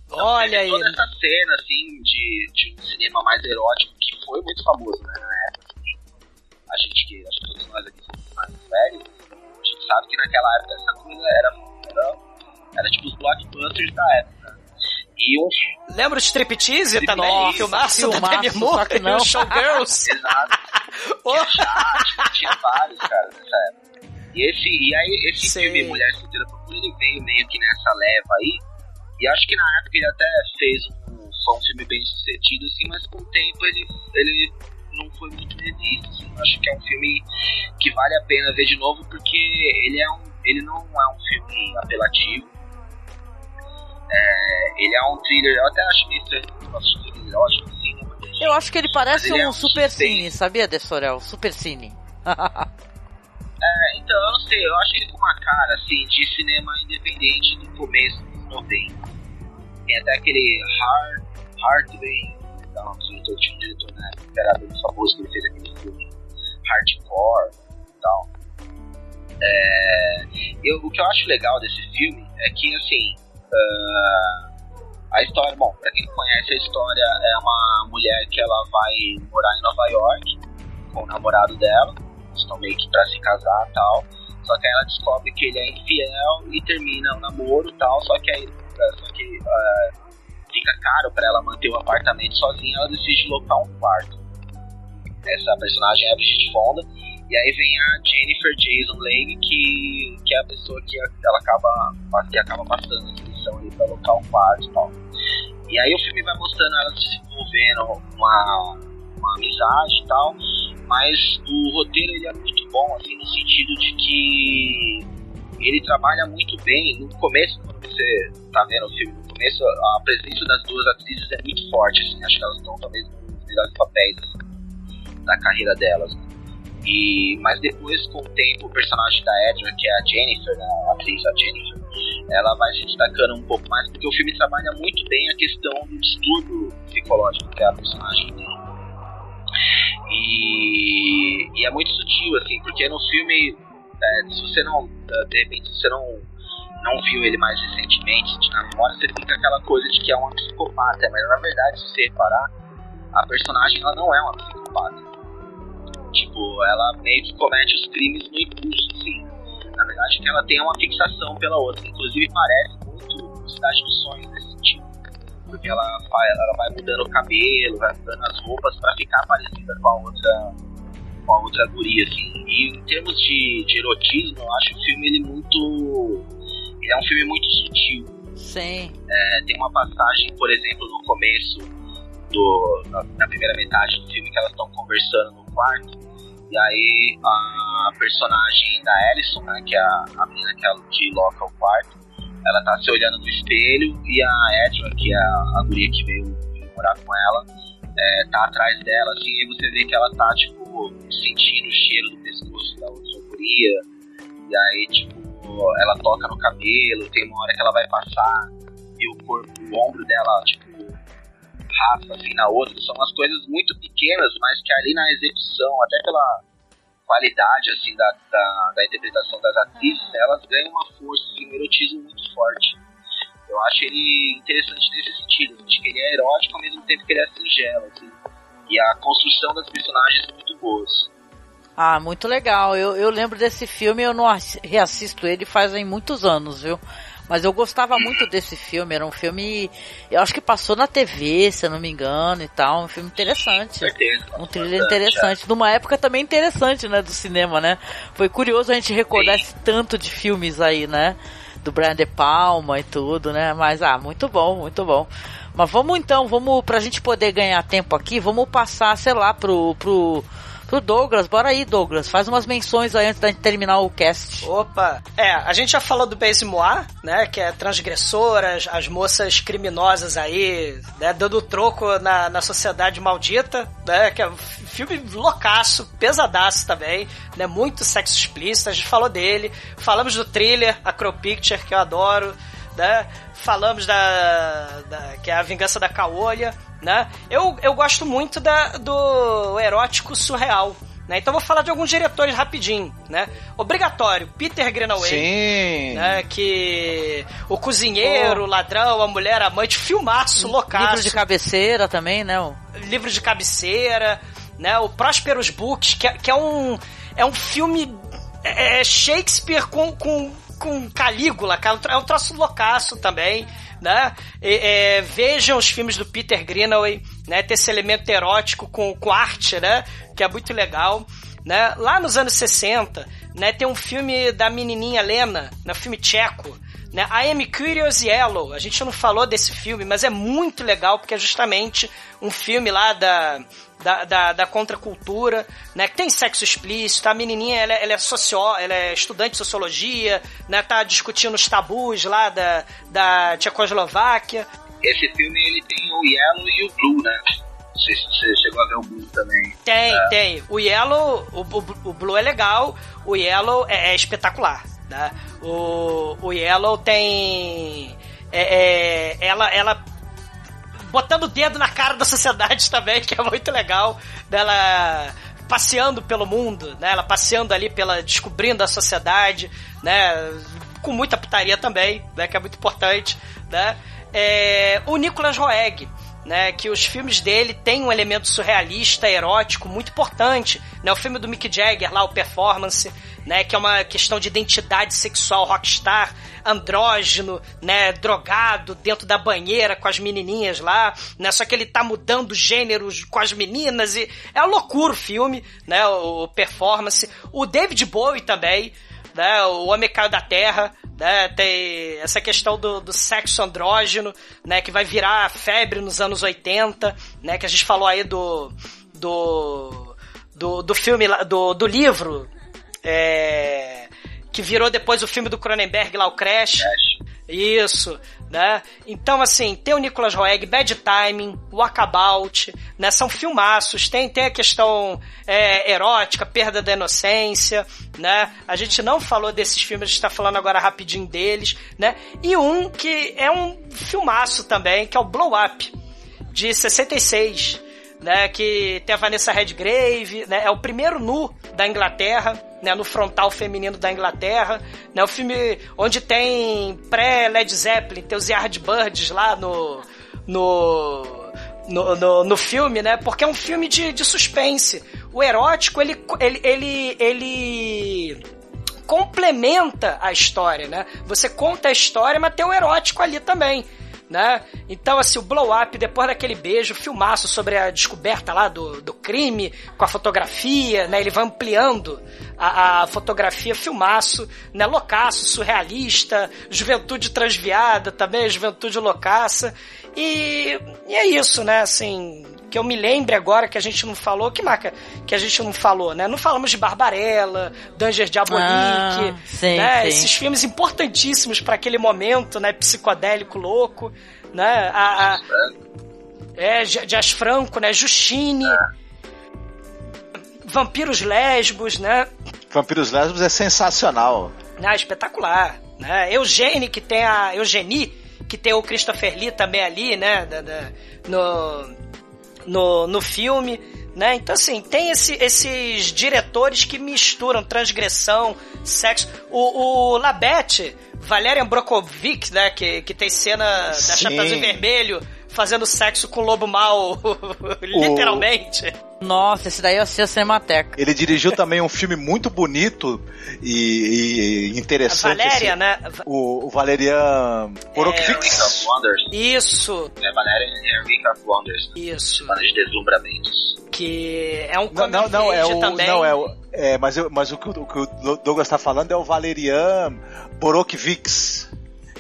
Então, Olha aí. Toda essa cena, assim, de, de um cinema mais erótico, que foi muito famoso, né, na época. A gente que, acho que todos nós aqui somos mais velhos, a gente sabe que naquela época essa coisa era, era, era tipo os blockbusters da época. E um... Lembra o Striptease? Tá no filmaço, da Demi Moore que não. Showgirls. (laughs) Exato. tinha, tinha vários, cara, nessa época. E, esse, e aí esse Sim. filme Mulher Solteira Procura, ele veio meio que nessa leva aí, e acho que na época ele até fez um, foi um filme bem sucedido, assim, mas com o tempo ele, ele não foi muito revisto. Assim. Acho que é um filme que vale a pena ver de novo porque ele, é um, ele não é um filme apelativo. É, ele é um thriller, eu até acho meio estranho thriller erótico, assim, né? Eu acho que ele parece um, é um, super cine, sabia, Dessorel? Super cine. é, então, eu não sei, eu acho ele com uma cara, assim, de cinema independente do começo 90. Tem até aquele Hard, Hardway, diretor na época que era bem famoso, que ele fez aquele filme Hardcore e tal. É, eu, o que eu acho legal desse filme é que, assim, uh, a história, bom, pra quem não conhece a história, é uma mulher que ela vai morar em Nova York com o namorado dela, estão meio que pra se casar e tal, só que aí ela descobre que ele é infiel e termina o namoro e tal, só que aí só que, uh, fica caro para ela manter o apartamento sozinha, ela decide locar um quarto. Essa personagem é a Brigitte Fonda, e aí vem a Jennifer Jason Leigh, que, que é a pessoa que ela acaba, que acaba passando a inscrição ali pra alocar um quarto e tal. E aí o filme vai mostrando ela se desenvolvendo uma, uma amizade e tal, mas o roteiro ele é muito bom, assim, no sentido de que ele trabalha muito bem. No começo, quando você tá vendo o filme, começo a presença das duas atrizes é muito forte, assim, acho que elas estão talvez nos melhores papéis assim, da carreira delas. E, mas depois, com o tempo, o personagem da Edna, que é a Jennifer, né, a atriz a Jennifer, ela vai se destacando um pouco mais, porque o filme trabalha muito bem a questão do distúrbio psicológico que a personagem tem. E, e é muito sutil, assim, porque no filme, é, se você não, é, de repente, se você não, não viu ele mais recentemente, na memória, você fica aquela coisa de que é uma psicopata, mas na verdade, se você reparar, a personagem ela não é uma psicopata Tipo, ela meio que comete os crimes no impulso, assim. Na verdade, que ela tem uma fixação pela outra. Inclusive, parece muito Cidade dos Sonhos nesse sentido. Porque ela, ela vai mudando o cabelo, vai mudando as roupas para ficar parecida com a outra com a outra guria, assim. E em termos de, de erotismo, eu acho o filme ele muito. Ele é um filme muito sutil. Sim. É, tem uma passagem, por exemplo, no começo do, na, na, primeira metade do filme que elas estão conversando no quarto. E aí a personagem da Alison, né, que é a, a menina que, é, que loca o quarto, ela tá se olhando no espelho e a Edna, que é a, a guria que veio, veio morar com ela, é, tá atrás dela, assim, e você vê que ela tá, tipo, sentindo o cheiro do pescoço da outra guria, e aí, tipo, ela toca no cabelo, tem uma hora que ela vai passar e o corpo, o ombro dela, tipo, raspa assim na outra. São umas coisas muito pequenas, mas que ali na execução, até pela qualidade assim da, da, da interpretação das atrizes, elas ganham uma força, assim, um erotismo muito forte. Eu acho ele interessante nesse sentido, de que ele é erótico ao mesmo tempo que ele é singelo, assim. E a construção das personagens é muito boas. Ah, muito legal. Eu, eu lembro desse filme, eu não reassisto ele fazem muitos anos, viu? Mas eu gostava muito desse filme. Era um filme. Eu acho que passou na TV, se eu não me engano, e tal. Um filme interessante. Certeza, um thriller interessante. Numa época também interessante, né? Do cinema, né? Foi curioso a gente recordar esse tanto de filmes aí, né? Do Brian De Palma e tudo, né? Mas, ah, muito bom, muito bom. Mas vamos então, vamos, pra gente poder ganhar tempo aqui, vamos passar, sei lá, pro, pro, pro Douglas. Bora aí, Douglas. Faz umas menções aí antes da gente terminar o cast. Opa! É, a gente já falou do Base Moir, né? Que é transgressoras, as moças criminosas aí, né? Dando troco na, na sociedade maldita, né? Que é um filme loucaço, pesadaço também, né? Muito sexo explícito. A gente falou dele. Falamos do thriller, Acro Picture, que eu adoro, né? Falamos da, da que é a Vingança da Caolha né? Eu, eu gosto muito da, do erótico surreal. Né? Então vou falar de alguns diretores rapidinho, né? Obrigatório, Peter Greenaway, Sim. né? Que o cozinheiro, o ladrão, a mulher, amante, filmaço, loucaço. Livro de cabeceira também, né? Livro de cabeceira, né? O Prosperous Books, que é, que é um é um filme é, é Shakespeare com, com, com Calígula, é um troço loucaço também né? É, vejam os filmes do Peter Greenaway, né? Ter esse elemento erótico com, com arte, né? Que é muito legal. Né? Lá nos anos 60, né, tem um filme da menininha Lena, né, filme tcheco, né? I Am Curious Yellow. A gente não falou desse filme, mas é muito legal porque é justamente um filme lá da da, da, da contracultura, né? Que tem sexo explícito, a menininha ela, é, ela é socio, ela é estudante de sociologia, né? Tá discutindo os tabus lá da, da Tchecoslováquia. Esse filme ele tem o Yellow e o Blue, né? Não sei se você chegou a ver o Blue também. Tem, é. tem. O Yellow, o, o, o, Blue é legal, o Yellow é, é espetacular. Né? O, o Yellow tem. É, é, ela, ela botando o dedo na cara da sociedade (laughs) também, que é muito legal. Dela passeando pelo mundo, né? Ela passeando ali pela descobrindo a sociedade, né? Com muita putaria também, né? Que é muito importante, né? É, o Nicolas Roeg, né, que os filmes dele têm um elemento surrealista, erótico muito importante, né? O filme do Mick Jagger lá, o Performance, né, que é uma questão de identidade sexual rockstar, andrógeno, né, drogado dentro da banheira com as menininhas lá, né? Só que ele tá mudando gêneros com as meninas e é uma loucura o filme, né? O Performance, o David Bowie também, né? O Homem Caiu da Terra, né? Tem essa questão do, do sexo andrógeno, né? Que vai virar febre nos anos 80, né? Que a gente falou aí do do do, do filme do, do livro é, que virou depois o filme do Cronenberg lá o Crash. Crash. Isso, né? Então, assim, tem o Nicolas Roeg, Bad Timing, Walkabout, né? São filmaços, tem, tem a questão é, erótica, perda da inocência, né? A gente não falou desses filmes, a gente tá falando agora rapidinho deles, né? E um que é um filmaço também, que é o Blow Up, de 66, né? Que tem a Vanessa Redgrave, né? É o primeiro nu da Inglaterra, né, no frontal feminino da Inglaterra, né, o filme onde tem pré-Led Zeppelin, tem os Yardbirds lá no, no, no, no, no, filme, né, porque é um filme de, de suspense. O erótico, ele, ele, ele, ele complementa a história, né, você conta a história, mas tem o erótico ali também né? Então, assim, o blow up, depois daquele beijo, filmaço sobre a descoberta lá do, do crime, com a fotografia, né? Ele vai ampliando a, a fotografia, filmaço, né? Loucaço, surrealista, juventude transviada também, juventude loucaça. E, e é isso, né? Assim, que eu me lembre agora que a gente não falou, que marca que a gente não falou, né? Não falamos de Barbarella, Danger Diabolique, ah, sim, né? Sim. Esses filmes importantíssimos para aquele momento, né? Psicodélico louco, né? A, a é, Jazz Franco, né? Justine. Vampiros Lesbos, né? Vampiros Lesbos é sensacional. Ah, espetacular. Né? Eugênie, que tem a. Eugenie, que tem o Christopher Lee também ali, né? Da, da, no, no, no filme, né? Então, assim, tem esse, esses diretores que misturam transgressão, sexo. O, o Labette, Valerian Brokovic, né? Que, que tem cena da Chapeuzinho Vermelho fazendo sexo com (laughs) o lobo mal, literalmente. Nossa, esse daí eu assisti a Cinemateca. Ele dirigiu também um filme muito bonito e, e interessante. A Valéria, assim, né? O, o Valerian Borokvix. É, Isso. É Valerian Enrique of Wonders. Isso. Semana de Deslumbramentos. Que é um não, não, não, é o, também. Não, é o, é, mas, eu, mas o, que, o que o Douglas está falando é o Valerian Borokvix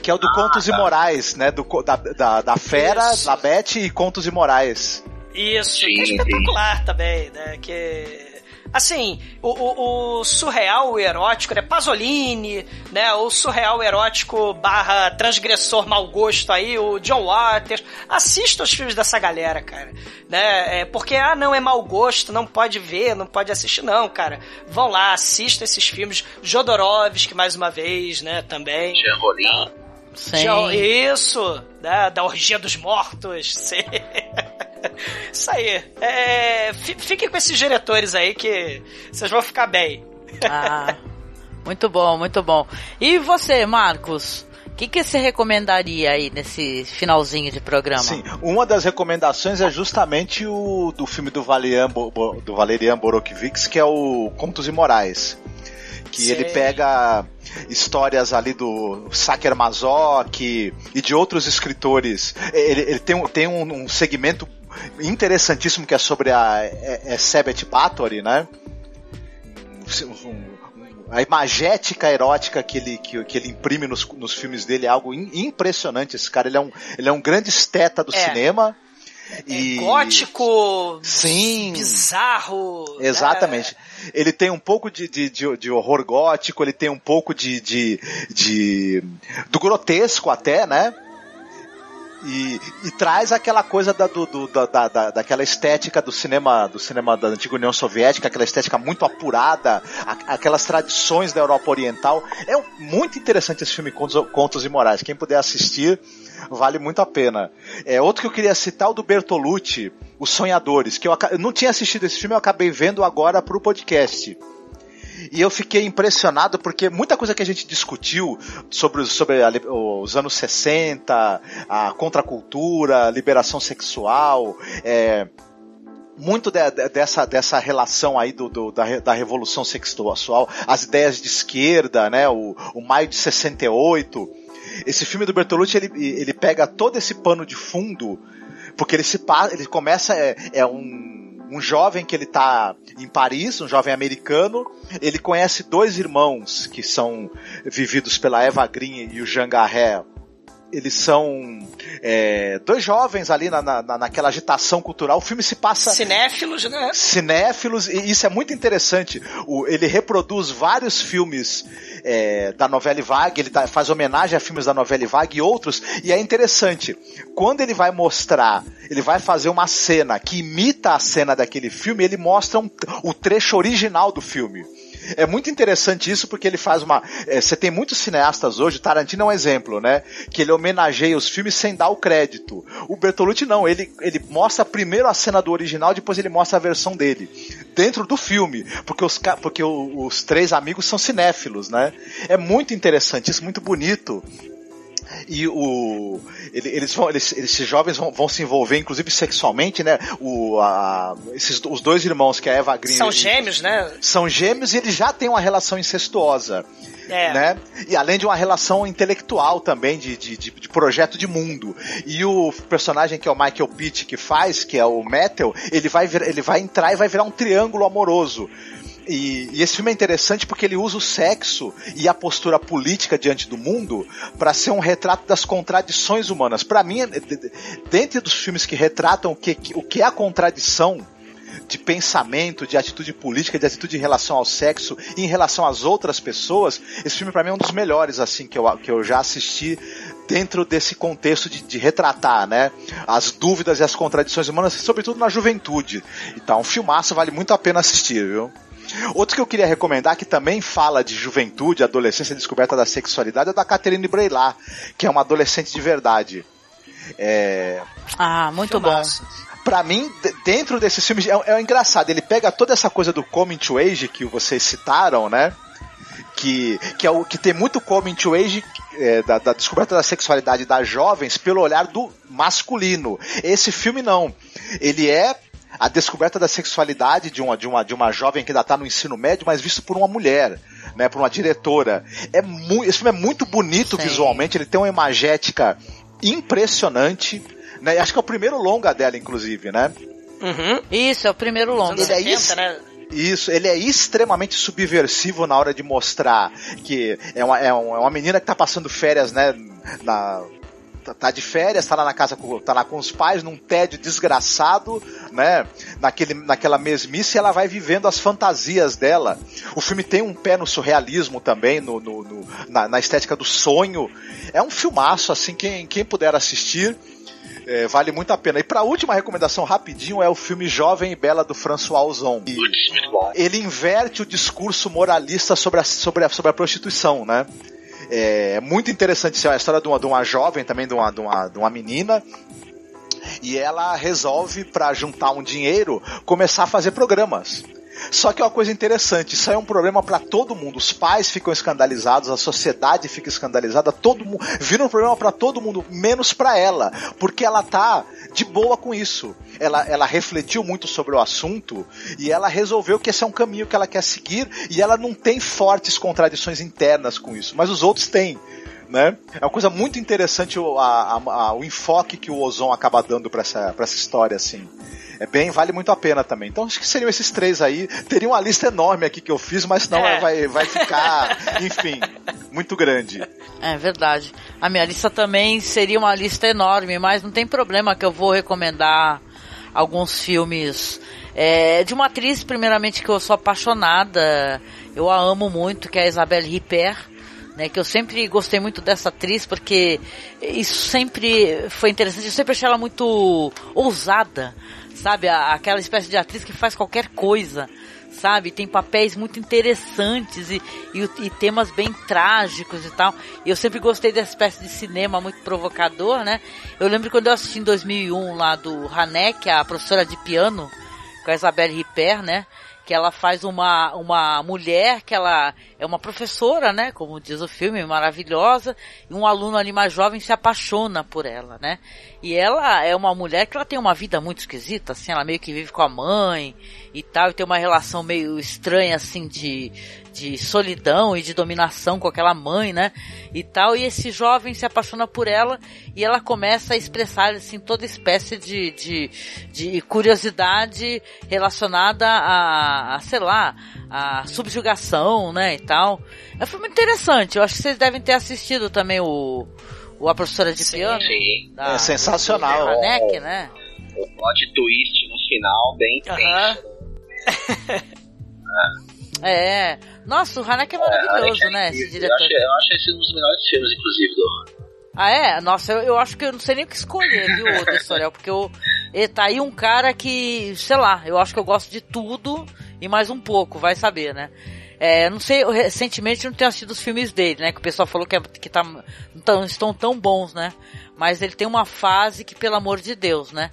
que é o do ah, Contos tá. Morais, né? Do, da, da, da Fera, Isso. da Beth e Contos e Morais. Isso, sim, que é espetacular sim. também, né? Que assim, o, o, o, surreal o erótico, né? Pasolini, né? O surreal erótico barra transgressor mau gosto aí, o John Waters. Assista os filmes dessa galera, cara. Né? É, porque, ah, não, é mau gosto, não pode ver, não pode assistir, não, cara. Vão lá, assista esses filmes. Jodorowsky, mais uma vez, né? Também. Jean Rollin. Sim. Isso, né? da orgia dos mortos. (laughs) Sim. Isso aí. É, fiquem com esses diretores aí que vocês vão ficar bem. Ah, muito bom, muito bom. E você, Marcos? O que, que você recomendaria aí nesse finalzinho de programa? Sim, uma das recomendações é justamente o do filme do Valerian, do Valerian Borokvix, que é o Contos Imorais. Que Sei. ele pega histórias ali do Saker Mazoc e de outros escritores. Ele, ele tem, um, tem um, um, segmento interessantíssimo que é sobre a é, é Sebet Bathory, né? Um, a imagética erótica que ele, que, que ele imprime nos, nos filmes dele é algo in, impressionante. Esse cara ele é um, ele é um grande esteta do é. cinema. É e... gótico, Sim. bizarro. Exatamente. Né? Ele tem um pouco de, de, de, de, horror gótico, ele tem um pouco de, de, de do grotesco até, né? E, e, traz aquela coisa da, do, do, da, da, daquela estética do cinema do cinema da antiga União Soviética, aquela estética muito apurada, a, aquelas tradições da Europa Oriental. É muito interessante esse filme Contos, Contos e Morais. Quem puder assistir, Vale muito a pena. É, outro que eu queria citar, o do Bertolucci, Os Sonhadores, que eu, eu não tinha assistido esse filme, eu acabei vendo agora pro podcast. E eu fiquei impressionado porque muita coisa que a gente discutiu sobre, os- sobre a os anos 60, a contracultura, a liberação sexual, é, muito de- de- dessa, dessa relação aí do, do- da, da revolução sexual, as ideias de esquerda, né, o, o maio de 68. Esse filme do Bertolucci, ele, ele pega todo esse pano de fundo, porque ele se ele começa, é, é um, um jovem que ele tá em Paris, um jovem americano, ele conhece dois irmãos que são vividos pela Eva Green e o Jean Garret, eles são é, dois jovens ali na, na, naquela agitação cultural. O filme se passa Cinéfilos, né? cinéfilos, e isso é muito interessante. O- ele reproduz vários filmes é, da novela Vague, ele tá- faz homenagem a filmes da novela Vague e outros, e é interessante. Quando ele vai mostrar, ele vai fazer uma cena que imita a cena daquele filme, ele mostra um- o trecho original do filme. É muito interessante isso porque ele faz uma. é, Você tem muitos cineastas hoje, Tarantino é um exemplo, né? Que ele homenageia os filmes sem dar o crédito. O Bertolucci não, ele, ele mostra primeiro a cena do original, depois ele mostra a versão dele. Dentro do filme. Porque os, porque os três amigos são cinéfilos, né? É muito interessante, isso muito bonito. E o, ele- eles vão, eles, esses jovens vão, vão se envolver, inclusive sexualmente, né? O, a, esses, os dois irmãos, que é a Eva Green São gêmeos, né? são gêmeos e eles já têm uma relação incestuosa. É. Né? E além de uma relação intelectual também, de, de, de- de projeto de mundo. E o personagem que é o Michael Pitt que faz, que é o Metal, ele vai, vir- ele vai entrar e vai virar um triângulo amoroso. E, e esse filme é interessante porque ele usa o sexo e a postura política diante do mundo para ser um retrato das contradições humanas. Para mim, é- de- de- dentre dos filmes que retratam o que, que- o que é a contradição de pensamento, de atitude política, de atitude em relação ao sexo e em relação às outras pessoas, esse filme para mim é um dos melhores assim que eu, que eu já assisti dentro desse contexto de, de retratar, né, as dúvidas e as contradições humanas, sobretudo na juventude. Então, um filmaço vale muito a pena assistir, viu? Outro que eu queria recomendar, que também fala de juventude, adolescência e descoberta da sexualidade, é da Catherine Breillat, que é uma adolescente de verdade. É, Ah, muito bom. Pra mim, dentro desses filmes, é, é engraçado. Ele pega toda essa coisa do coming to age que vocês citaram, né? Que, que, é o, que tem muito coming to age é, da, da descoberta da sexualidade das jovens pelo olhar do masculino. Esse filme não. Ele é a descoberta da sexualidade de uma, de uma, de uma jovem que ainda está no ensino médio, mas visto por uma mulher, né, por uma diretora. É esse filme é muito bonito Sim. visualmente, ele tem uma imagética impressionante. Né? Acho que é o primeiro longa dela, inclusive, né? Uhum. Isso, é o primeiro longa. Ele é 70, isso. né? Isso, ele é extremamente subversivo na hora de mostrar que é uma, é é uma menina que tá passando férias, né? Na, tá- tá de férias, tá lá na casa, com, tá lá com os pais, num tédio desgraçado, né? Naquele, naquela mesmice, e ela vai vivendo as fantasias dela. O filme tem um pé no surrealismo também, no, no- no- na, na estética do sonho. É um filmaço, assim, quem, quem puder assistir. é, vale muito a pena. E pra última recomendação, rapidinho, é o filme Jovem e Bela do François Ozon. Ele inverte o discurso moralista sobre a, sobre a, sobre a prostituição, né? É muito interessante é a história de uma, de uma jovem, também de uma, de, uma, de uma menina, e ela resolve, para juntar um dinheiro, começar a fazer programas. Só que é uma coisa interessante, isso é um problema para todo mundo. Os pais ficam escandalizados, a sociedade fica escandalizada, todo mundo vira um problema para todo mundo, menos para ela, porque ela tá de boa com isso. Ela, ela refletiu muito sobre o assunto e ela resolveu que esse é um caminho que ela quer seguir e ela não tem fortes contradições internas com isso, mas os outros têm. Né? É uma coisa muito interessante o, a- a- o enfoque que o Ozon acaba dando para essa, essa história, assim. É bem, vale muito a pena também. Então acho que seriam esses três aí. Teria uma lista enorme aqui que eu fiz, mas não É. vai, vai ficar, (laughs) enfim, muito grande. É verdade. A minha lista também seria uma lista enorme, mas não tem problema que eu vou recomendar alguns filmes é, de uma atriz, primeiramente, que eu sou apaixonada. Eu a amo muito, que é a Isabelle Ripper. Né, que eu sempre gostei muito dessa atriz, porque isso sempre foi interessante. Eu sempre achei ela muito ousada, sabe? Aquela espécie de atriz que faz qualquer coisa, sabe? Tem papéis muito interessantes e, e, e, temas bem trágicos e tal. Eu sempre gostei dessa espécie de cinema muito provocador, né? Eu lembro quando eu assisti em 2001 lá do Hanek, a professora de piano, com a Isabelle Ripper, né? Que ela faz uma, uma mulher que ela é uma professora, né, como diz o filme, maravilhosa, e um aluno ali mais jovem se apaixona por ela, né? E ela é uma mulher que ela tem uma vida muito esquisita, assim, ela meio que vive com a mãe e tal, e tem uma relação meio estranha, assim, de, de solidão e de dominação com aquela mãe, né? E tal, e esse jovem se apaixona por ela e ela começa a expressar, assim, toda espécie de, de, de curiosidade relacionada a, a, sei lá, a subjugação, né, e tal. É um filme interessante, eu acho que vocês devem ter assistido também o, o A Professora de Sim, Piano. sim. da- É sensacional. do Hanek, né? O plot twist no final, bem Aham. Tenso. É. Nossa, o Hanek é É, maravilhoso, é né, esse Eu diretor. acho, eu acho esse um dos melhores filmes, inclusive, do. Ah, é? Nossa, eu, eu acho que eu não sei nem o que escolher, viu, (laughs) Destorel? Porque eu, ele tá aí um cara que, sei lá, eu acho que eu gosto de tudo e mais um pouco, vai saber, né? É, não sei, eu recentemente não tenho assistido os filmes dele, né? Que o pessoal falou que, é, que tá, não tão- estão tão bons, né? Mas ele tem uma fase que, pelo amor de Deus, né?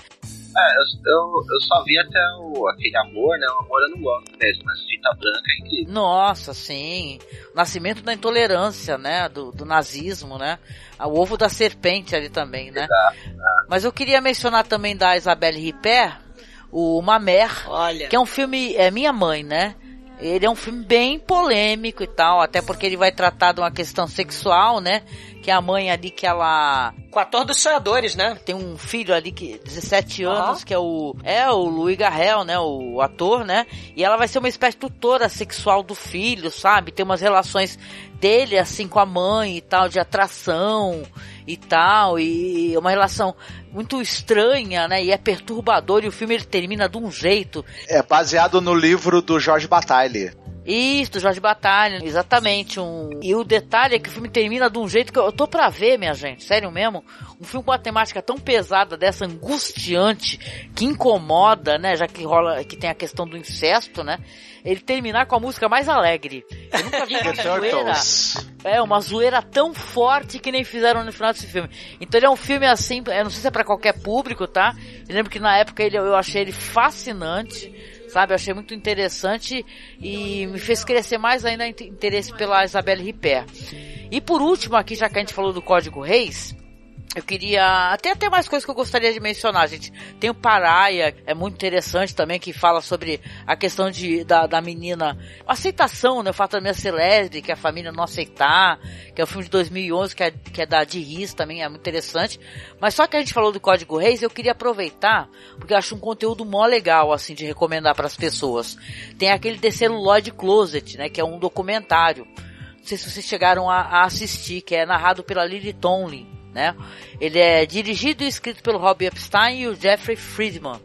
É, eu, eu, eu só vi até o, aquele amor, né? O amor eu não gosto mesmo, mas fita branca é incrível. Nossa, sim. O nascimento da intolerância, né? Do, do nazismo, né? O ovo da serpente ali também, né? Mas eu queria mencionar também da Isabelle Ripper, o Mamer, Olha. que é um filme, é minha mãe, né? Ele é um filme bem polêmico e tal, até porque ele vai tratar de uma questão sexual, né? Que a mãe ali que ela Com ator dos sonhadores, né? tem um filho ali que 17 anos, que é o é o Louis Garrel, né, o ator, né? E ela vai ser uma espécie de tutora sexual do filho, sabe? Tem umas relações dele assim com a mãe e tal de atração e tal e uma relação muito estranha, né? E é perturbador e o filme ele termina de um jeito É baseado no livro do Jorge Bataille. Isso, do Jorge Batalha, exatamente. Um... E o detalhe é que o filme termina de um jeito que eu, eu tô pra ver, minha gente, sério mesmo. Um filme com uma temática tão pesada, dessa angustiante, que incomoda, né? Já que rola, que tem a questão do incesto, né? Ele terminar com a música mais alegre. Eu nunca vi (laughs) uma zoeira. Turtles. É, uma zoeira tão forte que nem fizeram no final desse filme. Então ele é um filme assim, eu não sei se é pra qualquer público, tá? Eu lembro que na época ele, eu achei ele fascinante, sabe? Eu achei muito interessante e me fez crescer mais ainda int- interesse pela Isabelle Ripper. E por último aqui, já que a gente falou do Código Reis, eu queria. Até até mais coisas que eu gostaria de mencionar, gente. Tem o Paraia, é muito interessante também, que fala sobre a questão de, da, da menina. Aceitação, né? O fato da menina ser lésbica, a família não aceitar, que é o filme de 2011, que é, que é da Diris também, é muito interessante. Mas só que a gente falou do Código Reis, eu queria aproveitar, porque eu acho um conteúdo mó legal, assim, de recomendar para as pessoas. Tem aquele The Celluloid Closet, né? Que é um documentário. Não sei se vocês chegaram a, a assistir, que é narrado pela Lily Tomlin né? Ele é dirigido e escrito pelo Rob Epstein e o Jeffrey Friedman.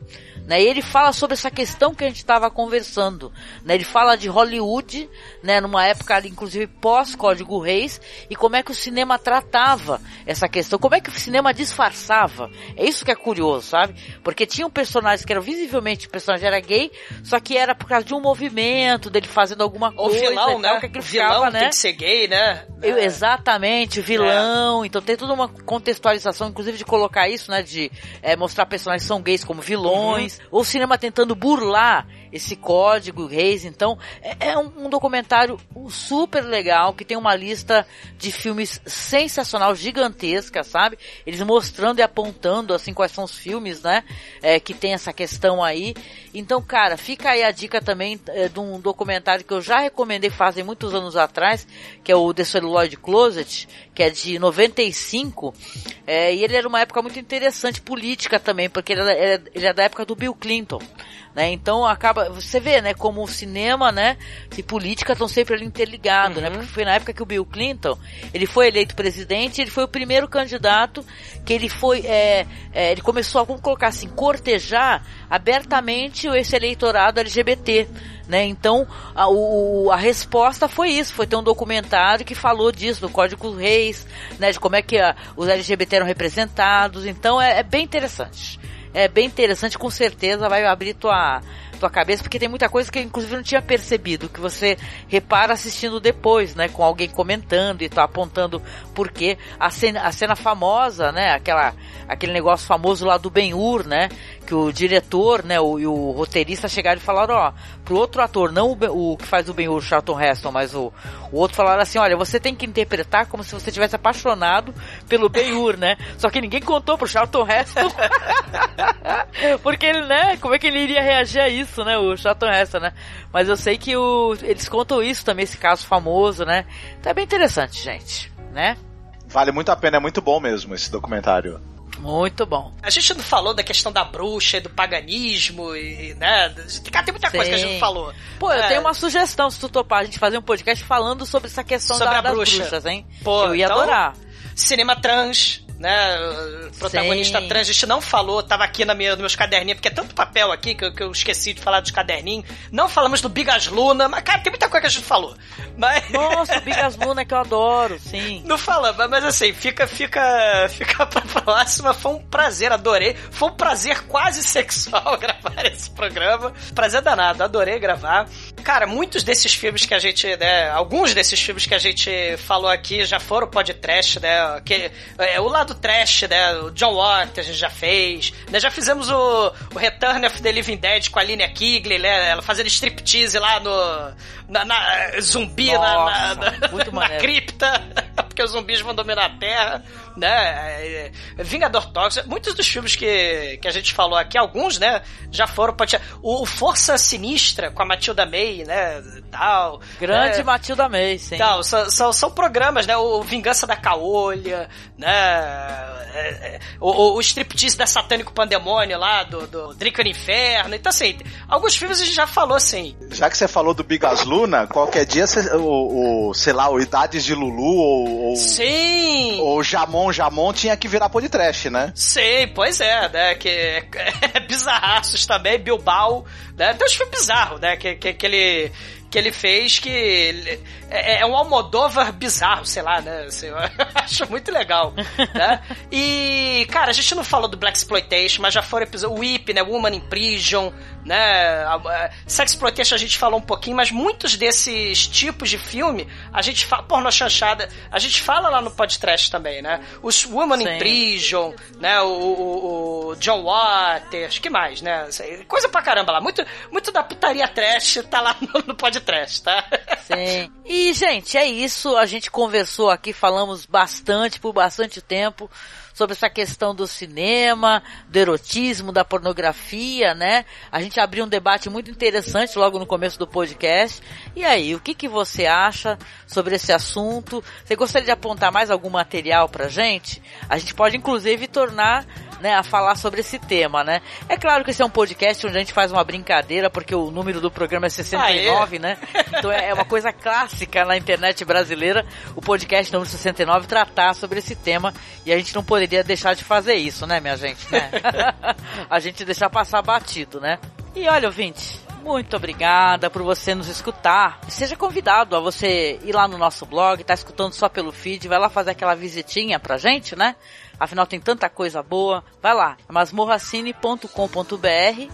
Né? E ele fala sobre essa questão que a gente estava conversando. Né? Ele fala de Hollywood, né? numa época ali, inclusive pós-Código Reis, e como é que o cinema tratava essa questão, como é que o cinema disfarçava. É isso que é curioso, sabe? Porque tinham personagens que eram visivelmente o personagem era gay, só que era por causa de um movimento, dele fazendo alguma O coisa. vilão, e tal, né? que O vilão ficava, né? tem que ser gay, né? Eu- exatamente, o vilão. Então tem toda uma contextualização, inclusive de colocar isso, né? De é, mostrar personagens que são gays como vilões. Ou o cinema tentando burlar esse código reis. Então é, é um, um documentário super legal que tem uma lista de filmes sensacional, gigantesca, sabe? Eles mostrando e apontando assim quais são os filmes, né? É, que tem essa questão aí. Então, cara, fica aí a dica também é, de um documentário que eu já recomendei fazem muitos anos atrás, que é o The Celluloid Closet, que é de 95. É, e ele era uma época muito interessante política também, porque ele é, ele é da época do Bill Clinton. Né? Então acaba, você vê, né, como o cinema, né, e política estão sempre ali interligados, né? Porque foi na época que o Bill Clinton, ele foi eleito presidente, ele foi o primeiro candidato que ele foi, é, é, ele começou a, vamos colocar assim, cortejar abertamente esse eleitorado LGBT. Né? Então a, o, a resposta foi isso, foi ter um documentário que falou disso, do Código Reis, né? De como é que a, os LGBT eram representados. Então é, é bem interessante. É bem interessante, com certeza vai abrir tua, tua cabeça, porque tem muita coisa que inclusive eu não tinha percebido, que você repara assistindo depois, né? Com alguém comentando e tá apontando por quê. A cena, a cena famosa, né? Aquela, aquele negócio famoso lá do Ben-Hur, né? Que o diretor, né? O, e o roteirista chegaram e falaram, ó, pro outro ator, não o, o que faz o Ben-Hur, Charlton Heston, mas o, o outro falaram assim, olha, você tem que interpretar como se você tivesse apaixonado pelo Ben-Hur, né? Só que ninguém contou pro Charlton Heston (laughs) porque ele, né? Como é que ele iria reagir a isso, né? O Charlton Heston, né? Mas eu sei que o, eles contam isso também, esse caso famoso, né? Então é bem interessante, gente, né? Vale muito a pena, é muito bom mesmo esse documentário. Muito bom. A gente não falou da questão da bruxa e do paganismo e, né? Cara, tem muita coisa que a gente Sim. não falou. Pô, eu É. tenho uma sugestão, se tu topar, a gente fazer um podcast falando sobre essa questão Sobre da, a das bruxa. bruxas, hein? Pô, eu ia então- adorar. Cinema trans, né? o Protagonista Sim. trans, a gente não falou, tava aqui na minha, nos meus caderninhos, porque é tanto papel aqui que, eu- que eu esqueci de falar dos caderninhos. Não falamos do Bigas Luna, mas, cara, tem muita coisa que a gente falou. Mas. (laughs) Nossa, o Bigas Luna que eu adoro, sim. Não falamos, mas assim, fica, fica, fica (laughs) pra próxima. Foi um prazer, adorei. Foi um prazer quase (laughs) sexual gravar esse programa. Prazer danado, adorei gravar. Cara, muitos desses filmes que a gente, né, alguns desses filmes que a gente falou aqui já foram podcast, né, que, é, o lado trash, né, o John Watt a gente já fez, né, já fizemos o, o Return of the Living Dead com a Linnea Kigley, né, ela fazendo striptease lá no, na, na- zumbi na- na, Nossa, na, muito (laughs) na maneiro. cripta, (laughs) porque os zumbis vão dominar a Terra, né? É, é, Vingador Tóxico, muitos dos filmes que, que a gente falou aqui, alguns, né, já foram pode o, o Força Sinistra com a Matilda May, né, tal. Grande né, Matilda May, sim. Tal, são, são, são programas, né? O Vingança da Caolha, né? é, é, o, o, o striptease da Satânico Pandemônio lá, do, do Drica no Inferno. Então, assim, alguns filmes a gente já falou, assim. Já que você falou do Bigas Luna, qualquer dia, você- o, o, sei lá, o Idades de Lulu ou, ou, Sim! ou Jamon Jamon tinha que virar podcast, né? Sei, pois é, né? Que é, (laughs) é bizarraços também, Bilbao, né? Tem uns filmes bizarros, né? Que, que, que ele. Que ele fez que ele- é, é um Almodóvar bizarro, sei lá, né? Assim, eu (laughs) acho muito legal, né? E, cara, a gente não falou do Black Exploitation, mas já foram episódios. O Whip, né? Woman in Prison, né? Sex Exploitation a gente falou um pouquinho, mas muitos desses tipos de filme a gente fala. Porno chanchada, a gente fala lá no podcast também, né? Os Woman in Sim. Prison, né? O, o- o John Waters, que mais, né? Coisa pra caramba lá. Muito, muito da putaria trash tá lá no, no podcast, tá? Sim. (laughs) E, gente, é isso. A gente conversou aqui, falamos bastante, por bastante tempo, sobre essa questão do cinema, do erotismo, da pornografia, né? A gente abriu um debate muito interessante logo no começo do podcast. E aí, o que, que você acha sobre esse assunto? Você gostaria de apontar mais algum material pra gente? A gente pode, inclusive, tornar né, a falar sobre esse tema, né? É claro que esse é um podcast onde a gente faz uma brincadeira, porque o número do programa é 69, né? Então é é uma coisa clássica na internet brasileira, o podcast número 69 tratar sobre esse tema, e a gente não poderia deixar de fazer isso, né, minha gente, né? (laughs) a gente deixar passar batido, né? E olha, ouvinte, muito obrigada por você nos escutar. Seja convidado a você ir lá no nosso blog, tá escutando só pelo feed, vai lá fazer aquela visitinha pra gente, né? Afinal tem tanta coisa boa. Vai lá, masmorracine.com.br.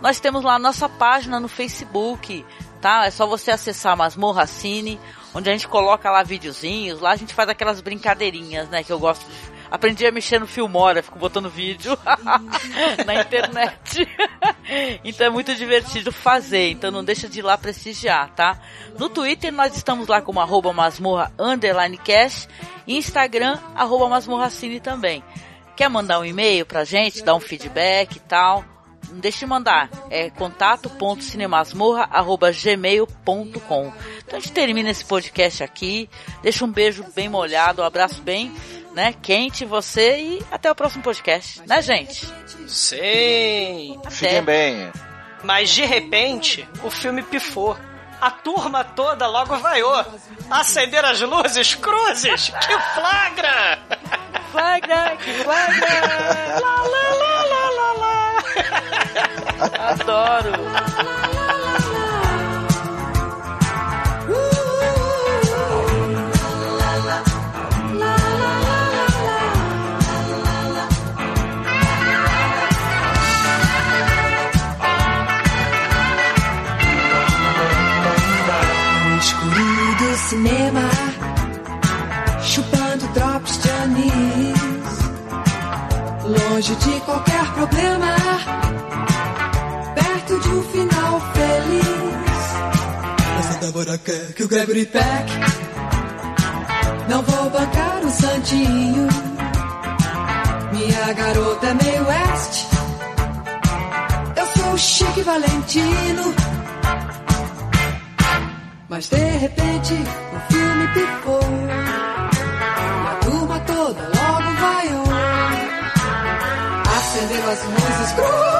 Nós temos lá a nossa página no Facebook, tá? É só você acessar Masmorra Cine, onde a gente coloca lá videozinhos, lá a gente faz aquelas brincadeirinhas, né, que eu gosto de Aprendi a mexer no Filmora, fico botando vídeo (laughs) na internet. (laughs) então é muito divertido fazer, então não deixa de ir lá prestigiar, tá? No Twitter nós estamos lá como arroba masmorra underline cash e Instagram arroba masmorracine também. Quer mandar um e-mail pra gente, dar um feedback e tal? Não deixe de mandar. É contato.cinemasmorra.gmail.com Então a gente termina esse podcast aqui. Deixa um beijo bem molhado, um abraço bem né, quente você e até o próximo podcast. Né, gente? Sim. Fiquem bem. Mas de repente, o filme pifou. A turma toda logo vaiou. Acender as luzes, cruzes! Que flagra! Flagra, que flagra! (laughs) lá, lá, lá, lá, lá, lá. Adoro! Longe de qualquer problema, perto de um final feliz. Essa Débora quer que o Gregory Peck. Não vou bancar o santinho. Minha garota é meio West. Eu sou o Chique Valentino. Mas de repente o filme pipou. Vaiou. Acenderam as luzes cruzes.